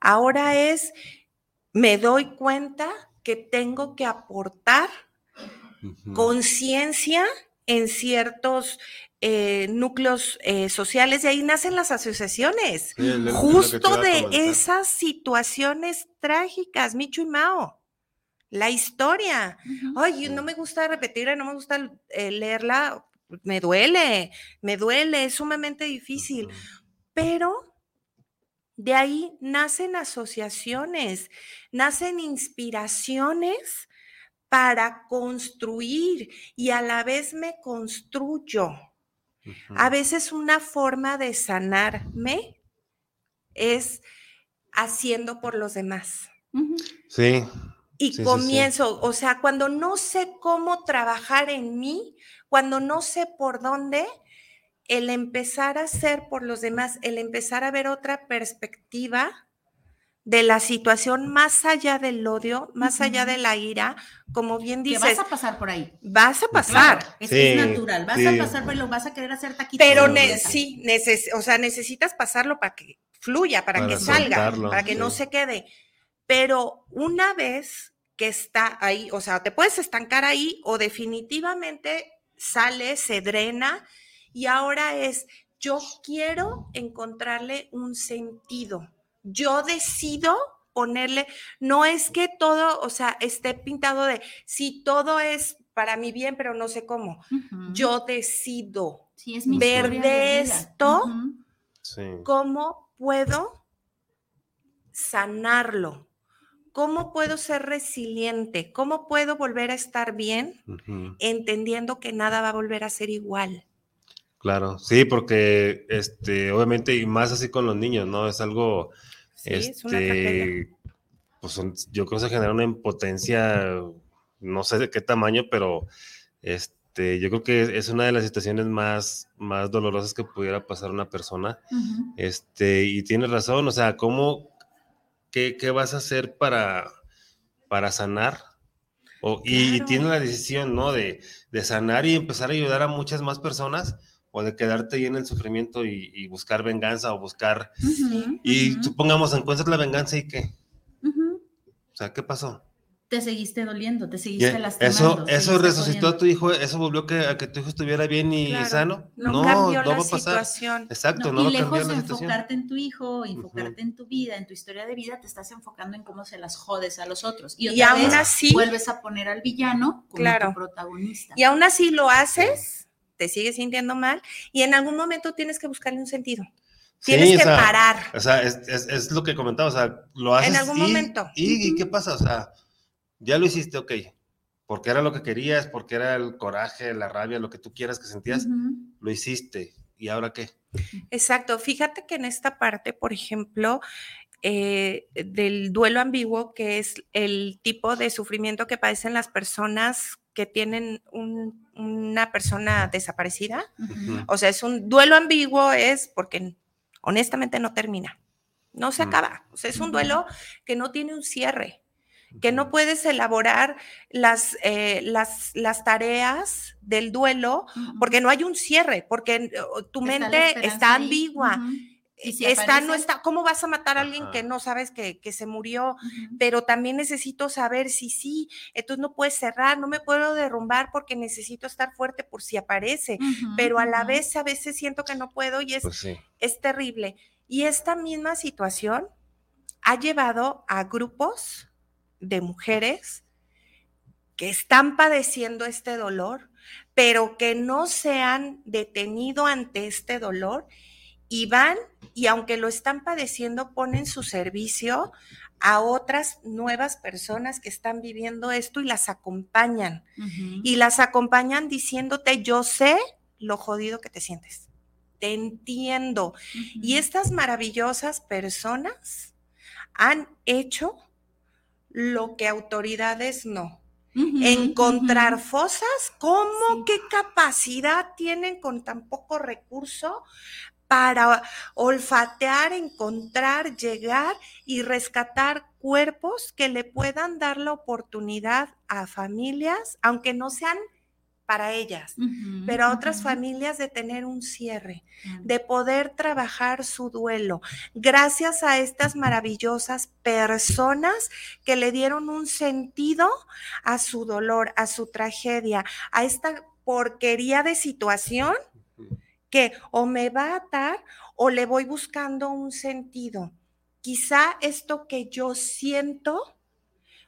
Ahora es, me doy cuenta que tengo que aportar conciencia en ciertos eh, núcleos eh, sociales y ahí nacen las asociaciones, justo de esas situaciones trágicas, Micho y Mao. La historia. Ay, no me gusta repetirla, no me gusta eh, leerla, me duele, me duele, es sumamente difícil. Pero de ahí nacen asociaciones, nacen inspiraciones para construir y a la vez me construyo. A veces una forma de sanarme es haciendo por los demás. Sí. Y comienzo, o sea, cuando no sé cómo trabajar en mí, cuando no sé por dónde, el empezar a hacer por los demás, el empezar a ver otra perspectiva, de la situación más allá del odio, más allá de la ira, como bien Que dices, vas a pasar por ahí. vas a pasar. Claro, es, que natural. Vas sí. a pasar por ahí, lo vas a querer hacer taquitos. Pero Sí, ne- sí, neces- o sea, necesitas pasarlo para que fluya, para, Para que salga, para que no se quede. Pero una vez que está ahí, o sea, te puedes estancar ahí o definitivamente sale, se drena y ahora es, yo quiero encontrarle un sentido. Yo decido ponerle, no es que todo, o sea, esté pintado de, si todo es para mi bien, pero no sé cómo. Yo decido Sí, es mi ver de esto. Sí. cómo puedo sanarlo, cómo puedo ser resiliente, cómo puedo volver a estar bien, entendiendo que nada va a volver a ser igual. Claro, sí, porque este, obviamente, y más así con los niños, ¿no? Es algo, Sí, es este, pues son- yo creo que se genera una impotencia, no sé de qué tamaño, pero este, yo creo que es una de las situaciones más, más dolorosas que pudiera pasar a una persona. Este, y tienes razón, o sea, ¿cómo, qué, qué vas a hacer para, para sanar? O, y, y tienes la decisión, ¿no? De, de sanar y empezar a ayudar a muchas más personas, o de quedarte ahí en el sufrimiento y, y buscar venganza o buscar. Y Ujú. supongamos, encuentras la venganza y qué. O sea, ¿qué pasó? Te seguiste doliendo, te seguiste lastimando. eso seguiste resucitó a tu hijo, eso volvió que, a que tu hijo estuviera bien y Claro, sano. No, No, cambió no la va a pasar. situación. Exacto, No, no, y va a cambiar lejos de la situación. enfocarte en tu hijo, enfocarte en tu vida, en tu historia de vida, te estás enfocando en cómo se las jodes a los otros. Y, aún vez así- vuelves a poner al villano como Claro. tu protagonista. Y aún así lo haces, te sigues sintiendo mal y en algún momento tienes que buscarle un sentido. Sí, Tienes o que sea, parar. O sea, es, es- es lo que comentaba, o sea, lo haces. algún y, momento. Y, ¿y qué pasa? O sea, ya lo hiciste, ok. Porque era lo que querías, porque era el coraje, la rabia, lo que tú quieras que sentías, Ujú. lo hiciste. ¿Y ahora qué? Exacto. Fíjate que en esta parte, por ejemplo, eh, del duelo ambiguo, que es el tipo de sufrimiento que padecen las personas que tienen un- una persona desaparecida. O sea, es un duelo ambiguo, es porque honestamente no termina, no se Mm. acaba. O sea, es un duelo que no tiene un cierre, que no puedes elaborar las, eh, las, las tareas del duelo porque no hay un cierre, porque eh, tu Está mente está ambigua. Si está, no está, ¿Cómo vas a matar a alguien Ajá. que no sabes que, que se murió? Pero también necesito saber si sí, entonces no puedes cerrar, no me puedo derrumbar porque necesito estar fuerte por si aparece pero a la vez a veces siento que no puedo y es, Pues sí. es terrible. Y esta misma situación ha llevado a grupos de mujeres que están padeciendo este dolor, pero que no se han detenido ante este dolor y van y aunque lo están padeciendo, ponen su servicio a otras nuevas personas que están viviendo esto y las acompañan y las acompañan diciéndote, yo sé lo jodido que te sientes, te entiendo. Y estas maravillosas personas han hecho lo que autoridades no. Encontrar fosas, ¿cómo Sí. qué capacidad tienen con tan poco recurso para olfatear, encontrar, llegar y rescatar cuerpos que le puedan dar la oportunidad a familias, aunque no sean para ellas, pero a otras familias de tener un cierre, de poder trabajar su duelo, gracias a estas maravillosas personas que le dieron un sentido a su dolor, a su tragedia, a esta porquería de situación que o me va a atar o le voy buscando un sentido. Quizá esto que yo siento,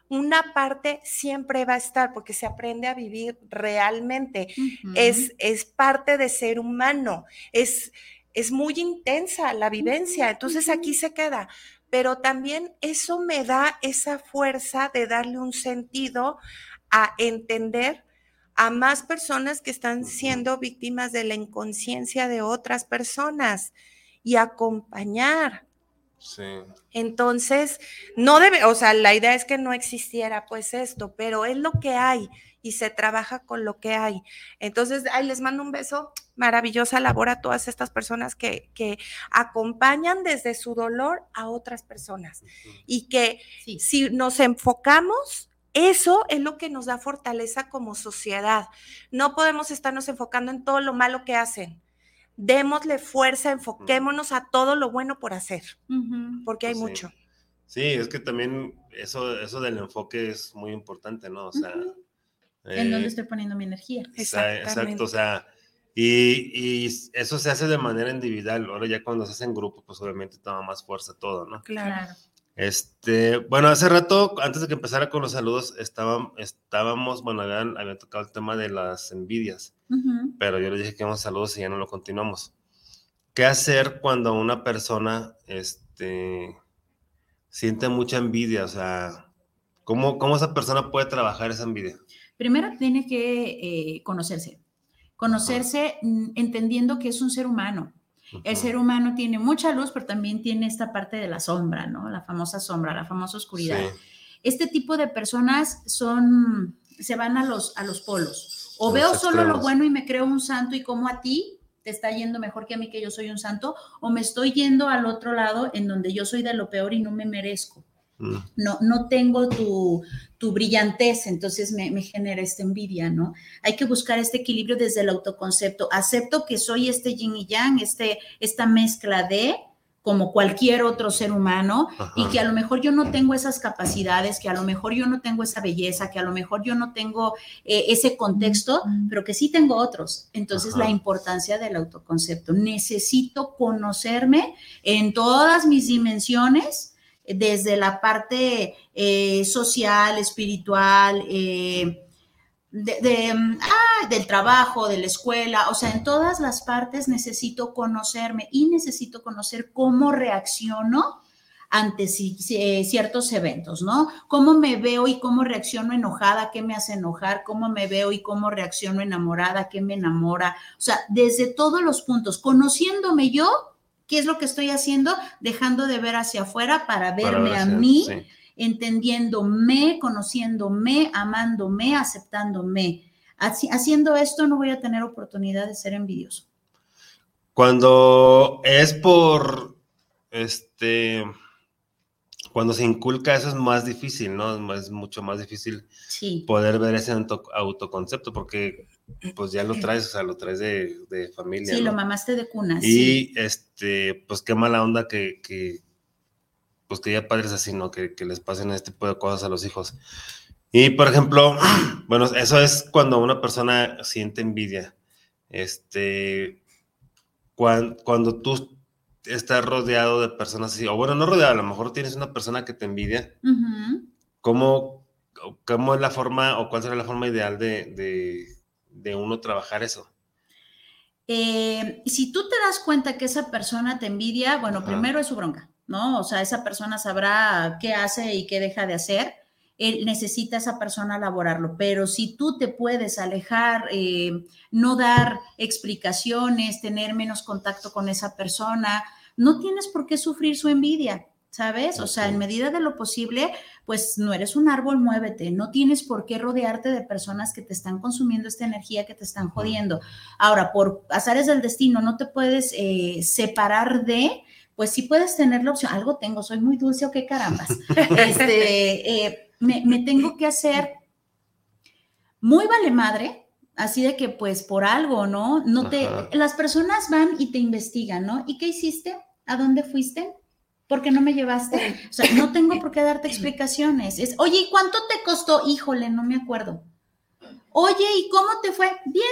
una parte siempre va a estar porque se aprende a vivir realmente. Es, es parte de ser humano, es, es muy intensa la vivencia, entonces aquí se queda. Pero también eso me da esa fuerza de darle un sentido a entender a más personas que están siendo víctimas de la inconsciencia de otras personas y acompañar. Sí. Entonces, no debe, o sea, la idea es que no existiera pues esto, pero es lo que hay y se trabaja con lo que hay. Entonces, ahí les mando un beso, maravillosa labor a todas estas personas que, que acompañan desde su dolor a otras personas y que Sí. si nos enfocamos, eso es lo que nos da fortaleza como sociedad. No podemos estarnos enfocando en todo lo malo que hacen. Démosle fuerza, enfoquémonos a todo lo bueno por hacer, porque hay Pues sí. mucho. Sí, es que también eso, eso del enfoque es muy importante, ¿no? O sea, Ujú. ¿En dónde eh, estoy poniendo mi energía? exacto, o sea, y, y eso se hace de manera individual. Ahora ya cuando se hace en grupo, pues obviamente toma más fuerza todo, ¿no? Claro. Este, bueno, hace rato, antes de que empezara con los saludos, estaban, estábamos, bueno, habían, habían tocado el tema de las envidias, pero yo les dije que íbamos saludos y ya no lo continuamos. ¿Qué hacer cuando una persona, este, siente mucha envidia? O sea, ¿cómo, cómo esa persona puede trabajar esa envidia? Primero tiene que eh, conocerse. Conocerse mm, entendiendo que es un ser humano. El ser humano tiene mucha luz, pero también tiene esta parte de la sombra, ¿no? La famosa sombra, la famosa oscuridad. Sí, Este tipo de personas son, se van a los, a los polos. O Los veo solo lo bueno y me creo un santo y como a ti te está yendo mejor que a mí que yo soy un santo, o me estoy yendo al otro lado en donde yo soy de lo peor y no me merezco. Mm, No, no tengo tu, tu brillantez, entonces me, me genera esta envidia, ¿no? Hay que buscar este equilibrio desde el autoconcepto. Acepto que soy este yin y yang, este, esta mezcla de como cualquier otro ser humano y que a lo mejor yo no tengo esas capacidades, que a lo mejor yo no tengo esa belleza, que a lo mejor yo no tengo eh, ese contexto, pero que sí tengo otros. Entonces Ajá. la importancia del autoconcepto. Necesito conocerme en todas mis dimensiones desde la parte eh, social, espiritual, eh, mm, del trabajo, de la escuela, o sea, en todas las partes necesito conocerme y necesito conocer cómo reacciono ante eh, ciertos eventos, ¿no? Cómo me veo y cómo reacciono enojada, qué me hace enojar, cómo me veo y cómo reacciono enamorada, qué me enamora, o sea, desde todos los puntos, conociéndome yo, qué es lo que estoy haciendo, dejando de ver hacia afuera para verme ver a mí, sí. entendiéndome, conociéndome, amándome, aceptándome. Haci- haciendo esto no voy a tener oportunidad de ser envidioso. Cuando es por, este, cuando se inculca eso es más difícil, ¿no? Es mucho más difícil Sí. poder ver ese auto- autoconcepto porque pues ya lo traes, o sea, lo traes de, de familia. Sí, ¿no? lo mamaste de cuna. sí. Y este, pues qué mala onda que, que pues que ya padres así, ¿no? Que, que les pasen este tipo de cosas a los hijos. Y por ejemplo, bueno, eso es cuando una persona siente envidia. Este, cuan- cuando, tú estás rodeado de personas así, o bueno, no rodeado, a lo mejor tienes una persona que te envidia, Ujú. ¿cómo, cómo es la forma o cuál será la forma ideal de, de, de uno trabajar eso? Eh, si tú te das cuenta que esa persona te envidia, bueno, Ajá. primero es su bronca, ¿no? O sea, esa persona sabrá qué hace y qué deja de hacer. Él necesita esa persona elaborarlo, pero si tú te puedes alejar, eh, no dar explicaciones, tener menos contacto con esa persona, no tienes por qué sufrir su envidia, ¿sabes? O sea, en medida de lo posible, pues no eres un árbol, muévete, no tienes por qué rodearte de personas que te están consumiendo esta energía, que te están jodiendo. Ahora, por azares del destino, no te puedes eh, separar de, pues sí puedes tener la opción, algo tengo, soy muy dulce o qué carambas. <laughs> Este, eh, me, me tengo que hacer muy vale madre, así de que pues por algo, ¿no? No te, Ajá. las personas van y te investigan, ¿no? ¿Y qué hiciste? ¿A dónde fuiste? ¿Por qué no me llevaste? O sea, no tengo por qué darte explicaciones. Es, oye, ¿y cuánto te costó? Híjole, no me acuerdo. Oye, ¿y cómo te fue? Bien.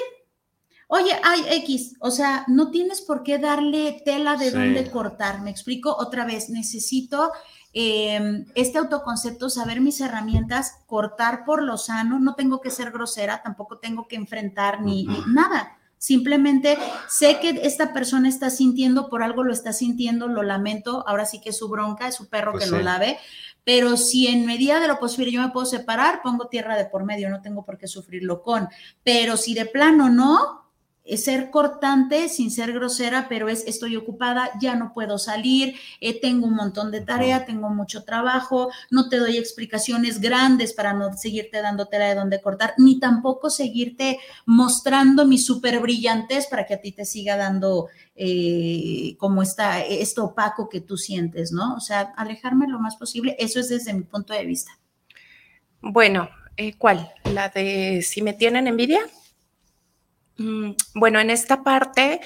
Oye, ay, X, o sea, no tienes por qué darle tela de Sí. dónde cortar. Me explico otra vez, necesito eh, este autoconcepto, saber mis herramientas, cortar por lo sano, no tengo que ser grosera, tampoco tengo que enfrentar ni, ni nada. Simplemente sé que esta persona está sintiendo, por algo lo está sintiendo, lo lamento, ahora sí que es su bronca, es su perro Pues que lo lave, pero si en medida de lo posible yo me puedo separar, pongo tierra de por medio, no tengo por qué sufrirlo con, pero si de plano no, ser cortante sin ser grosera, pero es estoy ocupada, ya no puedo salir, eh, tengo un montón de tarea, tengo mucho trabajo, no te doy explicaciones grandes para no seguirte dando tela de dónde cortar, ni tampoco seguirte mostrando mi súper brillantez para que a ti te siga dando eh, como está esto opaco que tú sientes, ¿no? O sea, alejarme lo más posible, eso es desde mi punto de vista. Bueno, ¿cuál? ¿La de si me tienen envidia? Mm, bueno, en esta parte,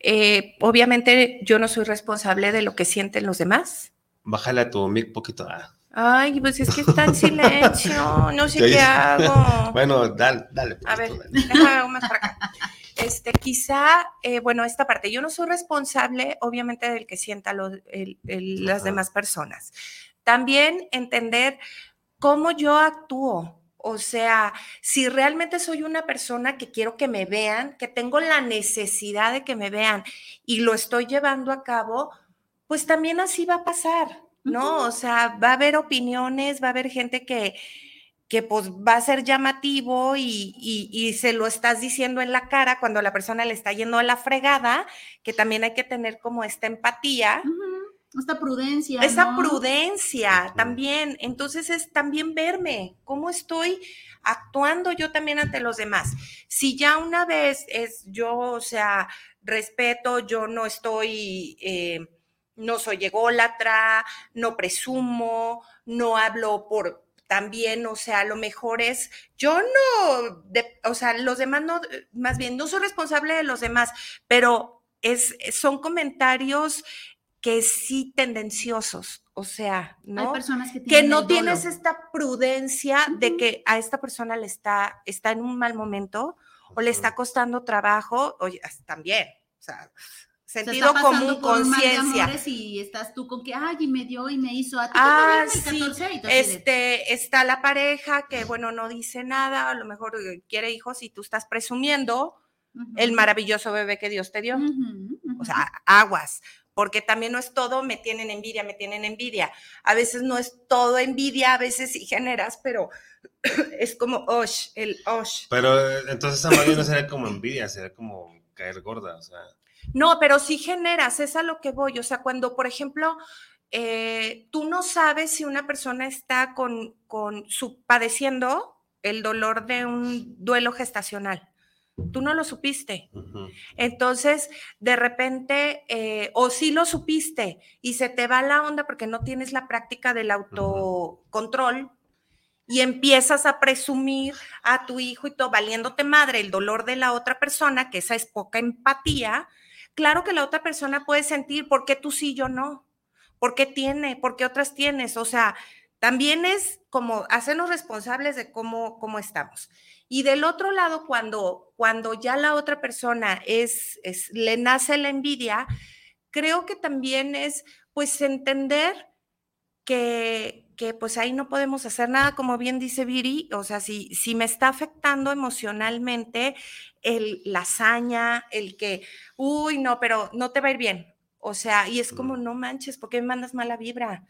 eh, obviamente yo no soy responsable de lo que sienten los demás. Bájale a tu mic poquito. Ah. Ay, pues es que está en silencio, <laughs> no sé qué hago. <laughs> Bueno, dale, dale. a ver, déjame más para acá. Este, quizá, eh, bueno, esta parte, yo no soy responsable, obviamente, del que sienta las demás personas. También entender cómo yo actúo, o sea, si realmente soy una persona que quiero que me vean, que tengo la necesidad de que me vean y lo estoy llevando a cabo, pues también así va a pasar, ¿no? O sea, va a haber opiniones, va a haber gente que, que pues va a ser llamativo y, se lo estás diciendo en la cara cuando la persona le está yendo a la fregada, que también hay que tener como esta empatía. Esta prudencia. Esa prudencia también. Entonces es también verme, cómo estoy actuando yo también ante los demás. Si ya una vez es yo, o sea, respeto, yo no estoy, eh, no soy ególatra, no presumo, no hablo por también, o sea, lo mejor es, yo no, o sea, los demás no, más bien, no soy responsable de los demás, pero es, son comentarios que sí tendenciosos, o sea, ¿no? Hay personas que, que no tienes esta prudencia de que a esta persona le está, está en un mal momento o le está costando trabajo, oye, también, o sea, sentido común, conciencia. Y estás tú con que, ay, y me dio y me hizo a ti. Ah, sí. este, está la pareja que, bueno, no dice nada, a lo mejor eh, quiere hijos y tú estás presumiendo el maravilloso bebé que Dios te dio. O sea, aguas porque también no es todo, me tienen envidia, me tienen envidia. A veces no es todo envidia, a veces sí generas, pero <clears throat> es como osh, el osh. Pero eh, entonces esa no sería como envidia, sería como caer gorda, o sea. No, pero sí generas, es a lo que voy. O sea, cuando, por ejemplo, eh, tú no sabes si una persona está con, con su padeciendo el dolor de un duelo gestacional tú no lo supiste. Entonces, de repente, eh, o sí lo supiste y se te va la onda porque no tienes la práctica del autocontrol y empiezas a presumir a tu hijo y todo, valiéndote madre el dolor de la otra persona, que esa es poca empatía. Claro que la otra persona puede sentir, ¿por qué tú sí, yo no? ¿Por qué tiene? ¿Por qué otras tienes? O sea, también es como hacernos responsables de cómo, cómo estamos. Y del otro lado, cuando, cuando ya la otra persona es, es, le nace la envidia, creo que también es pues entender que, que pues ahí no podemos hacer nada, como bien dice Viri, o sea, si, si me está afectando emocionalmente el, la hazaña, el que, uy, no, pero no te va a ir bien. O sea, y es como, no manches, ¿por qué me mandas mala vibra?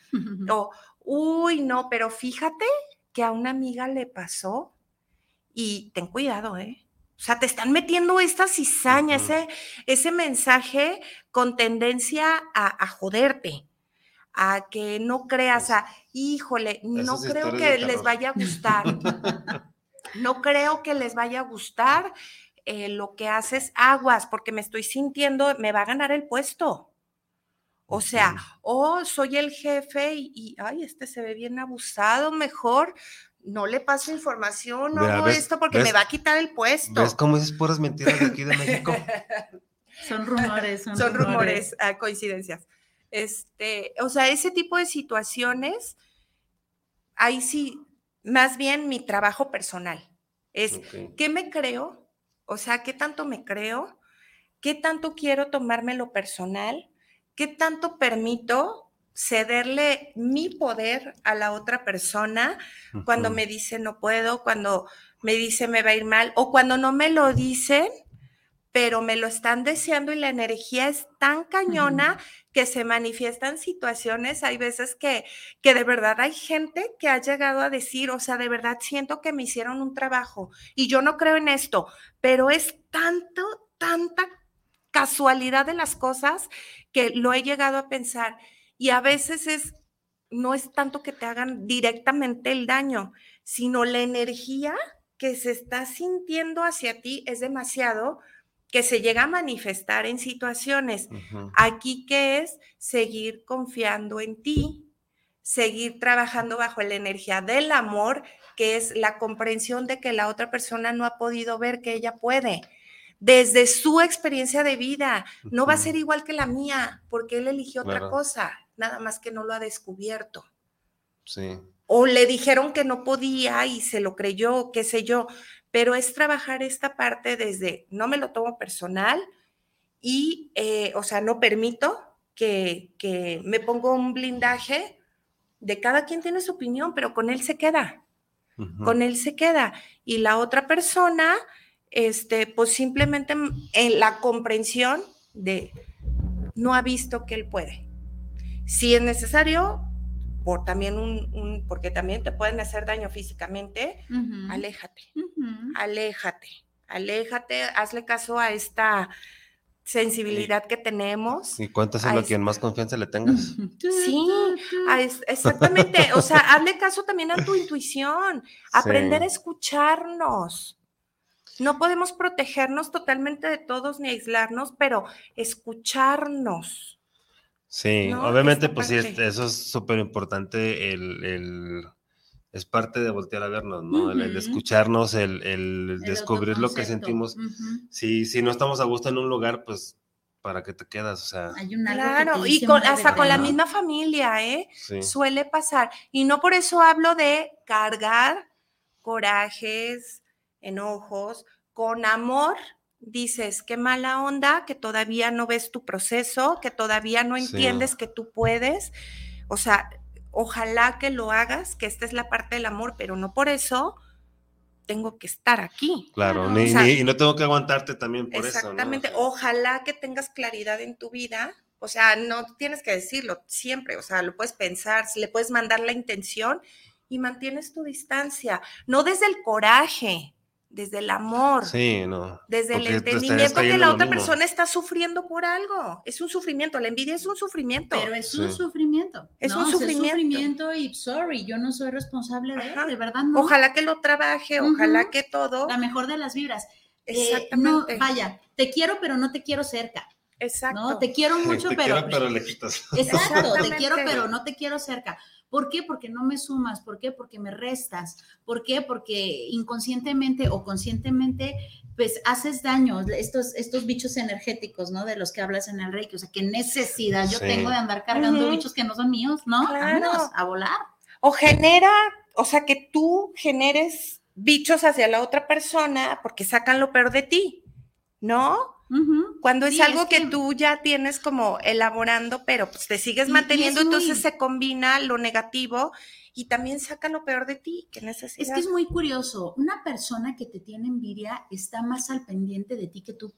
o, uy, no, pero fíjate que a una amiga le pasó y ten cuidado, ¿eh? O sea, te están metiendo esta cizaña, ese, ese mensaje con tendencia a, joderte, a que no creas, a, híjole, no creo que les vaya a gustar. no creo que les vaya a gustar eh, lo que haces aguas, porque me estoy sintiendo, me va a ganar el puesto. O sea, o oh, soy el jefe y, y, ay, este se ve bien abusado, mejor no le paso información, no hago esto porque me va a quitar el puesto. ¿Ves cómo dices puras mentiras de aquí de México? <laughs> son rumores, son, son rumores, ah, coincidencias. Este, o sea, ese tipo de situaciones, ahí sí, más bien mi trabajo personal es qué me creo, o sea, qué tanto me creo, qué tanto quiero tomarme lo personal, qué tanto permito cederle mi poder a la otra persona cuando me dice no puedo, cuando me dice me va a ir mal o cuando no me lo dicen, pero me lo están deseando y la energía es tan cañona que se manifiestan situaciones, hay veces que, que de verdad hay gente que ha llegado a decir, o sea, de verdad siento que me hicieron un trabajo y yo no creo en esto, pero es tanto tanta casualidad de las cosas que lo he llegado a pensar. Y a veces es, no es tanto que te hagan directamente el daño, sino la energía que se está sintiendo hacia ti es demasiado que se llega a manifestar en situaciones. Aquí que es seguir confiando en ti, seguir trabajando bajo la energía del amor, que es la comprensión de que la otra persona no ha podido ver que ella puede. Desde su experiencia de vida, no va a ser igual que la mía, porque él eligió otra cosa, nada más que no lo ha descubierto. Sí. O le dijeron que no podía y se lo creyó, qué sé yo pero es trabajar esta parte desde no me lo tomo personal y, eh, o sea, no permito que, me ponga un blindaje de cada quien tiene su opinión, pero con él se queda, con él se queda. Y la otra persona, este, pues simplemente en la comprensión de no ha visto que él puede. Si es necesario, por también un, porque también te pueden hacer daño físicamente, aléjate, aléjate, aléjate, hazle caso a esta sensibilidad que tenemos. Y cuéntaselo a, quien más confianza le tengas. Sí, exactamente. O sea, hazle caso también a tu intuición, aprender a escucharnos. No podemos protegernos totalmente de todos ni aislarnos, pero escucharnos. Sí, obviamente, pues sí, eso es súper importante, el, es parte de voltear a vernos, ¿no? el, escucharnos, el, descubrir lo que sentimos. si, si no estamos a gusto en un lugar, pues, ¿para qué te quedas? O sea. claro, y hasta con la misma familia, ¿eh? Suele pasar. Y no por eso hablo de cargar corajes, enojos, con amor dices, qué mala onda, que todavía no ves tu proceso, que todavía no entiendes que tú puedes. O sea, ojalá que lo hagas, que esta es la parte del amor, pero no por eso tengo que estar aquí. Claro, y no tengo que aguantarte también por eso. Exactamente, ojalá que tengas claridad en tu vida. O sea, no tienes que decirlo siempre, o sea, lo puedes pensar, le puedes mandar la intención y mantienes tu distancia, no desde el coraje, desde el amor. Sí, no. Desde el entendimiento que la otra persona está sufriendo por algo. Es un sufrimiento. La envidia es un sufrimiento. Pero es un sufrimiento. Es un sufrimiento. Es sufrimiento y sorry, yo no soy responsable de él, de verdad no. Ojalá que lo trabaje, ojalá que todo. La mejor de las vibras. Eh, Exactamente. vaya, te quiero, pero no te quiero cerca. Exacto. No, te quiero mucho, te pero. Quiero, pero le quitas. Exacto, te quiero, pero no te quiero cerca. ¿Por qué? Porque no me sumas. ¿Por qué? Porque me restas. ¿Por qué? Porque inconscientemente o conscientemente, pues haces daño. Estos, estos bichos energéticos, ¿no? De los que hablas en el Reiki. O sea, qué necesidad yo tengo de andar cargando bichos que no son míos, ¿no? Claro. a volar. O genera, o sea, que tú generes bichos hacia la otra persona porque sacan lo peor de ti, ¿no? Cuando es algo que, tú ya tienes como elaborando, pero pues te sigues manteniendo, entonces se combina lo negativo y también saca lo peor de ti, que necesitas. Es que es muy curioso, una persona que te tiene envidia está más al pendiente de ti que tú.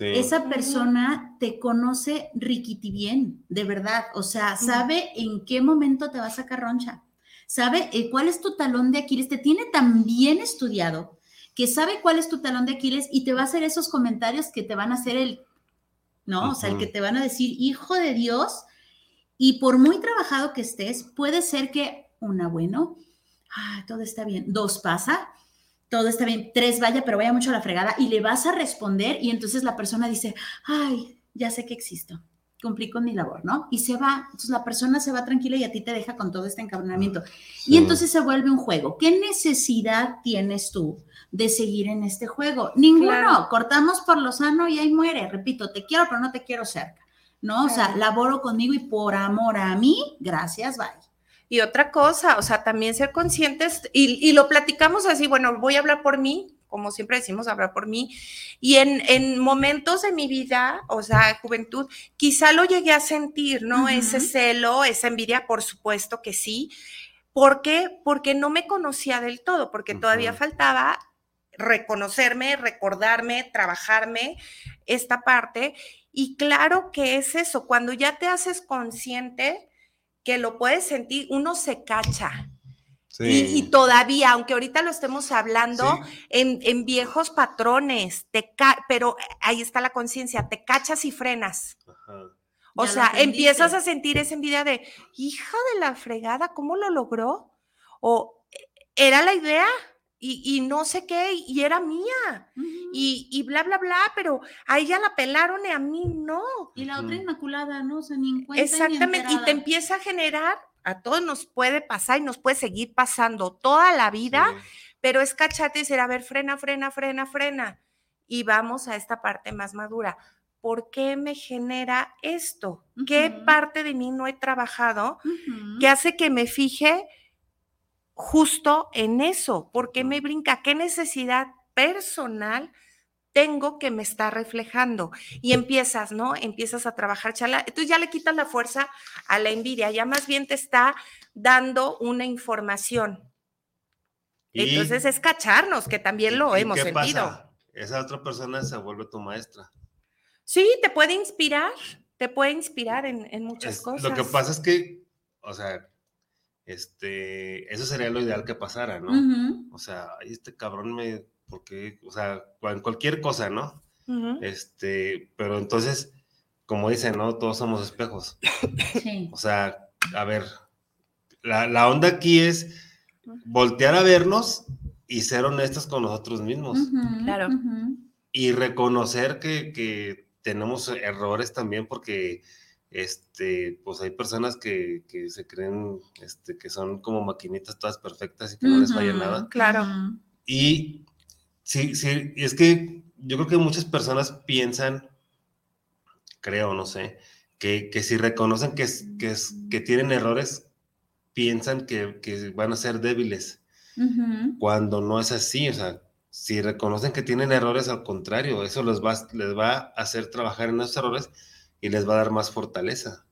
Esa persona te conoce riquiti bien, de verdad, o sea, sabe en qué momento te va a sacar roncha, sabe eh, cuál es tu talón de Aquiles, te tiene tan bien estudiado que sabe cuál es tu talón de Aquiles y te va a hacer esos comentarios que te van a hacer el, ¿no? O sea, el que te van a decir, hijo de Dios, y por muy trabajado que estés, puede ser que, una, bueno, ah, todo está bien, dos pasa, todo está bien, tres vaya, pero vaya mucho a la fregada, y le vas a responder y entonces la persona dice, ay, ya sé que existo cumplí con mi labor, ¿no? Y se va, entonces la persona se va tranquila y a ti te deja con todo este encabronamiento. Y entonces se vuelve un juego. ¿Qué necesidad tienes tú de seguir en este juego? Ninguno. Cortamos por lo sano y ahí muere. Repito, te quiero, pero no te quiero cerca, ¿no? O sea, laboro conmigo y por amor a mí, gracias, bye. Y otra cosa, o sea, también ser conscientes, y, y lo platicamos así, bueno, voy a hablar por mí, como siempre decimos, hablar por mí. Y en, momentos de mi vida, o sea, juventud, quizá lo llegué a sentir, ¿no? Ese celo, esa envidia, por supuesto que sí. ¿Por qué? Porque no me conocía del todo, porque todavía faltaba reconocerme, recordarme, trabajarme esta parte. Y claro que es eso, cuando ya te haces consciente que lo puedes sentir, uno se cacha Y, y todavía, aunque ahorita lo estemos hablando Sí. en, en viejos patrones, te ca- pero ahí está la conciencia, te cachas y frenas. Ajá. O Ya sea, empiezas a sentir esa envidia de, hija de la fregada, ¿cómo lo logró? O "E- era la idea y, y no sé qué, y era mía, y, y bla, bla, bla, pero a ella la pelaron y a mí no. Y la otra inmaculada, ¿no? O sea, ni en cuenta ni Exactamente, y te empieza a generar, a todos nos puede pasar y nos puede seguir pasando toda la vida, Sí. pero es cachate y decir, a ver, frena, frena, frena, frena. Y vamos a esta parte más madura. ¿Por qué me genera esto? ¿Qué parte de mí no he trabajado Ujú. que hace que me fije justo en eso? ¿Por qué me brinca? ¿Qué necesidad personal tengo que me está reflejando? Y empiezas, ¿no? Empiezas a trabajar, chala. Entonces ya le quitas la fuerza a la envidia, ya más bien te está dando una información. Y- Entonces es cacharnos, que también lo ¿y hemos qué sentido. pasa? Esa otra persona se vuelve tu maestra. Sí, te puede inspirar, te puede inspirar en, en muchas Es- cosas. Lo que pasa es que, o sea, este, eso sería lo ideal que pasara, ¿no? O sea, este cabrón me, porque, o sea, en cualquier cosa, ¿no? Este, pero entonces, como dicen, ¿no? Todos somos espejos. Sí. O sea, a ver, la, la onda aquí es voltear a vernos y ser honestos con nosotros mismos Claro. y reconocer que, que tenemos errores también porque este, pues hay personas que, que se creen este, que son como maquinitas todas perfectas y que no les falla nada. Claro. Y sí, sí, es que yo creo que muchas personas piensan, creo, no sé, que, que si reconocen que, que, que tienen errores, piensan que, que van a ser débiles, Ujú. cuando no es así, o sea, si reconocen que tienen errores, al contrario, eso les va, les va a hacer trabajar en esos errores y les va a dar más fortaleza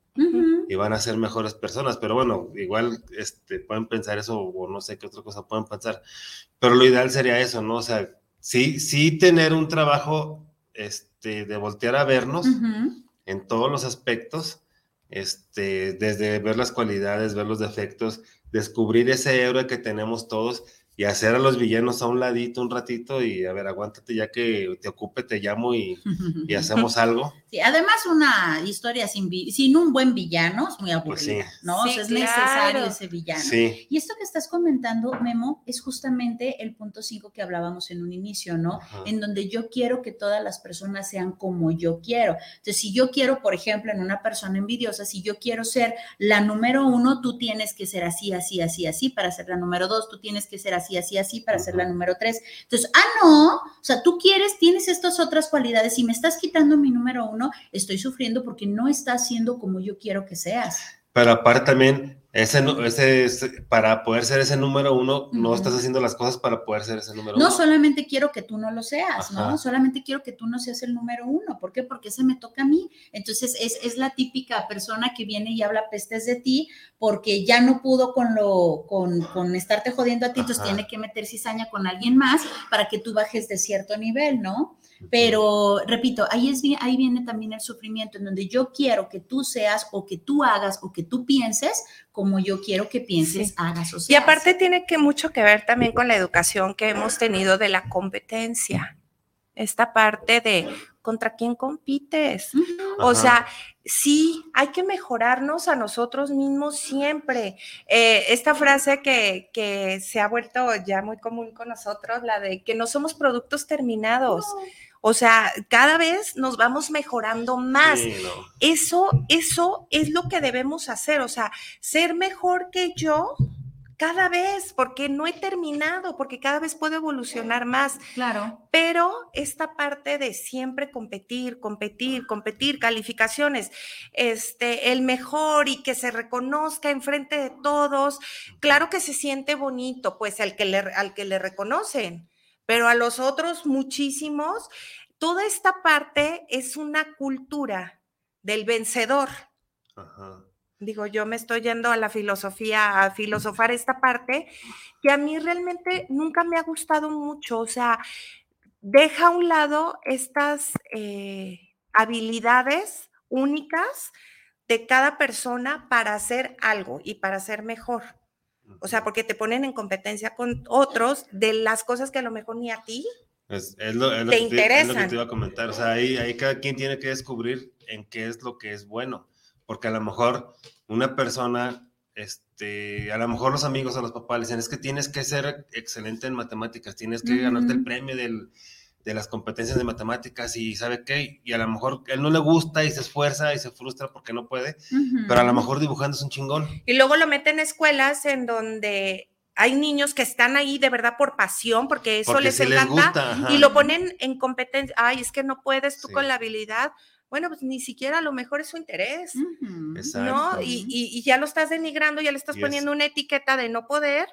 y van a ser mejores personas. Pero bueno, igual este, pueden pensar eso o no sé qué otra cosa pueden pensar. Pero lo ideal sería eso, ¿no? O sea, sí, sí tener un trabajo este, de voltear a vernos en todos los aspectos, este, desde ver las cualidades, ver los defectos, descubrir ese héroe que tenemos todos y hacer a los villanos a un ladito un ratito y a ver, aguántate ya que te ocupe, te llamo y, y <laughs> hacemos algo. Además una historia sin, sin un buen villano es muy aburrida, Pues sí. ¿no? Sí, o sea, es claro. necesario ese villano. Sí. Y esto que estás comentando, Memo, es justamente el punto 5 que hablábamos en un inicio, ¿no? Ajá. En donde yo quiero que todas las personas sean como yo quiero. Entonces, si yo quiero, por ejemplo, en una persona envidiosa, si yo quiero ser la número uno, tú tienes que ser así, así, así, así para ser la número dos, tú tienes que ser así, así, así para ser la número tres. Entonces, ah, no, o sea, tú quieres, tienes estas otras cualidades y me estás quitando mi número uno, estoy sufriendo porque no estás siendo como yo quiero que seas. Pero aparte también, ese, ese, para poder ser ese número uno, no estás haciendo las cosas para poder ser ese número No uno. solamente quiero que tú no lo seas, Ajá. ¿no? Solamente quiero que tú no seas el número uno. ¿Por qué? Porque ese me toca a mí. Entonces es, es la típica persona que viene y habla pestes de ti porque ya no pudo con lo, con, con estarte jodiendo a ti, entonces Ajá. tiene que meter cizaña con alguien más para que tú bajes de cierto nivel, ¿no? Pero, repito, ahí, es, ahí viene también el sufrimiento, en donde yo quiero que tú seas o que tú hagas o que tú pienses como yo quiero que pienses, Sí. hagas o seas. Y aparte tiene que mucho que ver también con la educación que hemos tenido de la competencia. Esta parte de contra quién compites. O sea, sí, hay que mejorarnos a nosotros mismos siempre. Eh, esta frase que, que se ha vuelto ya muy común con nosotros, la de que no somos productos terminados. O sea, cada vez nos vamos mejorando más. Sí, no. Eso, eso es lo que debemos hacer. O sea, ser mejor que yo cada vez, porque no he terminado, porque cada vez puedo evolucionar más. Claro. Pero esta parte de siempre competir, competir, competir, calificaciones, este, el mejor y que se reconozca enfrente de todos, claro que se siente bonito, pues al que le, al que le reconocen, pero a los otros muchísimos, toda esta parte es una cultura del vencedor. Ajá. Digo, yo me estoy yendo a la filosofía, a filosofar esta parte, que a mí realmente nunca me ha gustado mucho. O sea, deja a un lado estas eh, habilidades únicas de cada persona para hacer algo y para ser mejor. O sea, porque te ponen en competencia con otros de las cosas que a lo mejor ni a ti. Es, es lo, es lo Te que te, es lo que te iba a comentar. O sea, ahí, ahí cada quien tiene que descubrir en qué es lo que es bueno. Porque a lo mejor una persona, este, a lo mejor los amigos o los papás le dicen, es que tienes que ser excelente en matemáticas, tienes que ganarte el premio del, de las competencias de matemáticas y sabe qué, y a lo mejor él no le gusta y se esfuerza y se frustra porque no puede, pero a lo mejor dibujando es un chingón. Y luego lo meten en escuelas en donde hay niños que están ahí de verdad por pasión, porque eso Porque les encanta, gusta, y lo ponen en competencia. Ay, es que no puedes tú Sí. con la habilidad. Bueno, pues ni siquiera a lo mejor es su interés. ¿no? Y, y- y ya lo estás denigrando, ya le estás poniendo una etiqueta de no poder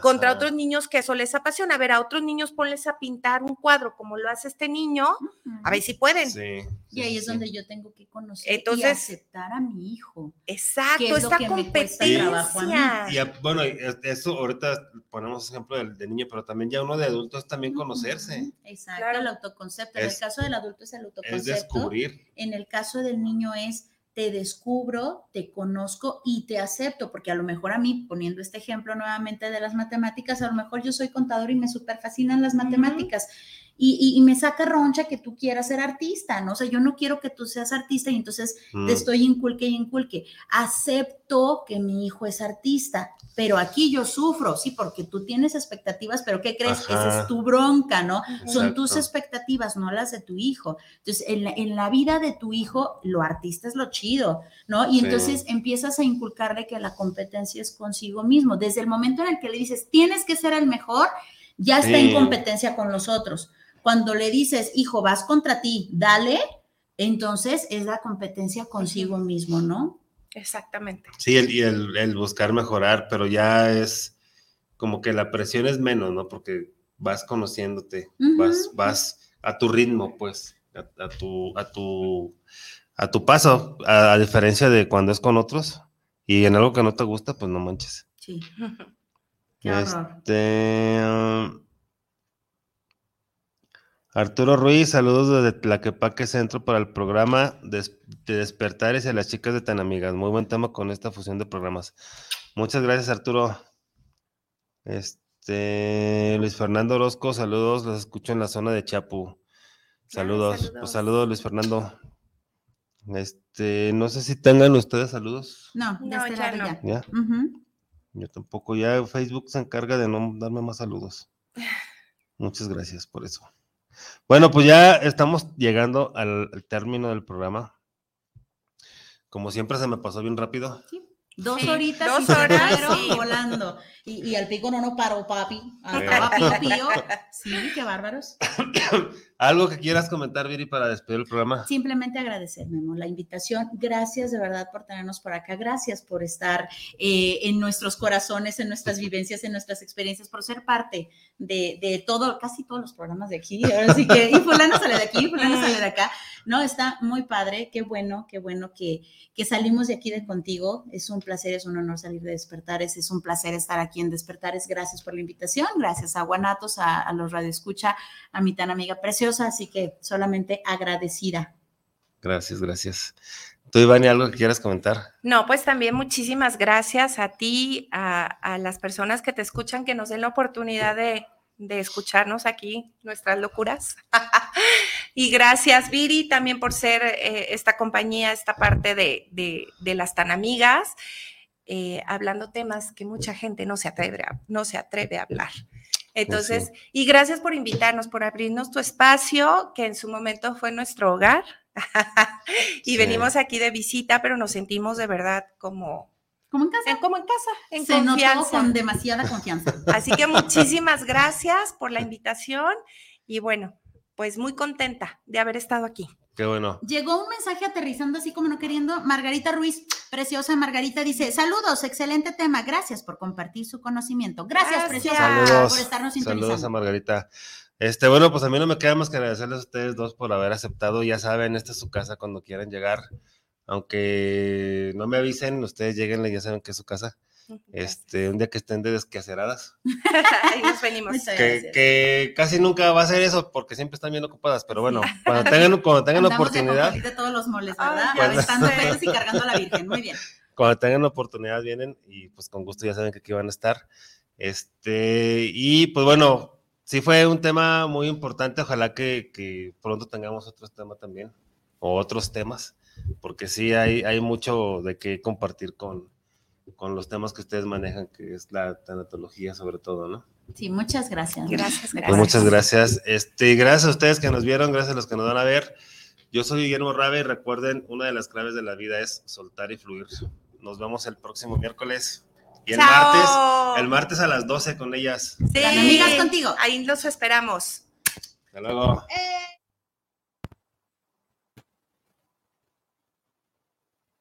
contra otros niños que eso les apasiona. A ver, a otros niños ponles a pintar un cuadro como lo hace este niño, a ver si pueden. Sí, Y ahí sí, es sí. donde yo tengo que conocer y Entonces- aceptar a mi hijo. Exacto, ¿Qué es esta competencia. Y a- bueno, y es- eso ahorita ponemos ejemplo del de niño, pero también ya uno de adulto es también conocerse, Exacto, Claro. el autoconcepto. En Es- el caso del adulto es el es autoconcepto. descubrir. En el caso del niño es te descubro, te conozco y te acepto, porque a lo mejor a mí, poniendo este ejemplo nuevamente de las matemáticas, a lo mejor yo soy contador y me super fascinan las matemáticas. Y, y- y me saca roncha que tú quieras ser artista, ¿no? O sea, yo no quiero que tú seas artista y entonces Mm, te estoy inculque y inculque. Acepto que mi hijo es artista, pero aquí yo sufro, sí, porque tú tienes expectativas, pero ¿qué crees? Esa Ajá. es tu bronca, ¿no? Son tus Exacto. expectativas, no las de tu hijo. Entonces, en la, en la vida de tu hijo, lo artista es lo chido, ¿no? Y Sí. entonces empiezas a inculcarle que la competencia es consigo mismo. Desde el momento en el que le dices, tienes que ser el mejor, ya está en Sí. competencia con los otros. Cuando le dices, hijo, vas contra ti, dale, entonces es la competencia consigo mismo, ¿no? Exactamente. Sí, el, y el, el buscar mejorar, pero ya es como que la presión es menos, ¿no? Porque vas conociéndote, vas, vas a tu ritmo, pues, a, a tu, a tu, a tu paso, a, a diferencia de cuando es con otros y en algo que no te gusta, pues no manches. Sí. <laughs> Qué. Este, um, Arturo Ruiz, saludos desde Tlaquepaque Centro para el programa de Despertares y a las chicas de Tan Amigas. Muy buen tema con esta fusión de programas. Muchas gracias, Arturo. Este, Luis Fernando Orozco, saludos, los escucho en la zona de Chapu. Saludos, saludos. pues saludos, Luis Fernando. Este, no sé si tengan ustedes saludos. No, No, este ya no. ya. ¿Ya? Yo tampoco. Ya Facebook se encarga de no darme más saludos. <laughs> Muchas gracias por eso. Bueno, pues ya estamos llegando al, al término del programa. Como siempre se me pasó bien rápido. Dos Sí, horitas dos y se horas, sí. volando. Y, y al pico no nos paró, papi. <laughs> Pío, pío. Sí, qué bárbaros. <coughs> ¿Algo que quieras comentar, Viri, para despedir el programa? Simplemente agradecer, Memo, la invitación. Gracias de verdad por tenernos por acá. Gracias por estar eh, en nuestros corazones, en nuestras <laughs> vivencias, en nuestras experiencias, por ser parte de, de todo, casi todos los programas de aquí. Ahora sí que, y fulano sale de aquí, fulano sale de acá. No, está muy padre. Qué bueno, qué bueno que, que salimos de aquí de contigo. Es un placer, es un honor salir de Despertares. Es un placer estar aquí en Despertares. Gracias por la invitación. Gracias a Guanatos, a, a los Radio Escucha, a mi tan amiga preciosa. Así que solamente agradecida. Gracias, gracias. ¿Tú, Ivani, algo que quieras comentar? No, pues también muchísimas gracias a ti, a, a las personas que te escuchan, que nos den la oportunidad de, de escucharnos aquí, nuestras locuras. <laughs> y gracias, Viri, también por ser eh, esta compañía, esta parte de, de- de las tan amigas, eh, hablando temas que mucha gente no se atreve a, no se atreve a hablar. Entonces, y gracias por invitarnos, por abrirnos tu espacio, que en su momento fue nuestro hogar. <laughs> y Sí. venimos aquí de visita, pero nos sentimos de verdad como, Como en casa. en- como en casa, en Se notó confianza. con demasiada confianza. <laughs> Así que muchísimas gracias por la invitación y bueno, pues muy contenta de haber estado aquí. Qué bueno. Llegó un mensaje aterrizando así como no queriendo. Margarita Ruiz, preciosa Margarita, dice: Saludos, excelente tema. Gracias por compartir su conocimiento. Gracias, Gracias. preciosa, Saludos. por estarnos Saludos a. Margarita. Este, bueno, pues a mí no me queda más que agradecerles a ustedes dos por haber aceptado. Ya saben, esta es su casa cuando quieran llegar. Aunque no me avisen, ustedes lleguen, ya saben que es su casa. Este, un día que estén de desquaceradas. <laughs> Ahí nos venimos. Que, que casi nunca va a ser eso porque siempre están bien ocupadas. Pero bueno, cuando tengan, cuando tengan de oportunidad, de todos los moles, Ay, ¿verdad? ya Pues- Aventando sé. pelos y cargando a la Virgen. Muy bien. cuando tengan oportunidad vienen y pues con gusto ya saben que aquí van a estar. Este, y pues bueno, sí fue un tema muy importante. Ojalá que, que pronto tengamos otro tema también o otros temas, porque sí hay, hay mucho de qué compartir con, con los temas que ustedes manejan, que es la tanatología sobre todo, ¿no? Sí, muchas gracias. Gracias, gracias. Pues muchas gracias. Este, gracias a ustedes que nos vieron, gracias a los que nos van a ver. Yo soy Guillermo Rabe y recuerden, una de las claves de la vida es soltar y fluir. Nos vemos el próximo miércoles. Y el Chao. martes, el martes a las 12 con ellas. Sí, Las amigas contigo. Ahí los esperamos. Hasta luego. Eh.